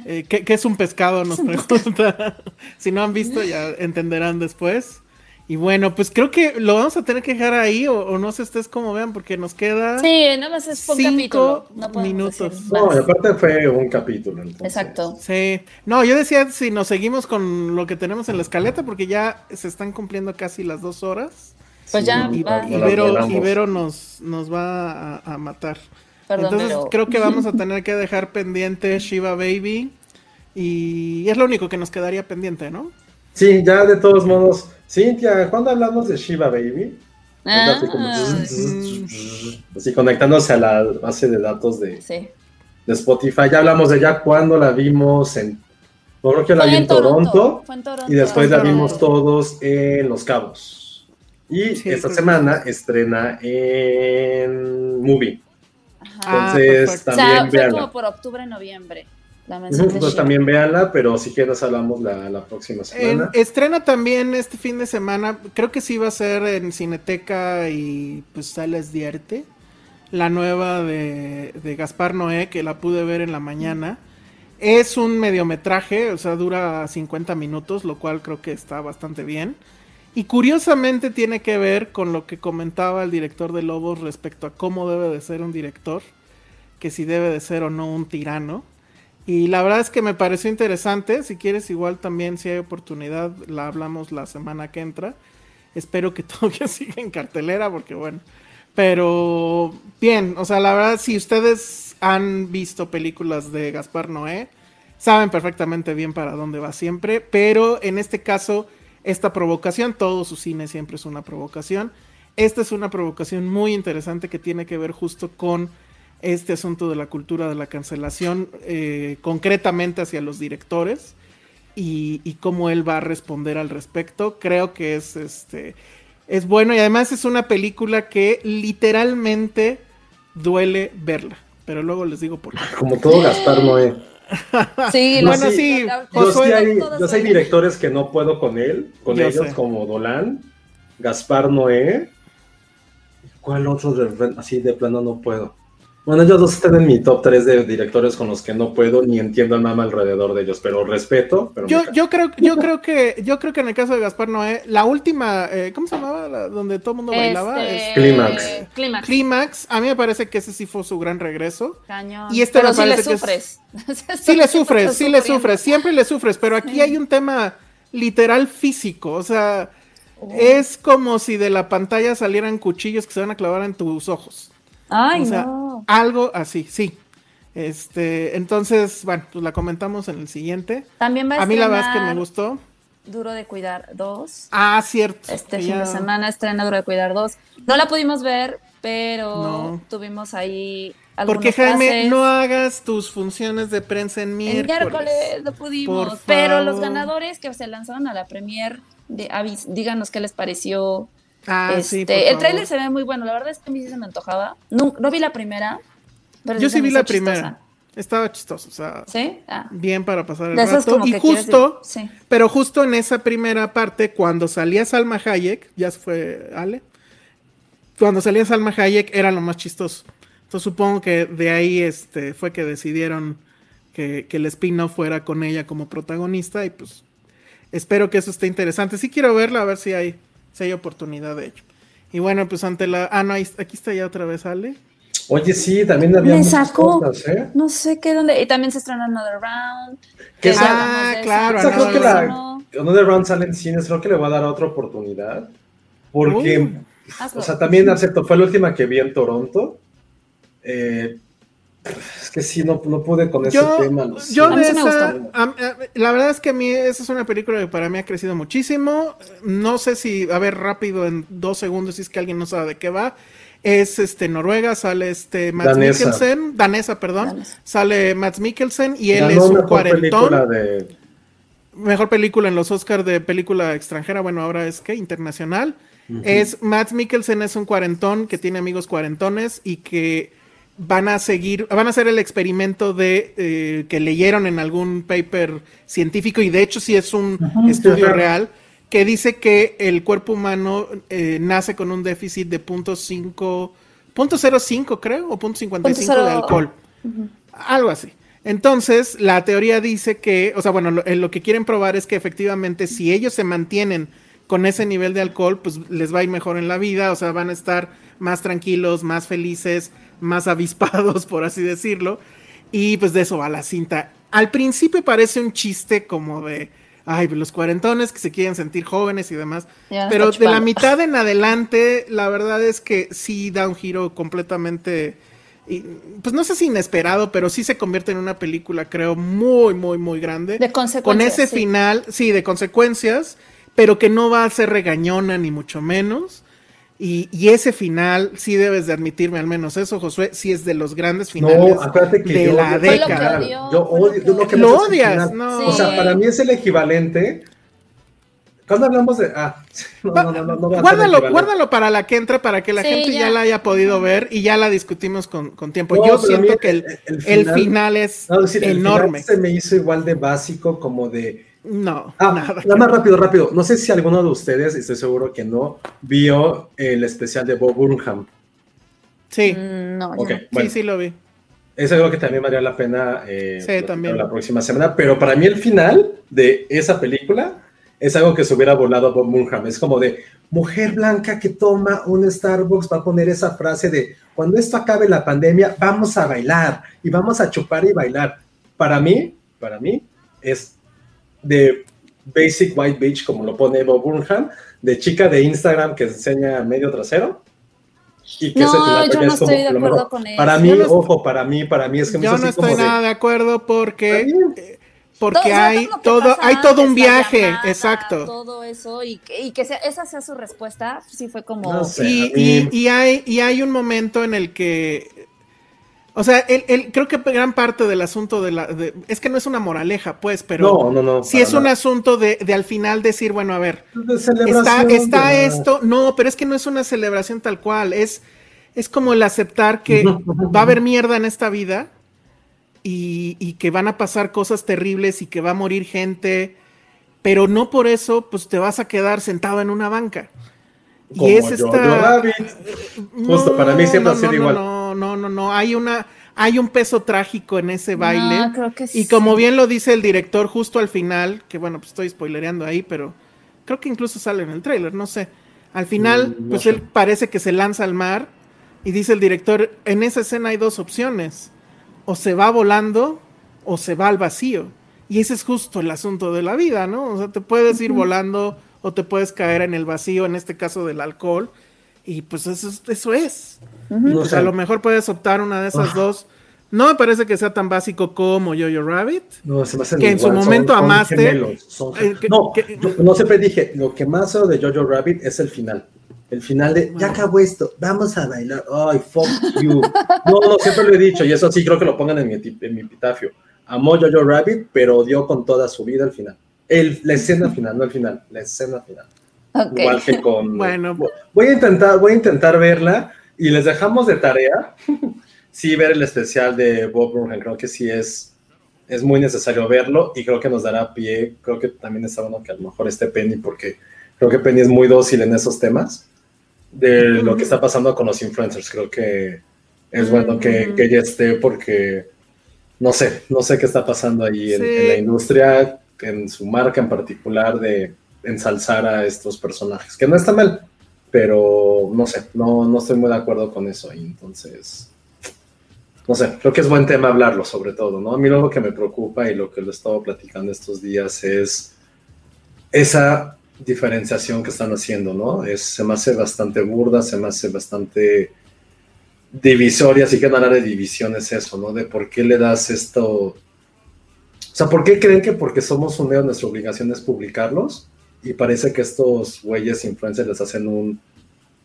Eh, ¿qué, qué es un pescado? Nos pregunta. [LAUGHS] si no han visto, ya entenderán después. Y bueno, pues creo que lo vamos a tener que dejar ahí, o, no sé ustedes cómo vean, porque nos queda. Sí, nada más es un cinco minutos. No, aparte fue un capítulo. Exacto. Sí. No, yo decía si nos seguimos con lo que tenemos en la escaleta, porque ya se están cumpliendo casi las dos horas. Pues ya, y, va. Ibero, nos, nos va a, matar. Entonces creo que vamos a tener que dejar pendiente Shiva Baby. Y es lo único que nos quedaría pendiente, ¿no? Sí, ya de todos modos Cintia, ¿cuándo hablamos de Shiva Baby? Ah. Así, conectándose a la base de datos de, de Spotify. Ya hablamos de ella cuando la vimos en. creo que la vi en Toronto, Y después la vimos todos en Los Cabos. Y esta semana estrena en Movie. Entonces, también o sea, fue como por octubre, noviembre. Nosotros también véanla, pero si quieres hablamos la, próxima semana. estrena también este fin de semana, creo que sí va a ser en Cineteca y pues Sales Dierte, la nueva de, de Gaspar Noé, que la pude ver en la mañana. Es un mediometraje, o sea, dura 50 minutos, lo cual creo que está bastante bien. Y curiosamente tiene que ver con lo que comentaba el director de Lobos respecto a cómo debe de ser un director, que si debe de ser o no un tirano. Y la verdad es que me pareció interesante. Si quieres, igual también, si hay oportunidad, la hablamos la semana que entra. Espero que [LAUGHS] todavía siga en cartelera, porque bueno. Pero bien, o sea, la verdad, si ustedes han visto películas de Gaspar Noé, saben perfectamente bien para dónde va siempre. Pero en este caso, esta provocación, todo su cine siempre es una provocación. Esta es una provocación muy interesante que tiene que ver justo con este asunto de la cultura de la cancelación eh, concretamente hacia los directores y, cómo él va a responder al respecto. Creo que es este es bueno y además es una película que literalmente duele verla. Pero luego les digo por qué. Como todo Gaspar Noé. [LAUGHS] Sí, bueno, sí. Yo, sí hay, yo hay directores que no puedo con él, con ellos, como Dolan, Gaspar Noé. ¿Cuál otro así de plano no puedo? Bueno, ellos dos están en mi top 3 de directores con los que no puedo ni entiendo nada alrededor de ellos, pero respeto. Pero yo, yo creo, yo creo que, yo creo que en el caso de Gaspar Noé, la última, eh, ¿cómo se llamaba? donde todo el mundo bailaba. Este... Clímax. Clímax. Clímax. A mí me parece que ese sí fue su gran regreso. Cañón. Y este pero me sí parece le sufres. [LAUGHS] sí le sufres, sí le sufres, siempre le sufres, pero aquí hay un tema literal físico, o sea, oh. es como si de la pantalla salieran cuchillos que se van a clavar en tus ojos. Ay, no. Algo así, sí. Este, entonces, bueno, pues la comentamos en el siguiente. También va a A mí la verdad es que me gustó. Duro de Cuidar 2. Ah, cierto. Este fin de semana estrena Duro de Cuidar 2. No la pudimos ver, pero tuvimos ahí Porque Jaime, no hagas tus funciones de prensa en miércoles. El miércoles no pudimos, pero los ganadores que se lanzaron a la premier, de, díganos qué les pareció Ah, este, el tráiler se ve muy bueno, la verdad es que a mí sí se me antojaba. No, no vi la primera, pero Yo sí vi la primera. Estaba chistoso, o sea, ¿Sí? Ah. bien para pasar el rato. Y justo, pero justo en esa primera parte, cuando salía Salma Hayek, ya fue Ale, cuando salía Salma Hayek era lo más chistoso. Entonces supongo que de ahí este, fue que decidieron que, que el spin-off fuera con ella como protagonista y pues espero que eso esté interesante. Sí quiero verla, a ver si hay si hay oportunidad de ello. Y bueno, pues ante la... Ah, no, aquí está ya otra vez Ale. Oye, sí, también había Me sacó, cosas, ¿eh? No sé qué, dónde... Y también se estrenó Another Round. Que ah, claro. O sea, creo que la Another Round sale en cines, creo que le voy a dar otra oportunidad. Porque, o sea, también acepto, fue la última que vi en Toronto. Eh, es que sí, no, no pude con ese tema. Yo de esa, la verdad es que a mí esa es una película que para mí ha crecido muchísimo. No sé si, a ver, rápido en dos segundos, si es que alguien no sabe de qué va. Es este Noruega, sale este Matt Mikkelsen, danesa, perdón, sale Matt Mikkelsen y él es un cuarentón. Mejor película en los Oscars de película extranjera, bueno, ahora es que internacional. Es Matt Mikkelsen es un cuarentón que tiene amigos cuarentones y que van a seguir, van a hacer el experimento de eh, que leyeron en algún paper científico y de hecho sí es un estudio real que dice que el cuerpo humano eh, nace con un déficit de .5, .05 creo o .55 de alcohol, algo así. Entonces la teoría dice que, o sea, bueno, lo, lo que quieren probar es que efectivamente si ellos se mantienen con ese nivel de alcohol, pues les va a ir mejor en la vida, o sea, van a estar más tranquilos, más felices, más avispados, [LAUGHS] por así decirlo. Y pues de eso va la cinta. Al principio parece un chiste como de, ay, los cuarentones que se quieren sentir jóvenes y demás. Pero de la mitad [LAUGHS] en adelante, la verdad es que sí da un giro completamente, pues no sé si inesperado, pero sí se convierte en una película, creo, muy, muy, muy grande. De consecuencias. Con ese final, sí, de consecuencias, pero que no va a ser regañona ni mucho menos. Y, ese final, sí debes de admitirme al menos eso, Josué, sí es de los grandes finales de la década. Yo odio, lo, que lo odias, no. O sea, para mí es el equivalente. Cuando hablamos de. Ah, no, no, no, no, guárdalo, guárdalo para la que entra, para que la gente ya. la haya podido ver y ya la discutimos con, con tiempo. Yo siento que el, el, final, es enorme. se me hizo igual de básico como de no, ah, nada. más rápido, rápido. No sé si alguno de ustedes, estoy seguro que no, vio el especial de Bob Burnham. Sí. Mm, no, sí, sí lo vi. Es algo que también valdría la pena eh, también. la próxima semana. Pero para mí el final de esa película es algo que se hubiera volado a Bob Burnham. Es como de mujer blanca que toma un Starbucks va a poner esa frase de cuando esto acabe la pandemia vamos a bailar y vamos a chupar y bailar. Para mí, para mí es de Basic White Beach, como lo pone Bob Burnham, de chica de Instagram que enseña medio trasero. Y que no, yo no estoy de acuerdo con eso. Para mí, ojo, para mí, para mí es que yo no estoy nada de, acuerdo porque eh, porque hay todo, hay todo un viaje, exacto. Todo eso y que, y que esa sea su respuesta, sí fue como. y, y, hay, y hay un momento en el que o sea, el, creo que gran parte del asunto de la... es que no es una moraleja, pues, pero... No, no, Sí es un asunto de, al final decir, bueno, a ver, está, está esto... No, pero es que no es una celebración tal cual, es, es como el aceptar que [LAUGHS] va a haber mierda en esta vida y, y, que van a pasar cosas terribles y que va a morir gente, pero no por eso, pues te vas a quedar sentado en una banca. y es esta... Justo, para mí siempre ha sido igual no, no, no, hay una, hay un peso trágico en ese baile. creo que y como bien lo dice el director justo al final, que bueno, pues estoy spoilereando ahí, pero creo que incluso sale en el tráiler, no sé. Al final, mm, pues él parece que se lanza al mar y dice el director, en esa escena hay dos opciones, o se va volando o se va al vacío. Y ese es justo el asunto de la vida, ¿no? O sea, te puedes ir volando o te puedes caer en el vacío, en este caso del alcohol, y pues eso, eso es. O sea, a lo mejor puedes optar una de esas dos. No me parece que sea tan básico como Yo-Yo Rabbit. No, se me hace Que en su momento amaste. Eh, no, no siempre dije, lo que más hago de Yo-Yo Rabbit es el final. El final de, ya acabó esto, vamos a bailar. Ay, fuck you. No, no, siempre lo he dicho, y eso sí creo que lo pongan en mi, en mi epitafio. Amó Jojo Rabbit, pero odió con toda su vida el final. El, la escena final, no el final, la escena final. Igual que con. [LAUGHS] bueno. Voy a intentar, voy a intentar verla y les dejamos de tarea. [LAUGHS] sí, ver el especial de Bob Burnham. Creo que sí es, es muy necesario verlo y creo que nos dará pie. Creo que también está bueno que a lo mejor esté Penny, porque creo que Penny es muy dócil en esos temas de lo que está pasando con los influencers. Creo que es bueno que, que, ella esté porque no sé, no sé qué está pasando ahí en, en la industria, en su marca en particular de ensalzar a estos personajes, que no está mal, pero no sé, no, no estoy muy de acuerdo con eso. Y entonces, no sé, creo que es buen tema hablarlo sobre todo, ¿no? A mí lo que me preocupa y lo que lo he estado platicando estos días es esa diferenciación que están haciendo, ¿no? Es, se me hace bastante burda, se me hace bastante divisoria, así que hablar de división es eso, ¿no? De por qué le das esto... O sea, ¿por qué creen que porque somos un medio nuestra obligación es publicarlos? Y parece que estos güeyes influencers les hacen un,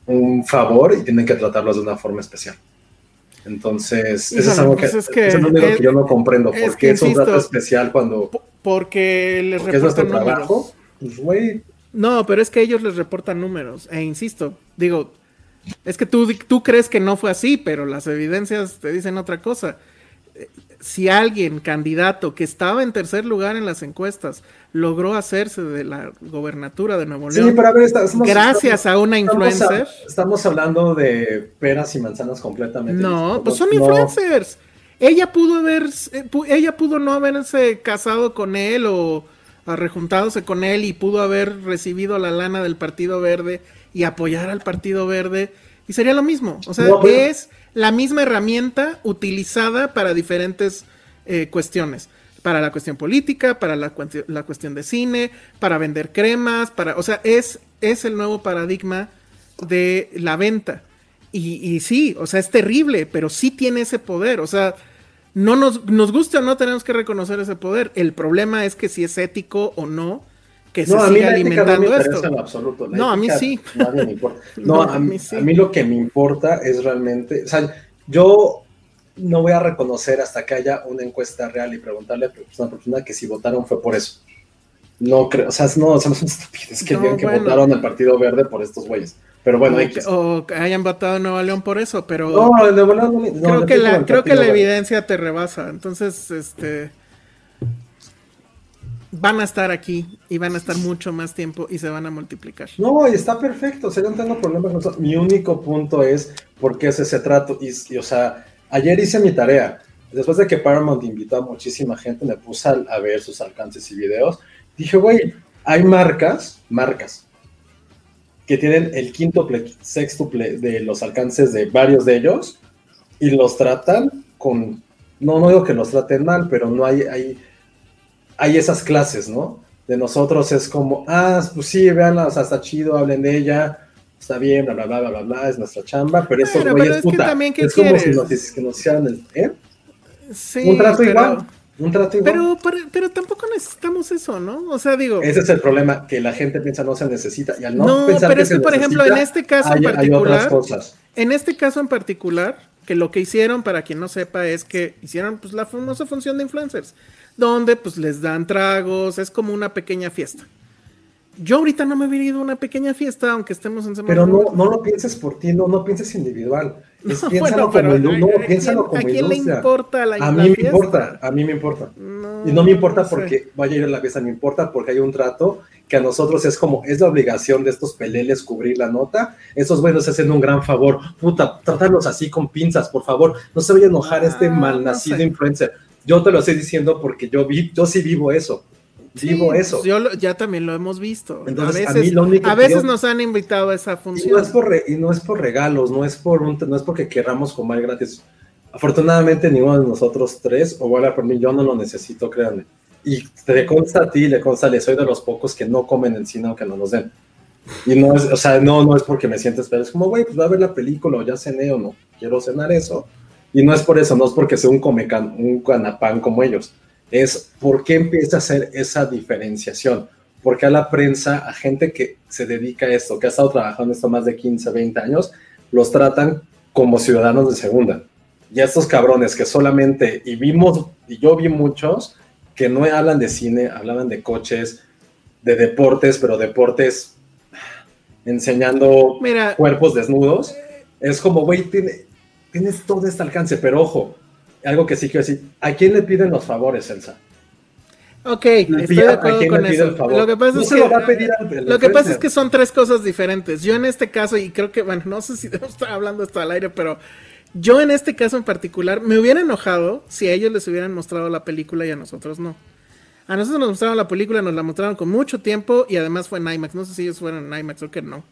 un, favor y tienen que tratarlos de una forma especial. Entonces, eso es algo pues que, es, que yo no comprendo. ¿Por qué es un trato especial cuando... Porque les porque reportan es trabajo? Pues, güey. No, pero es que ellos les reportan números. E insisto, digo, es que tú, tú crees que no fue así, pero las evidencias te dicen otra cosa si alguien, candidato, que estaba en tercer lugar en las encuestas, logró hacerse de la gobernatura de Nuevo León, gracias a una influencer. Estamos, hablando de peras y manzanas completamente. No, pues son influencers. Ella pudo haber, eh, ella pudo no haberse casado con él o, rejuntándose con él y pudo haber recibido la lana del Partido Verde y apoyar al Partido Verde y sería lo mismo. O sea, es la misma herramienta utilizada para diferentes eh, cuestiones. Para la cuestión política, para la, la, cuestión de cine, para vender cremas, para. O sea, es, es el nuevo paradigma de la venta. Y, y, sí, o sea, es terrible, pero sí tiene ese poder. O sea, no nos, nos gusta o no, tenemos que reconocer ese poder. El problema es que si es ético o no, que se siga alimentando no esto. absoluto. no, a mí sí. No, a, mí, a mí lo que me importa es realmente, o sea, yo no voy a reconocer hasta que haya una encuesta real y preguntarle a una persona que si votaron fue por eso. No creo, o sea, no, somos estúpidos que digan que votaron al Partido Verde por estos güeyes. Pero bueno, hay que... O hayan votado en Nuevo León por eso, pero... No, en Nuevo León no, Creo que la, creo que la evidencia te rebasa. Entonces, este... Van a estar aquí y van a estar mucho más tiempo y se van a multiplicar. No, y está perfecto, o sea, yo no tengo problemas. Mi único punto es por qué es ese trato. O sea, ayer hice mi tarea. Después de que Paramount invitó a muchísima gente, me puse a ver sus alcances y videos. Dije, güey, hay marcas, marcas, que tienen el quíntuple, sextuple de los alcances de varios de ellos y los tratan con, no, no digo que los traten mal, pero no hay, hay esas clases, ¿no? De nosotros es como, ah, pues sí, veanla, o sea, está chido, hablen de ella, está bien, bla, bla, bla, bla, bla, es nuestra chamba, pero eso güeyes, puta, es como si nos, que nos hicieran el, ¿eh? Sí, Un trato igual un trato igual. Pero, pero, tampoco necesitamos eso, ¿no? O sea, digo. Ese es el problema, que la gente piensa no se necesita. Y al no, no pero es que, por ejemplo, en este caso en particular. En este caso en particular, que lo que hicieron, para quien no sepa, es que hicieron pues la famosa función de influencers, donde pues les dan tragos, es como una pequeña fiesta. Yo ahorita no me he ido a una pequeña fiesta, aunque estemos en semana. Pero no, no lo pienses por ti, no, no pienses individual. [LAUGHS] Es, piénsalo como, no, piénsalo como ¿A quién le importa la A mí me importa, a mí me importa. y no me importa porque vaya a ir a la fiesta, me importa porque hay un trato que a nosotros es como, es la obligación de estos peleles cubrir la nota. Esos buenos hacen un gran favor. Puta, tratarlos así con pinzas, por favor. No se vaya a enojar este ah, malnacido influencer. Yo te lo estoy diciendo porque yo vi, yo sí vivo eso digo eso. Pues yo ya también lo hemos visto. Entonces, a veces, a, veces nos han invitado a esa función. Y no es por, y no es por regalos, no es, por un, no es porque querramos comer gratis. Afortunadamente, ninguno de nosotros tres, o bueno, por mí, yo no lo necesito, créanme. Y te consta a ti, le consta, le soy de los pocos que no comen en cine aunque no nos den. Y no es, o sea, no, no es porque me sientes, pero es como, güey, pues va a ver la película o ya cené o no, quiero cenar eso. Y no es por eso, no es porque sea un, come un canapán como ellos es por qué empieza a hacer esa diferenciación. Porque a la prensa, a gente que se dedica a esto, que ha estado trabajando esto más de 15, 20 años, los tratan como ciudadanos de segunda. Y a estos cabrones que solamente, y vimos, y yo vi muchos, que no hablan de cine, hablaban de coches, de deportes, pero deportes enseñando cuerpos desnudos. Es como, güey, tienes todo este alcance, pero ojo, algo que sí quiero decir, ¿a quién le piden los favores, Elsa? Ok, estoy de acuerdo con eso. Lo que pasa, es que, lo que pasa es que son tres cosas diferentes. Yo en este caso, y creo que, bueno, no sé si [LAUGHS] debo estar hablando esto al aire, pero yo en este caso en particular me hubiera enojado si a ellos les hubieran mostrado la película y a nosotros no. A nosotros nos mostraron la película, nos la mostraron con mucho tiempo y además fue en IMAX. No sé si ellos fueron en IMAX o que no.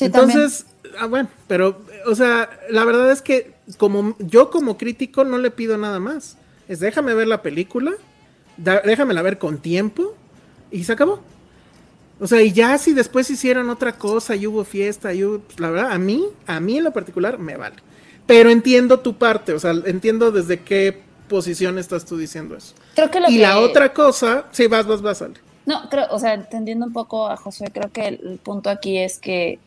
Entonces, ah, bueno, pero, o sea, la verdad es que como yo como crítico no le pido nada más. Es déjame ver la película, déjamela ver con tiempo y se acabó. O sea, y ya si después hicieron otra cosa y hubo fiesta, y pues, la verdad, a mí, a mí en lo particular me vale. Pero entiendo tu parte, o sea, entiendo desde qué posición estás tú diciendo eso. Creo que y la otra cosa, sí, vas, vas, vas, Ale. No, creo, o sea, entendiendo un poco a Josué, creo que el punto aquí es que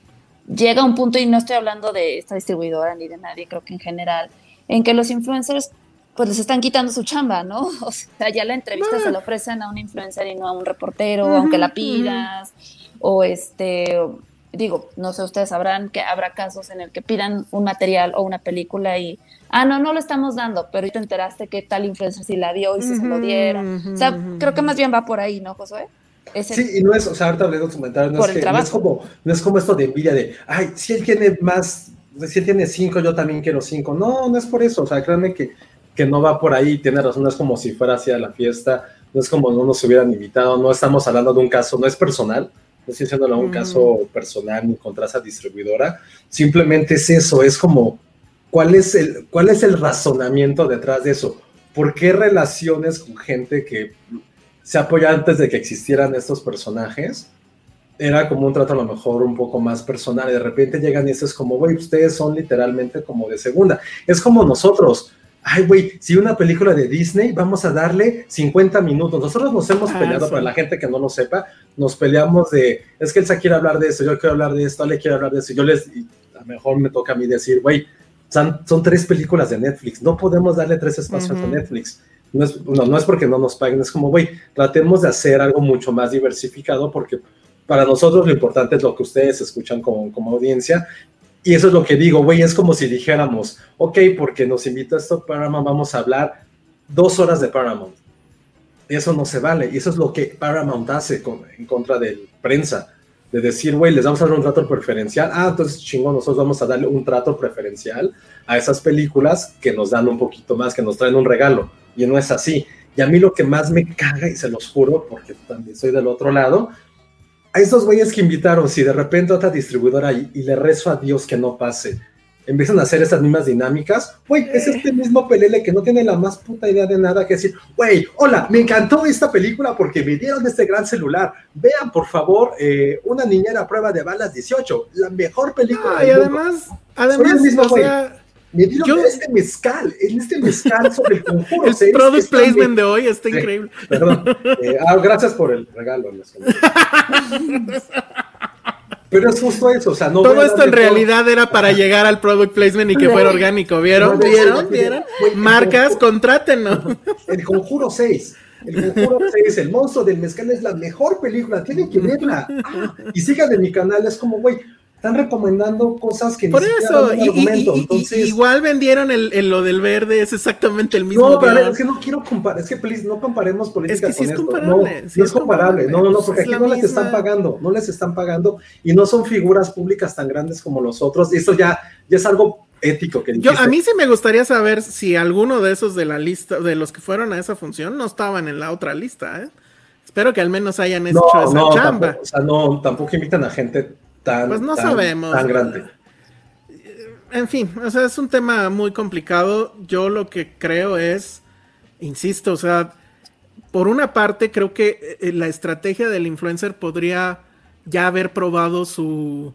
llega un punto, y no estoy hablando de esta distribuidora ni de nadie, creo que en general, en que los influencers pues les están quitando su chamba, ¿no? [LAUGHS] O sea, ya la entrevista se la ofrecen a un influencer y no a un reportero, aunque la pidas, o este, digo, no sé, ustedes sabrán que habrá casos en el que pidan un material o una película y, ah, no, no lo estamos dando, pero hoy te enteraste que tal influencer sí la dio y se lo dieron. O sea, creo que más bien va por ahí, ¿no, Josué? Sí, y no es, o sea, ahorita hablé de comentarios, no, es no, es como, no es como esto de envidia de, ay, si él tiene más, si él tiene cinco, yo también quiero cinco. No, no es por eso, o sea, créanme que, que no va por ahí, tiene razón, es como si fuera hacia la fiesta, no es como no nos hubieran invitado, no estamos hablando de un caso, no es personal, no estoy diciendo un caso personal ni contra esa distribuidora, simplemente es eso, es como, ¿cuál es el, cuál es el razonamiento detrás de eso? ¿Por qué relaciones con gente que se apoya antes de que existieran estos personajes? Era como un trato a lo mejor un poco más personal y de repente llegan y es como, güey, ustedes son literalmente como de segunda. Es como nosotros, ay, güey, si una película de Disney, vamos a darle 50 minutos. Nosotros nos hemos Ah, peleado, sí. para la gente que no lo sepa, nos peleamos de, es que Elsa quiere hablar de eso, yo quiero hablar de esto, Ale quiere hablar de eso. Yo les, y a lo mejor me toca a mí decir, güey, son, son tres películas de Netflix, no podemos darle tres espacios a Netflix. No es, no, es porque no nos paguen, es como, güey, tratemos de hacer algo mucho más diversificado porque para nosotros lo importante es lo que ustedes escuchan como, como audiencia y eso es lo que digo, güey, es como si dijéramos, ok, porque nos invitó esto Paramount, vamos a hablar dos horas de Paramount. Eso no se vale. Y eso es lo que Paramount hace en contra de prensa. De decir, güey, les vamos a dar un trato preferencial. Ah, entonces chingón, nosotros vamos a darle un trato preferencial a esas películas que nos dan un poquito más, que nos traen un regalo. Y no es así. Y a mí lo que más me caga, y se los juro, porque también soy del otro lado, a esos güeyes que invitaron, si de repente otra distribuidora y, y le rezo a Dios que no pase, empiezan a hacer esas mismas dinámicas, güey, es este mismo pelele que no tiene la más puta idea de nada que decir, güey, hola, me encantó esta película porque me dieron este gran celular. Vean, por favor, eh, Una niñera a prueba de balas 18, la mejor película. Ah, y del mundo. además, Soy además, o sea, Me dieron yo- este mezcal, en este mezcal sobre el conjuro. [LAUGHS] el product placement de hoy está Sí. increíble. Perdón. Eh, ah, gracias por el regalo. Pero es justo eso, o sea, no Todo esto en todo- realidad era para llegar al product placement y que fuera orgánico. ¿Vieron? No, ¿Vieron? no, ¿Vieron? Marcas, conjuro- contrátenos. El Conjuro 6. El Conjuro 6, el monstruo del mezcal es la mejor película, tienen que verla. Ah, y sigan en mi canal, es como, güey, están recomendando cosas que Por ni eso, y, argumento. y- y- Entonces, igual vendieron el, el- lo del verde, es exactamente el mismo. no, pero es que no quiero comparar, es que please, no comparemos política Es que sí con es esto. comparable, no, sí no es comparable, no, no, no, porque aquí no les están pagando, no les están pagando y no son figuras públicas tan grandes como los otros. Y eso ya, ya es algo ético que Yo, a mí sí me gustaría saber si alguno de esos de la lista, de los que fueron a esa función, no estaban en la otra lista, ¿eh? Espero que al menos hayan hecho no, esa no, chamba. tampoco, o sea, no, tampoco invitan a gente tan, Pues no tan- sabemos. tan grande. En fin, o sea, es un tema muy complicado. Yo lo que creo es, insisto, o sea, por una parte creo que eh, la estrategia del influencer podría ya haber probado su,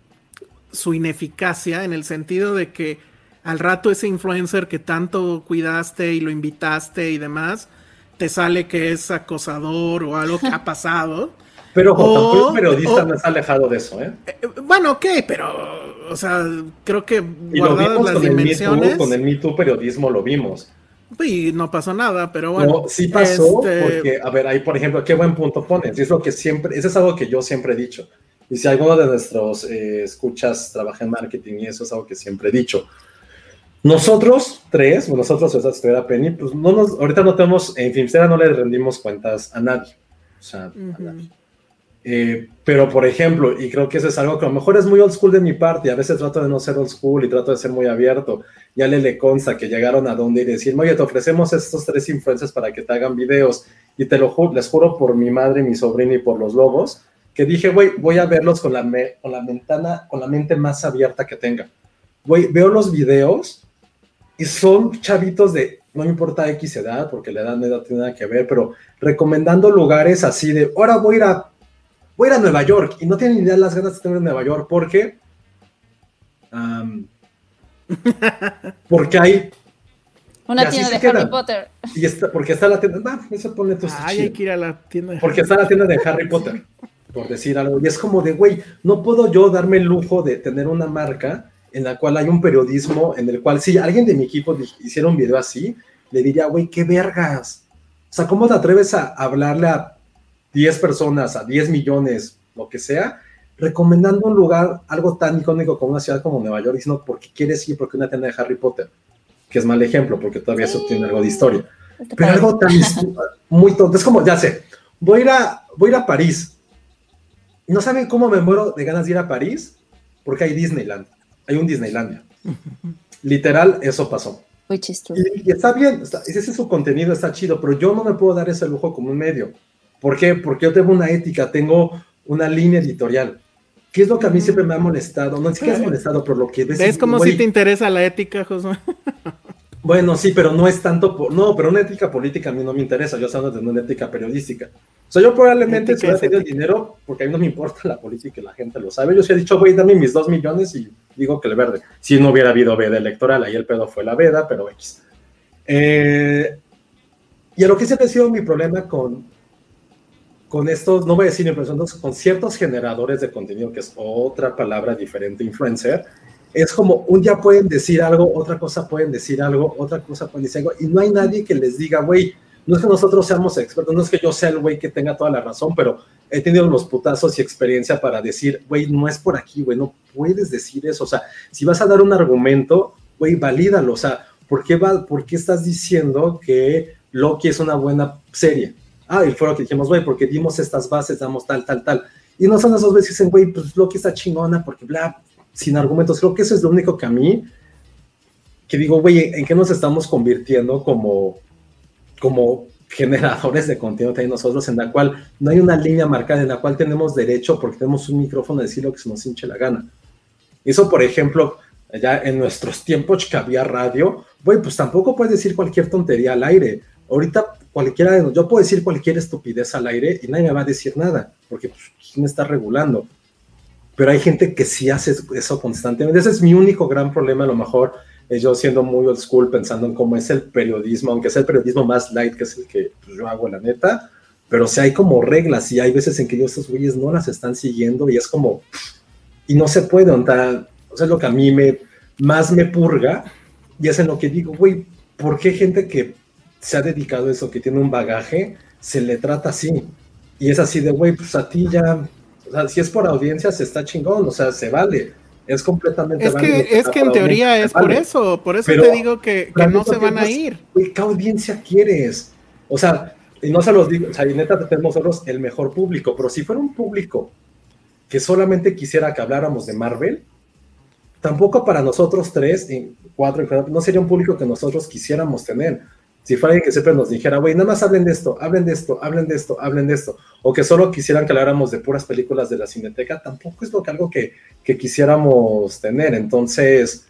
su ineficacia en el sentido de que al rato ese influencer que tanto cuidaste y lo invitaste y demás, te sale que es acosador o algo que ha [LAUGHS] pasado. Pero tampoco un periodista o- no está alejado de eso, ¿eh? Eh, Bueno, ok, pero, o sea, creo que Y lo vimos las con el, Me dimensiones, Too, con el Me Too periodismo lo vimos. y no pasó nada, pero bueno. no, sí pasó, este, porque, a ver, ahí, por ejemplo, qué buen punto pones. Es lo que siempre, eso es algo que yo siempre he dicho. Y si alguno de nuestros eh, escuchas trabaja en marketing y eso es algo que siempre he dicho. Nosotros tres, nosotros, o sea, si estuviera Penny, pues no nos, ahorita no tenemos, en Filmstera no le rendimos cuentas a nadie. O sea, a nadie. Eh, pero, por ejemplo, y creo que eso es algo que a lo mejor es muy old school de mi parte, y a veces trato de no ser old school y trato de ser muy abierto. Ya le, le consta que llegaron a donde y decir, oye, te ofrecemos estos tres influencers para que te hagan videos, y te lo juro, les juro por mi madre, mi sobrina y por los lobos, que dije, güey, voy a verlos con la, me- con la ventana, con la mente más abierta que tenga. Güey, veo los videos y son chavitos de, no me importa X edad, porque la edad no tiene nada que ver, pero recomendando lugares así de, ahora voy a ir a, voy a ir a Nueva York, y no tienen ni idea las ganas de tener en Nueva York, porque, am, porque hay, Una tienda de Harry. Potter. y está, porque está la tienda, ah, eso pone tu Ay, hay que ir a la tienda. porque está la tienda de Harry Potter, por decir algo. Y es como de, güey, no puedo yo darme el lujo de tener una marca en la cual hay un periodismo en el cual, si alguien de mi equipo hiciera un video así, le diría, güey, qué vergas. O sea, ¿cómo te atreves a hablarle a 10 personas, a 10 millones, lo que sea, recomendando un lugar, algo tan icónico como una ciudad como Nueva York, diciendo, ¿por qué quieres ir? Porque una tienda de Harry Potter, que es mal ejemplo, porque todavía eso tiene algo de historia. Pero algo tan [LAUGHS] muy tonto. Es como, ya sé, voy a ir a, voy a, ir a París. ¿Y no saben cómo me muero de ganas de ir a París? Porque hay Disneyland. Hay un Disneylandia. [LAUGHS] Literal, eso pasó. Is true. Y, y está bien, está- ese es su contenido, está chido, pero yo no me puedo dar ese lujo como un medio. ¿Por qué? Porque yo tengo una ética, tengo una línea editorial. ¿Qué es lo que a mí siempre me ha molestado? No es que me ha molestado, pero lo que ves. ¿Ves como si te interesa la ética, Josué? Bueno, sí, pero no es tanto. por- no, pero una ética política a mí no me interesa. Yo estoy hablando de una ética periodística. O sea, yo probablemente si hubiera es tenido dinero, porque a mí no me importa la política y la gente lo sabe. Yo sí he dicho, güey, dame mis dos millones y digo que el verde. Si no hubiera habido veda electoral, ahí el pedo fue la veda, pero X. Eh, y a lo que siempre ha sido mi problema con, con estos, no voy a decir influencers, con ciertos generadores de contenido, que es otra palabra diferente, influencer, es como un día pueden decir algo, otra cosa pueden decir algo, otra cosa pueden decir algo, y no hay nadie que les diga, güey, no es que nosotros seamos expertos, no es que yo sea el güey que tenga toda la razón, pero he tenido los putazos y experiencia para decir, güey, no es por aquí, güey, no puedes decir eso, o sea, si vas a dar un argumento, güey, valídalo, o sea, ¿por qué, va, ¿por qué estás diciendo que Loki es una buena serie? Ah, y fue lo que dijimos, güey, porque dimos estas bases, damos tal, tal, tal. Y no son esos veces que dicen, güey, pues Loki está chingona porque bla, sin argumentos. Creo que eso es lo único que a mí, que digo, güey, ¿en qué nos estamos convirtiendo como, como generadores de contenido también nosotros, en la cual no hay una línea marcada, en la cual tenemos derecho, porque tenemos un micrófono, a decir lo que se nos hinche la gana? Eso, por ejemplo, ya en nuestros tiempos que había radio, güey, pues tampoco puedes decir cualquier tontería al aire. Ahorita cualquiera de nosotros, yo puedo decir cualquier estupidez al aire y nadie me va a decir nada, porque pues, ¿quién me está regulando? Pero hay gente que sí hace eso constantemente. Ese es mi único gran problema, a lo mejor, es yo siendo muy old school, pensando en cómo es el periodismo, aunque sea el periodismo más light, que es el que pues, yo hago, la neta, pero sí hay como reglas y hay veces en que yo estos güeyes no las están siguiendo y es como, y no se puede, o sea, o sea, es lo que a mí me, más me purga y es en lo que digo, güey, ¿por qué gente que se ha dedicado a eso, que tiene un bagaje, se le trata así? Y es así de, güey, pues a ti ya, o sea, si es por audiencia, se está chingón, o sea, se vale. Es completamente Es válido que, es que en teoría es por eso, por eso Pero te digo que, no se van a ir. Güey, ¿qué audiencia quieres? O sea, y no se los digo, o sea, y neta tenemos nosotros el mejor público, pero si fuera un público que solamente quisiera que habláramos de Marvel, tampoco para nosotros tres, y cuatro, no sería un público que nosotros quisiéramos tener. Si fuera alguien que siempre nos dijera, güey, nada más hablen de esto, hablen de esto, hablen de esto, hablen de esto, o que solo quisieran que habláramos de puras películas de la cineteca, tampoco es lo que algo que, que quisiéramos tener. Entonces,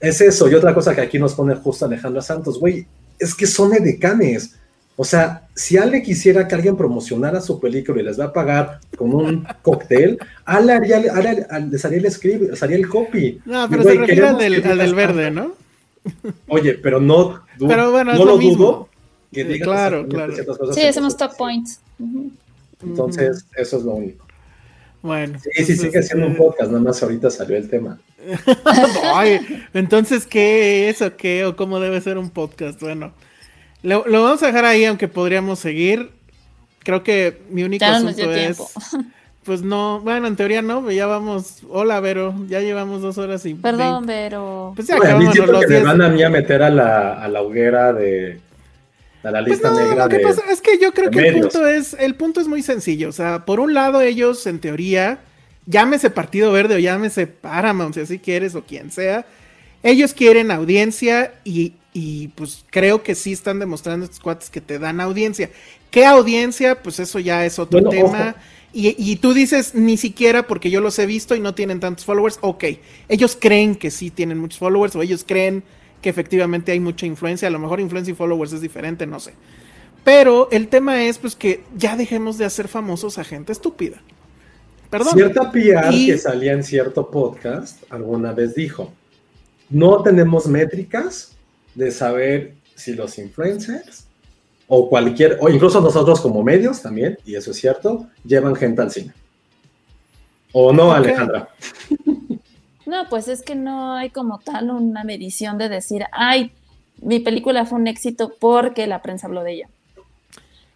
es eso. Y otra cosa que aquí nos pone justo Alejandra Santos, güey, es que son edecanes. O sea, si Ale quisiera que alguien promocionara su película y les va a pagar con un cóctel, Ale haría, Ale- Ale- les haría el script, les haría el copy. No, pero güey, se refiere al del, al verde. ¿no? Oye, pero no, du- Pero bueno, es no lo lo mismo. dudo. Que Sí, digas claro, claro. ciertas cosas Sí, hacemos top points. Entonces, eso es lo único. Bueno. Sí, sí, sigue entonces, siendo un eh, podcast, nada más ahorita salió el tema. [LAUGHS] Ay, entonces, ¿qué es o qué o cómo debe ser un podcast? Bueno, lo, lo vamos a dejar ahí, aunque podríamos seguir. Creo que mi único Ya asunto es, tiempo. [LAUGHS] pues no, bueno, en teoría no, ya vamos. Hola, Vero, ya llevamos dos horas y Perdón, veinte. pero. Pues ya mí acabamos los que me van a mí a meter a la, a la hoguera de a la Pues lista no, negra lo que de pasa es que yo creo que el punto es, el punto es muy sencillo. O sea, por un lado, ellos, en teoría, llámese Partido Verde o llámese Paramount, si así quieres, o quien sea, ellos quieren audiencia y, y, pues creo que sí están demostrando estos cuates que te dan audiencia. ¿Qué audiencia? Pues eso ya es otro Bueno, tema. ojo. Y, y tú dices ni siquiera porque yo los he visto y no tienen tantos followers. Ok, ellos creen que sí tienen muchos followers o ellos creen que efectivamente hay mucha influencia. A lo mejor influencia y followers es diferente, no sé. Pero el tema es pues que ya dejemos de hacer famosos a gente estúpida. Perdón. Cierta PR Y- que salía en cierto podcast alguna vez dijo, no tenemos métricas de saber si los influencers o cualquier, o incluso nosotros como medios también, y eso es cierto, llevan gente al cine. ¿O no. Alejandra? [LAUGHS] No, pues es que no hay como tal una medición de decir, ay, mi película fue un éxito porque la prensa habló de ella.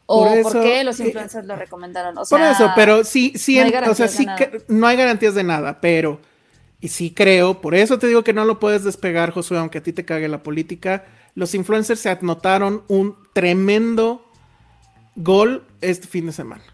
O Por eso, porque los eh, influencers lo recomendaron. O Por sea, eso, pero sí, sí, no hay o sea, sí, que- no hay garantías de nada, pero y sí creo, por eso te digo que no lo puedes despegar, Josué, aunque a ti te cague la política. Los influencers se anotaron un tremendo gol este fin de semana.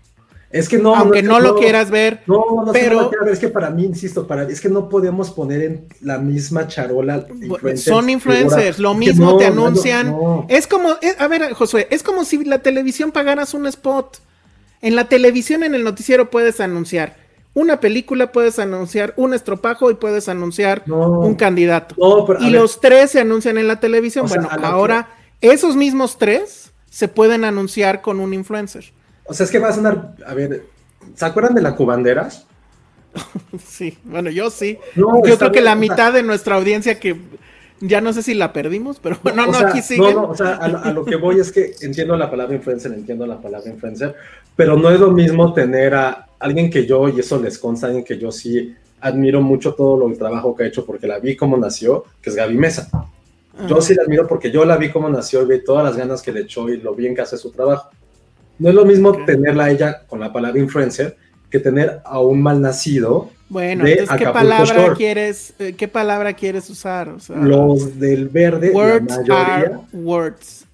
Es que no. Aunque no, lo quieras ver. No, no, pero... ver. Es que para mí, insisto, para, es que no podemos poner en la misma charola. Influencers, Son influencers, lo mismo te anuncian. Es como, a ver, Josué, es como si la televisión pagaras un spot. En la televisión, en el noticiero, puedes anunciar una película, puedes anunciar un estropajo y puedes anunciar un candidato. y los tres se anuncian en la televisión. bueno, ahora esos mismos tres se pueden anunciar con un influencer. O sea, es que va a sonar, a ver, ¿se acuerdan de la cubandera? [LAUGHS] sí, bueno, yo sí. yo creo que la mitad de nuestra audiencia que ya no sé si la perdimos, pero bueno, no, aquí sí. No, no, o sea, a, lo que voy es que entiendo la palabra influencer, entiendo la palabra influencer, pero no es lo mismo tener a alguien que yo, y eso les consta, alguien que yo sí admiro mucho todo lo, el trabajo que ha hecho porque la vi como nació, que es Gaby Mesa. Yo sí la admiro porque yo la vi como nació y vi todas las ganas que le echó y lo bien que hace su trabajo. No es lo mismo tenerla a ella con la palabra influencer que tener a un mal nacido. Bueno, entonces, ¿qué palabra quieres, eh, qué palabra quieres usar? los del verde, la mayoría, words.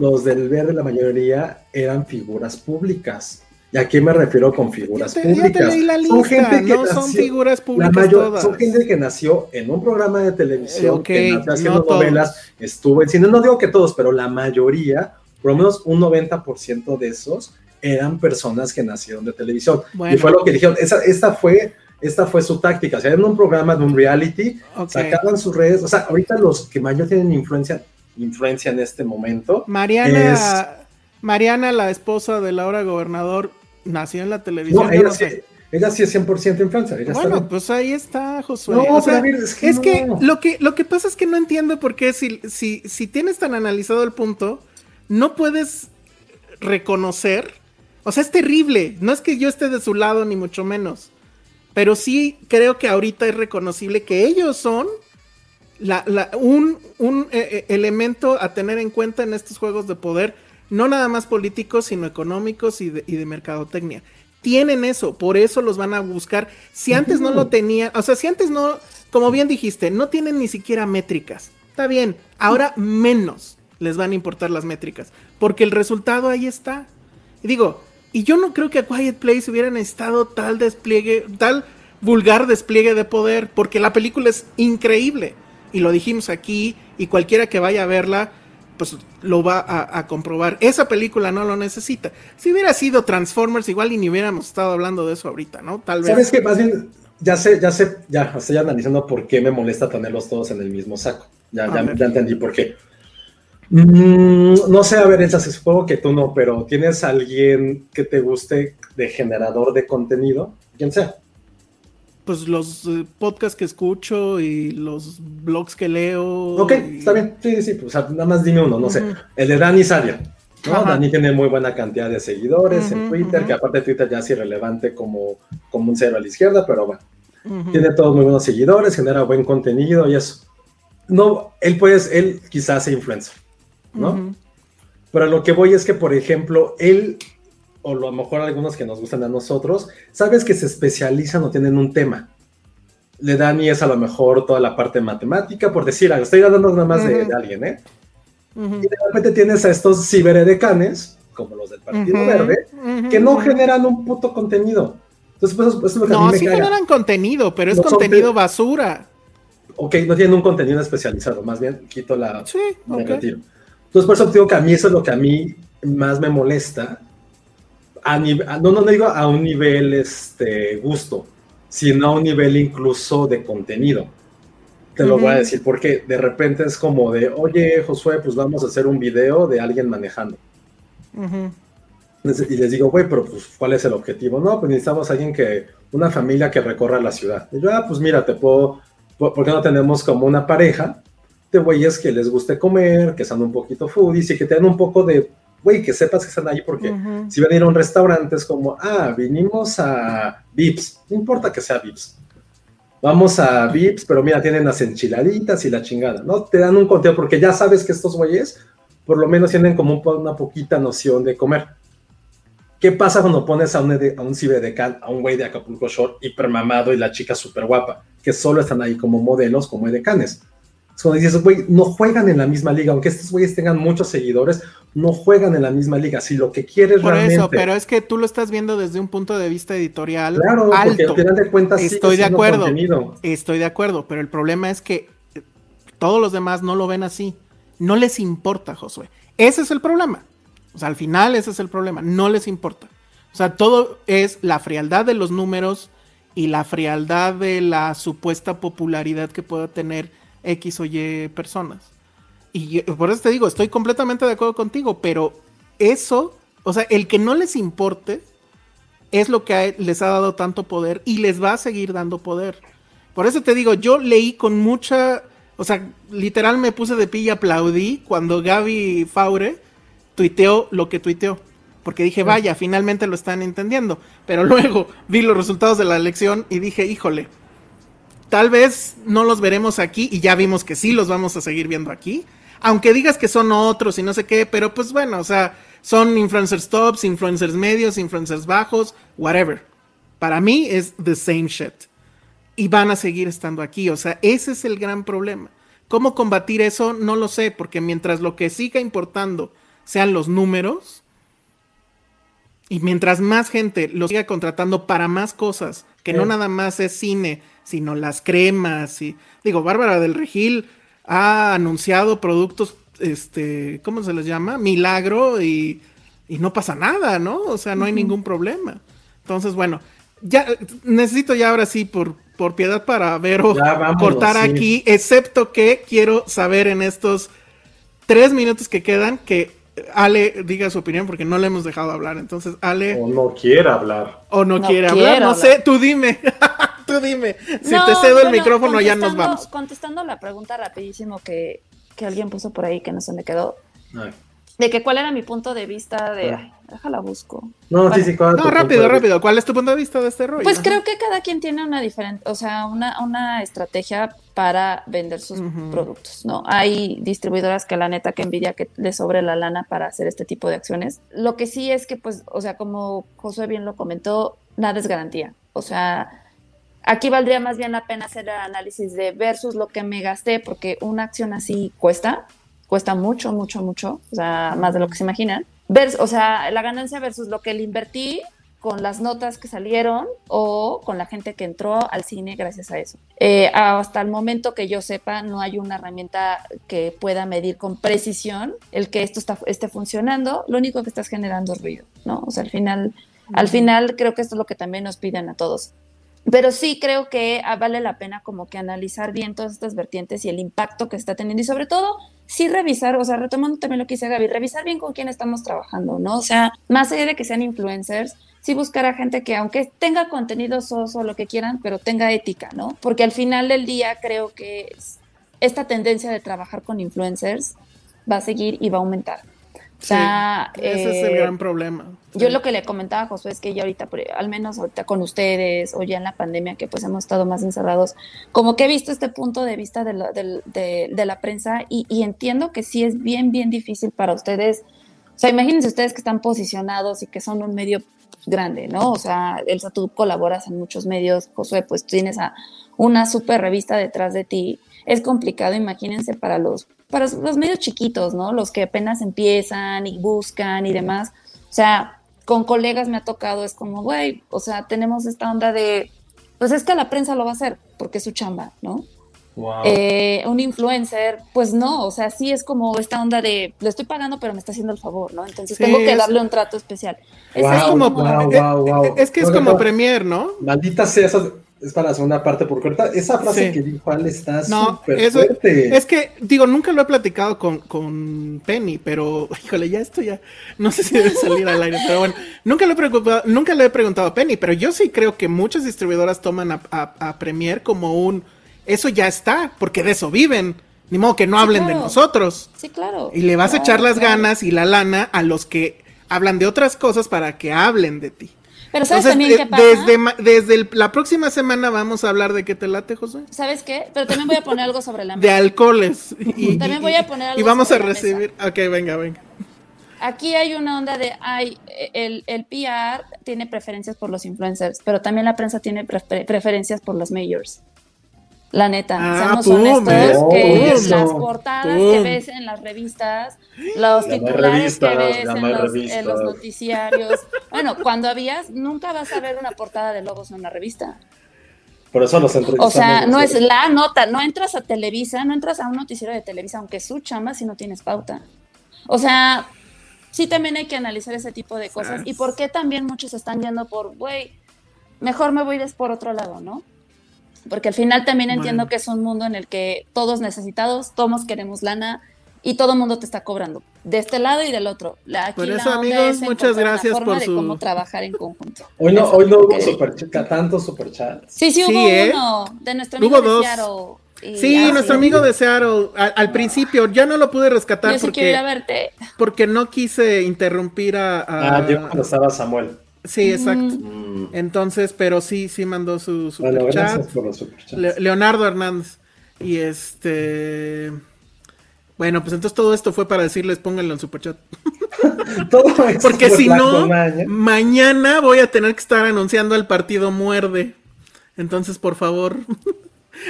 los del verde, la mayoría eran figuras públicas. ¿Y a qué me refiero con figuras públicas? son gente que no son figuras públicas todas. Son gente que nació en un programa de televisión, que nació haciendo novelas, estuvo en cine. No digo que todos, pero la mayoría por lo menos un 90% de esos eran personas que nacieron de televisión. Y fue lo que dijeron, esa, esta, fue, esta fue su táctica, o sea, en un programa de un reality, sacaban sus redes, o sea, ahorita los que mayor tienen influencia, influencia en este momento. Mariana, Mariana, la esposa del ahora gobernador, nació en la televisión. No, ella, sí, ella sí es 100% influencer. bueno, pues ahí está, Josué. No, es que, es que, lo que lo que pasa es que no entiendo por qué si, si, si tienes tan analizado el punto, no puedes reconocer, o sea, es terrible, no es que yo esté de su lado ni mucho menos, pero sí creo que ahorita es reconocible que ellos son un, eh, eh, elemento a tener en cuenta en estos juegos de poder, no nada más políticos, sino económicos y de, y de mercadotecnia. Tienen eso, por eso los van a buscar. Si antes no lo tenían, o sea, si antes no, como bien dijiste, no tienen ni siquiera métricas. Está bien, ahora menos les van a importar las métricas, porque el resultado ahí está. Y digo, y yo no creo que a Quiet Place hubiera necesitado tal despliegue, tal vulgar despliegue de poder, porque la película es increíble. Y lo dijimos aquí, y cualquiera que vaya a verla, pues lo va a, comprobar. Esa película no lo necesita. Si hubiera sido Transformers, igual y ni hubiéramos estado hablando de eso ahorita, ¿no? Tal vez. ¿Sabes qué? Más bien, ya sé, ya sé, ya estoy analizando por qué me molesta tenerlos todos en el mismo saco. Ya, ya, ya entendí por qué. Mm, no sé, a ver, esa supongo que tú no, pero ¿tienes alguien que te guste de generador de contenido? Quien sea. Pues los eh, podcasts que escucho y los blogs que leo. Ok, está bien. Sí, sí, pues nada más dime uno, no sé. El de Dani Sadia. ¿no? Dani tiene muy buena cantidad de seguidores en Twitter, que aparte Twitter ya es irrelevante como, como un cero a la izquierda, pero bueno. Tiene todos muy buenos seguidores, genera buen contenido y eso. No, él pues, él quizás sea influencer. ¿no? Pero lo que voy es que, por ejemplo, él, o a lo mejor algunos que nos gustan a nosotros, sabes que se especializan o tienen un tema. Le dan y es a lo mejor toda la parte matemática, por decir algo, estoy hablando nada más de, alguien, ¿eh? Y de repente tienes a estos ciberedecanes, como los del Partido Verde, que no generan un puto contenido. Entonces, pues, eso es lo que no, a mí me sí generan contenido, pero es contenido basura. Ok, no tienen un contenido especializado, más bien quito la... Sí, okay. Entonces, por eso digo que a mí eso es lo que a mí más me molesta. A no, no, digo a un nivel este, gusto, sino a un nivel incluso de contenido. Te lo voy a decir porque de repente es como de, oye, Josué, pues vamos a hacer un video de alguien manejando. Y les digo, güey, pero pues, ¿cuál es el objetivo? No, pues necesitamos a alguien que, una familia que recorra la ciudad. Y yo, ah, pues mira, te puedo, ¿por qué no tenemos como una pareja de güeyes que les guste comer, que sean un poquito foodies y que tengan un poco de, güey, que sepas que están ahí porque si van a ir a un restaurante es como, ah, vinimos a Vips, no importa que sea Vips. Vamos a Vips, pero mira, tienen las enchiladitas y la chingada, ¿no? Te dan un contenido porque ya sabes que estos güeyes por lo menos tienen como una poquita noción de comer. ¿Qué pasa cuando pones a un, a un cibedecan, a un güey de Acapulco Shore hipermamado y la chica súper guapa, que solo están ahí como modelos, como edecanes? Es cuando dices, güey, no juegan en la misma liga, aunque estos güeyes tengan muchos seguidores, no juegan en la misma liga. Si lo que quieres Por realmente... eso, pero es que tú lo estás viendo desde un punto de vista editorial Claro, porque alto. al final de cuentas Estoy de acuerdo. contenido. Estoy de acuerdo, pero el problema es que eh, todos los demás no lo ven así. No les importa, Josué. Ese es el problema. O sea, al final ese es el problema. No les importa. O sea, todo es la frialdad de los números y la frialdad de la supuesta popularidad que pueda tener X o Y personas. Y yo- por eso te digo, estoy completamente de acuerdo contigo, pero eso, o sea, el que no les importe es lo que les ha dado tanto poder y les va a seguir dando poder. Por eso te digo, yo leí con mucha, o sea, literal me puse de pie y aplaudí cuando Gaby Faure tuiteó lo que tuiteó. Porque dije, vaya, finalmente lo están entendiendo. Pero luego vi los resultados de la elección y dije, híjole, tal vez no los veremos aquí y ya vimos que sí los vamos a seguir viendo aquí. Aunque digas que son otros y no sé qué, pero pues bueno, o sea, son influencers tops, influencers medios, influencers bajos, whatever. Para mí es the same shit. Y van a seguir estando aquí. O sea, ese es el gran problema. ¿Cómo combatir eso? No lo sé, porque mientras lo que siga importando sean los números, y mientras más gente lo siga contratando para más cosas, que no nada más es cine, sino las cremas y digo, Bárbara del Regil ha anunciado productos este, ¿cómo se les llama? Milagro y, y no pasa nada, ¿no? O sea, no hay ningún problema. Entonces, bueno, ya necesito ya ahora sí por por piedad para ver o cortar sí. aquí, excepto que quiero saber en estos tres minutos que quedan que Ale diga su opinión porque no le hemos dejado hablar. Entonces, Ale, O no quiera hablar. o no, No quiere quiero hablar, no hablar. sé, tú dime. [LAUGHS] tú dime. Si No, te cedo el micrófono, ya nos contestando- vamos. Contestando la pregunta rapidísimo que, que alguien puso por ahí que no se me quedó. Ay. De que cuál era mi punto de vista de. Ay, déjala busco. No, sí, Bueno. sí, ¿cuál es tu No, rápido, rápido. ¿Cuál es tu punto de vista de este rollo? Pues Ajá. creo que cada quien tiene una diferente, o sea, una, una estrategia para vender sus productos, ¿no? Hay distribuidoras que la neta que envidia que les sobre la lana para hacer este tipo de acciones. Lo que sí es que, pues, o sea, como Josué bien lo comentó, nada es garantía. O sea, aquí valdría más bien la pena hacer el análisis de versus lo que me gasté, porque una acción así cuesta, cuesta mucho, mucho, mucho, o sea, más de lo que se imaginan. Vers- o sea, la ganancia versus lo que le invertí con las notas que salieron o con la gente que entró al cine gracias a eso. Eh, hasta el momento que yo sepa, no hay una herramienta que pueda medir con precisión el que esto está, esté funcionando. Lo único que estás generando es ruido, ¿no? O sea, al final, al final creo que esto es lo que también nos piden a todos. Pero sí creo que ah, vale la pena como que analizar bien todas estas vertientes y el impacto que está teniendo y sobre todo sí revisar, o sea, retomando también lo que dice Gaby, revisar bien con quién estamos trabajando, ¿no? O sea, más allá de que sean influencers, sí buscar a gente que aunque tenga contenido soso, lo que quieran, pero tenga ética, ¿no? Porque al final del día creo que es- esta tendencia de trabajar con influencers va a seguir y va a aumentar. O sea, Sí, ese es el eh, gran problema. Yo lo que le comentaba a Josué es que ya ahorita, al menos ahorita con ustedes o ya en la pandemia que pues hemos estado más encerrados, como que he visto este punto de vista de la, del- de, de la prensa y, y entiendo que sí es bien, bien difícil para ustedes. O sea, imagínense ustedes que están posicionados y que son un medio grande, ¿no? O sea, Elsa, tú colaboras en muchos medios, Josué, pues tienes a una super revista detrás de ti. Es complicado, imagínense, para los, para los medios chiquitos, ¿no? Los que apenas empiezan y buscan y demás. O sea, con colegas me ha tocado, es como, güey, o sea, tenemos esta onda de, pues es que la prensa lo va a hacer, porque es su chamba, ¿no? Wow. Eh, un influencer, pues no, o sea, sí es como esta onda de, le estoy pagando, pero me está haciendo el favor, ¿no? Entonces Sí, tengo que es- darle un trato especial. Es Wow, como- como- wow, wow, wow. Es que es como no. Premier, ¿no? Maldita sea, esa es para la segunda parte, porque ahorita esa frase Sí. que dijo Ale está No, súper eso fuerte. es que, digo, nunca lo he platicado con, con Penny, pero, [LAUGHS] híjole, ya esto ya, no sé si debe salir al aire, pero bueno, nunca lo he preocupado, nunca le he preguntado a Penny, pero yo sí creo que muchas distribuidoras toman a, a- a Premier como un, eso ya está, porque de eso viven, ni modo que no Sí, hablen de nosotros. Sí, claro. Y le vas a echar las claro. ganas y la lana a los que hablan de otras cosas para que hablen de ti. Pero ¿sabes Entonces, también de- qué pasa? desde, desde el- la próxima semana vamos a hablar de qué te late, José. ¿Sabes qué? Pero también voy a poner algo sobre la De mesa. alcoholes. [LAUGHS] Y, También y- voy a poner y algo vamos a sobre la mesa. recibir. Ok, venga, venga. Aquí hay una onda de, ay, el, el PR tiene preferencias por los influencers, pero también la prensa tiene prefer- preferencias por los majors. La neta, Ah, seamos pum, honestos, ¿eh? que las portadas que ves en las revistas, los titulares revistas, que ves en los, en los noticiarios. Bueno, cuando habías, nunca vas a ver una portada de logos en una revista. Por eso los. O sea, no es nosotros. la nota, no entras a Televisa, no entras a un noticiero de Televisa, aunque es su chamba, si no tienes pauta. O sea, sí también hay que analizar ese tipo de cosas. Y por qué también muchos están yendo por, güey, mejor me voy por otro lado, ¿no? Porque al final también entiendo Bueno. que es un mundo en el que todos necesitados, todos queremos lana y todo el mundo te está cobrando, de este lado y del otro. Aquí Por eso, amigos, es muchas gracias forma por de su- cómo trabajar en conjunto. Hoy no, Eso hoy no hubo superchat, tantos superchats. Sí, sí, Sí, hubo ¿eh? uno de nuestro Hubo amigo de dos. Seattle. y- Sí, ah, nuestro amigo de Seattle, al, al principio, ya no lo pude rescatar Yo sí quiero ir a porque, verte. porque no quise interrumpir a... a- Ah, yo cuando estaba Samuel. Sí, exacto. Mm. Entonces, pero sí, sí mandó su Bueno, super gracias chat. por los superchats. Le- Leonardo Hernández. Y este... Bueno, pues entonces todo esto fue para decirles pónganlo en superchat. [LAUGHS] Todo esto [LAUGHS] Porque si no, Maña. mañana voy a tener que estar anunciando al partido Muerde. Entonces, por favor. [LAUGHS]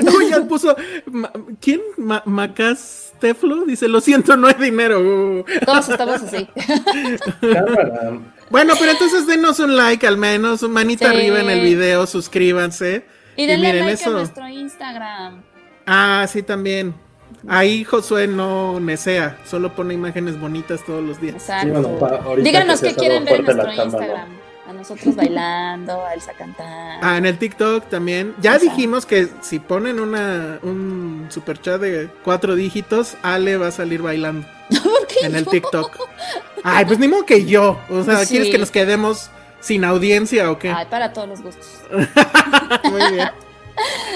No, ya puso. Ma- ¿Quién? Ma- Macas Teflo dice: Lo siento, no hay dinero. Uh. Todos estamos así. Cámara. Bueno, pero entonces denos un like al menos, un manita Sí. arriba en el video, suscríbanse. Y denle miren like eso. a nuestro Instagram. Ah, sí, también. Ahí Josué no nesea, solo pone imágenes bonitas todos los días. Exacto. Sí, bueno, Díganos qué quieren ver en nuestro ¿no? A nosotros bailando, a Elsa cantando. Ah, en el TikTok también. Ya dijimos que si ponen una un super chat de cuatro dígitos, Ale va a salir bailando [LAUGHS] ¿Por qué en el? TikTok. Ay, pues ni modo que yo. O sea, Sí. ¿quieres que nos quedemos sin audiencia o qué? Ay, para todos los gustos. [LAUGHS] Muy bien.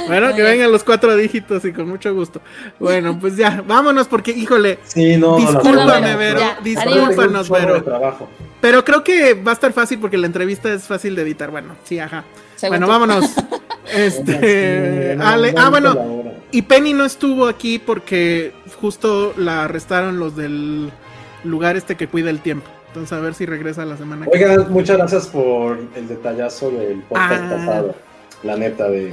Bueno, que vengan los cuatro dígitos y con mucho gusto. Bueno, pues ya, vámonos porque, híjole, Sí, no, no, Discúlpame, verdad, Vero. Ya, Discúlpanos, Vero. trabajo. Pero creo que va a estar fácil porque la entrevista es fácil de editar. Bueno, sí, ajá. Según bueno, tú. vámonos. [LAUGHS] Este, Sí, no, Ale, no, ah, no, bueno, y Penny no estuvo aquí porque justo la arrestaron los del lugar este que cuida el tiempo. Entonces a ver si regresa la semana que Oigan, muchas gracias por el detallazo del podcast Ah. pasado. La neta, de,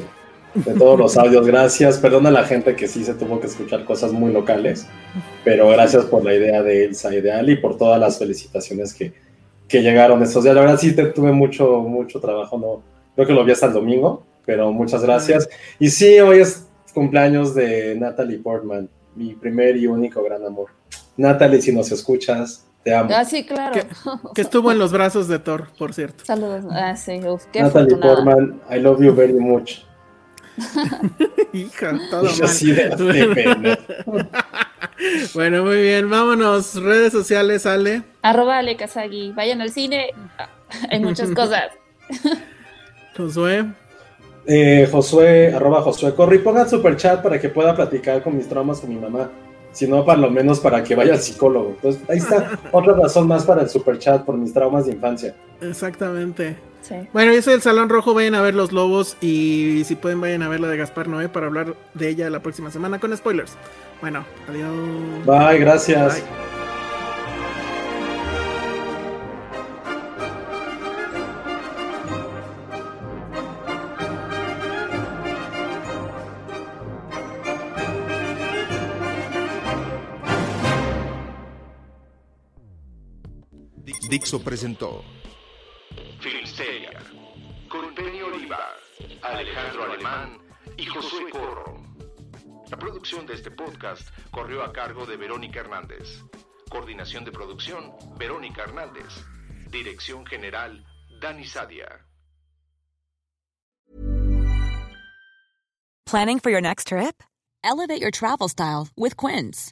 de todos los audios. Gracias. Perdona a la gente que sí se tuvo que escuchar cosas muy locales. Pero gracias por la idea de Elsa y de Ali y por todas las felicitaciones que, que llegaron estos días. La verdad sí te, tuve mucho, mucho trabajo. No, creo que lo vi hasta el domingo, pero muchas gracias. Y sí, hoy es cumpleaños de Natalie Portman, mi primer y único gran amor. Natalie, si nos escuchas, te amo. Ah, sí, claro. Que, que estuvo en los brazos de Thor, por cierto. Saludos. Ah, sí, uf, qué Natalie afortunada. Portman, I love you very much. [LAUGHS] Hija, todo yo mal. pena. [LAUGHS] bueno, muy bien, vámonos. Redes sociales, Ale. Arroba Ale Kazagi. Vayan al cine. Ah, Hay muchas cosas. [LAUGHS] Josué. Eh, Josué, arroba Josué Corri, pongan super chat para que pueda platicar con mis traumas con mi mamá. Si no, para lo menos para que vaya al psicólogo. Entonces, ahí está [LAUGHS] otra razón más para el super chat por mis traumas de infancia. Exactamente. Sí. Bueno, yo soy el Salón Rojo, vayan a ver Los Lobos y si pueden vayan a ver la de Gaspar Noé para hablar de ella la próxima semana con spoilers. Bueno, adiós. Bye, gracias. Bye. Dixo presentó Filmsteria, con Penny Oliva, Alejandro Alemán y Josué Corro. La producción de este podcast corrió a cargo de Verónica Hernández. Coordinación de producción, Verónica Hernández. Dirección General, Dani Sadia. Planning for your next trip? Elevate your travel style with Quince.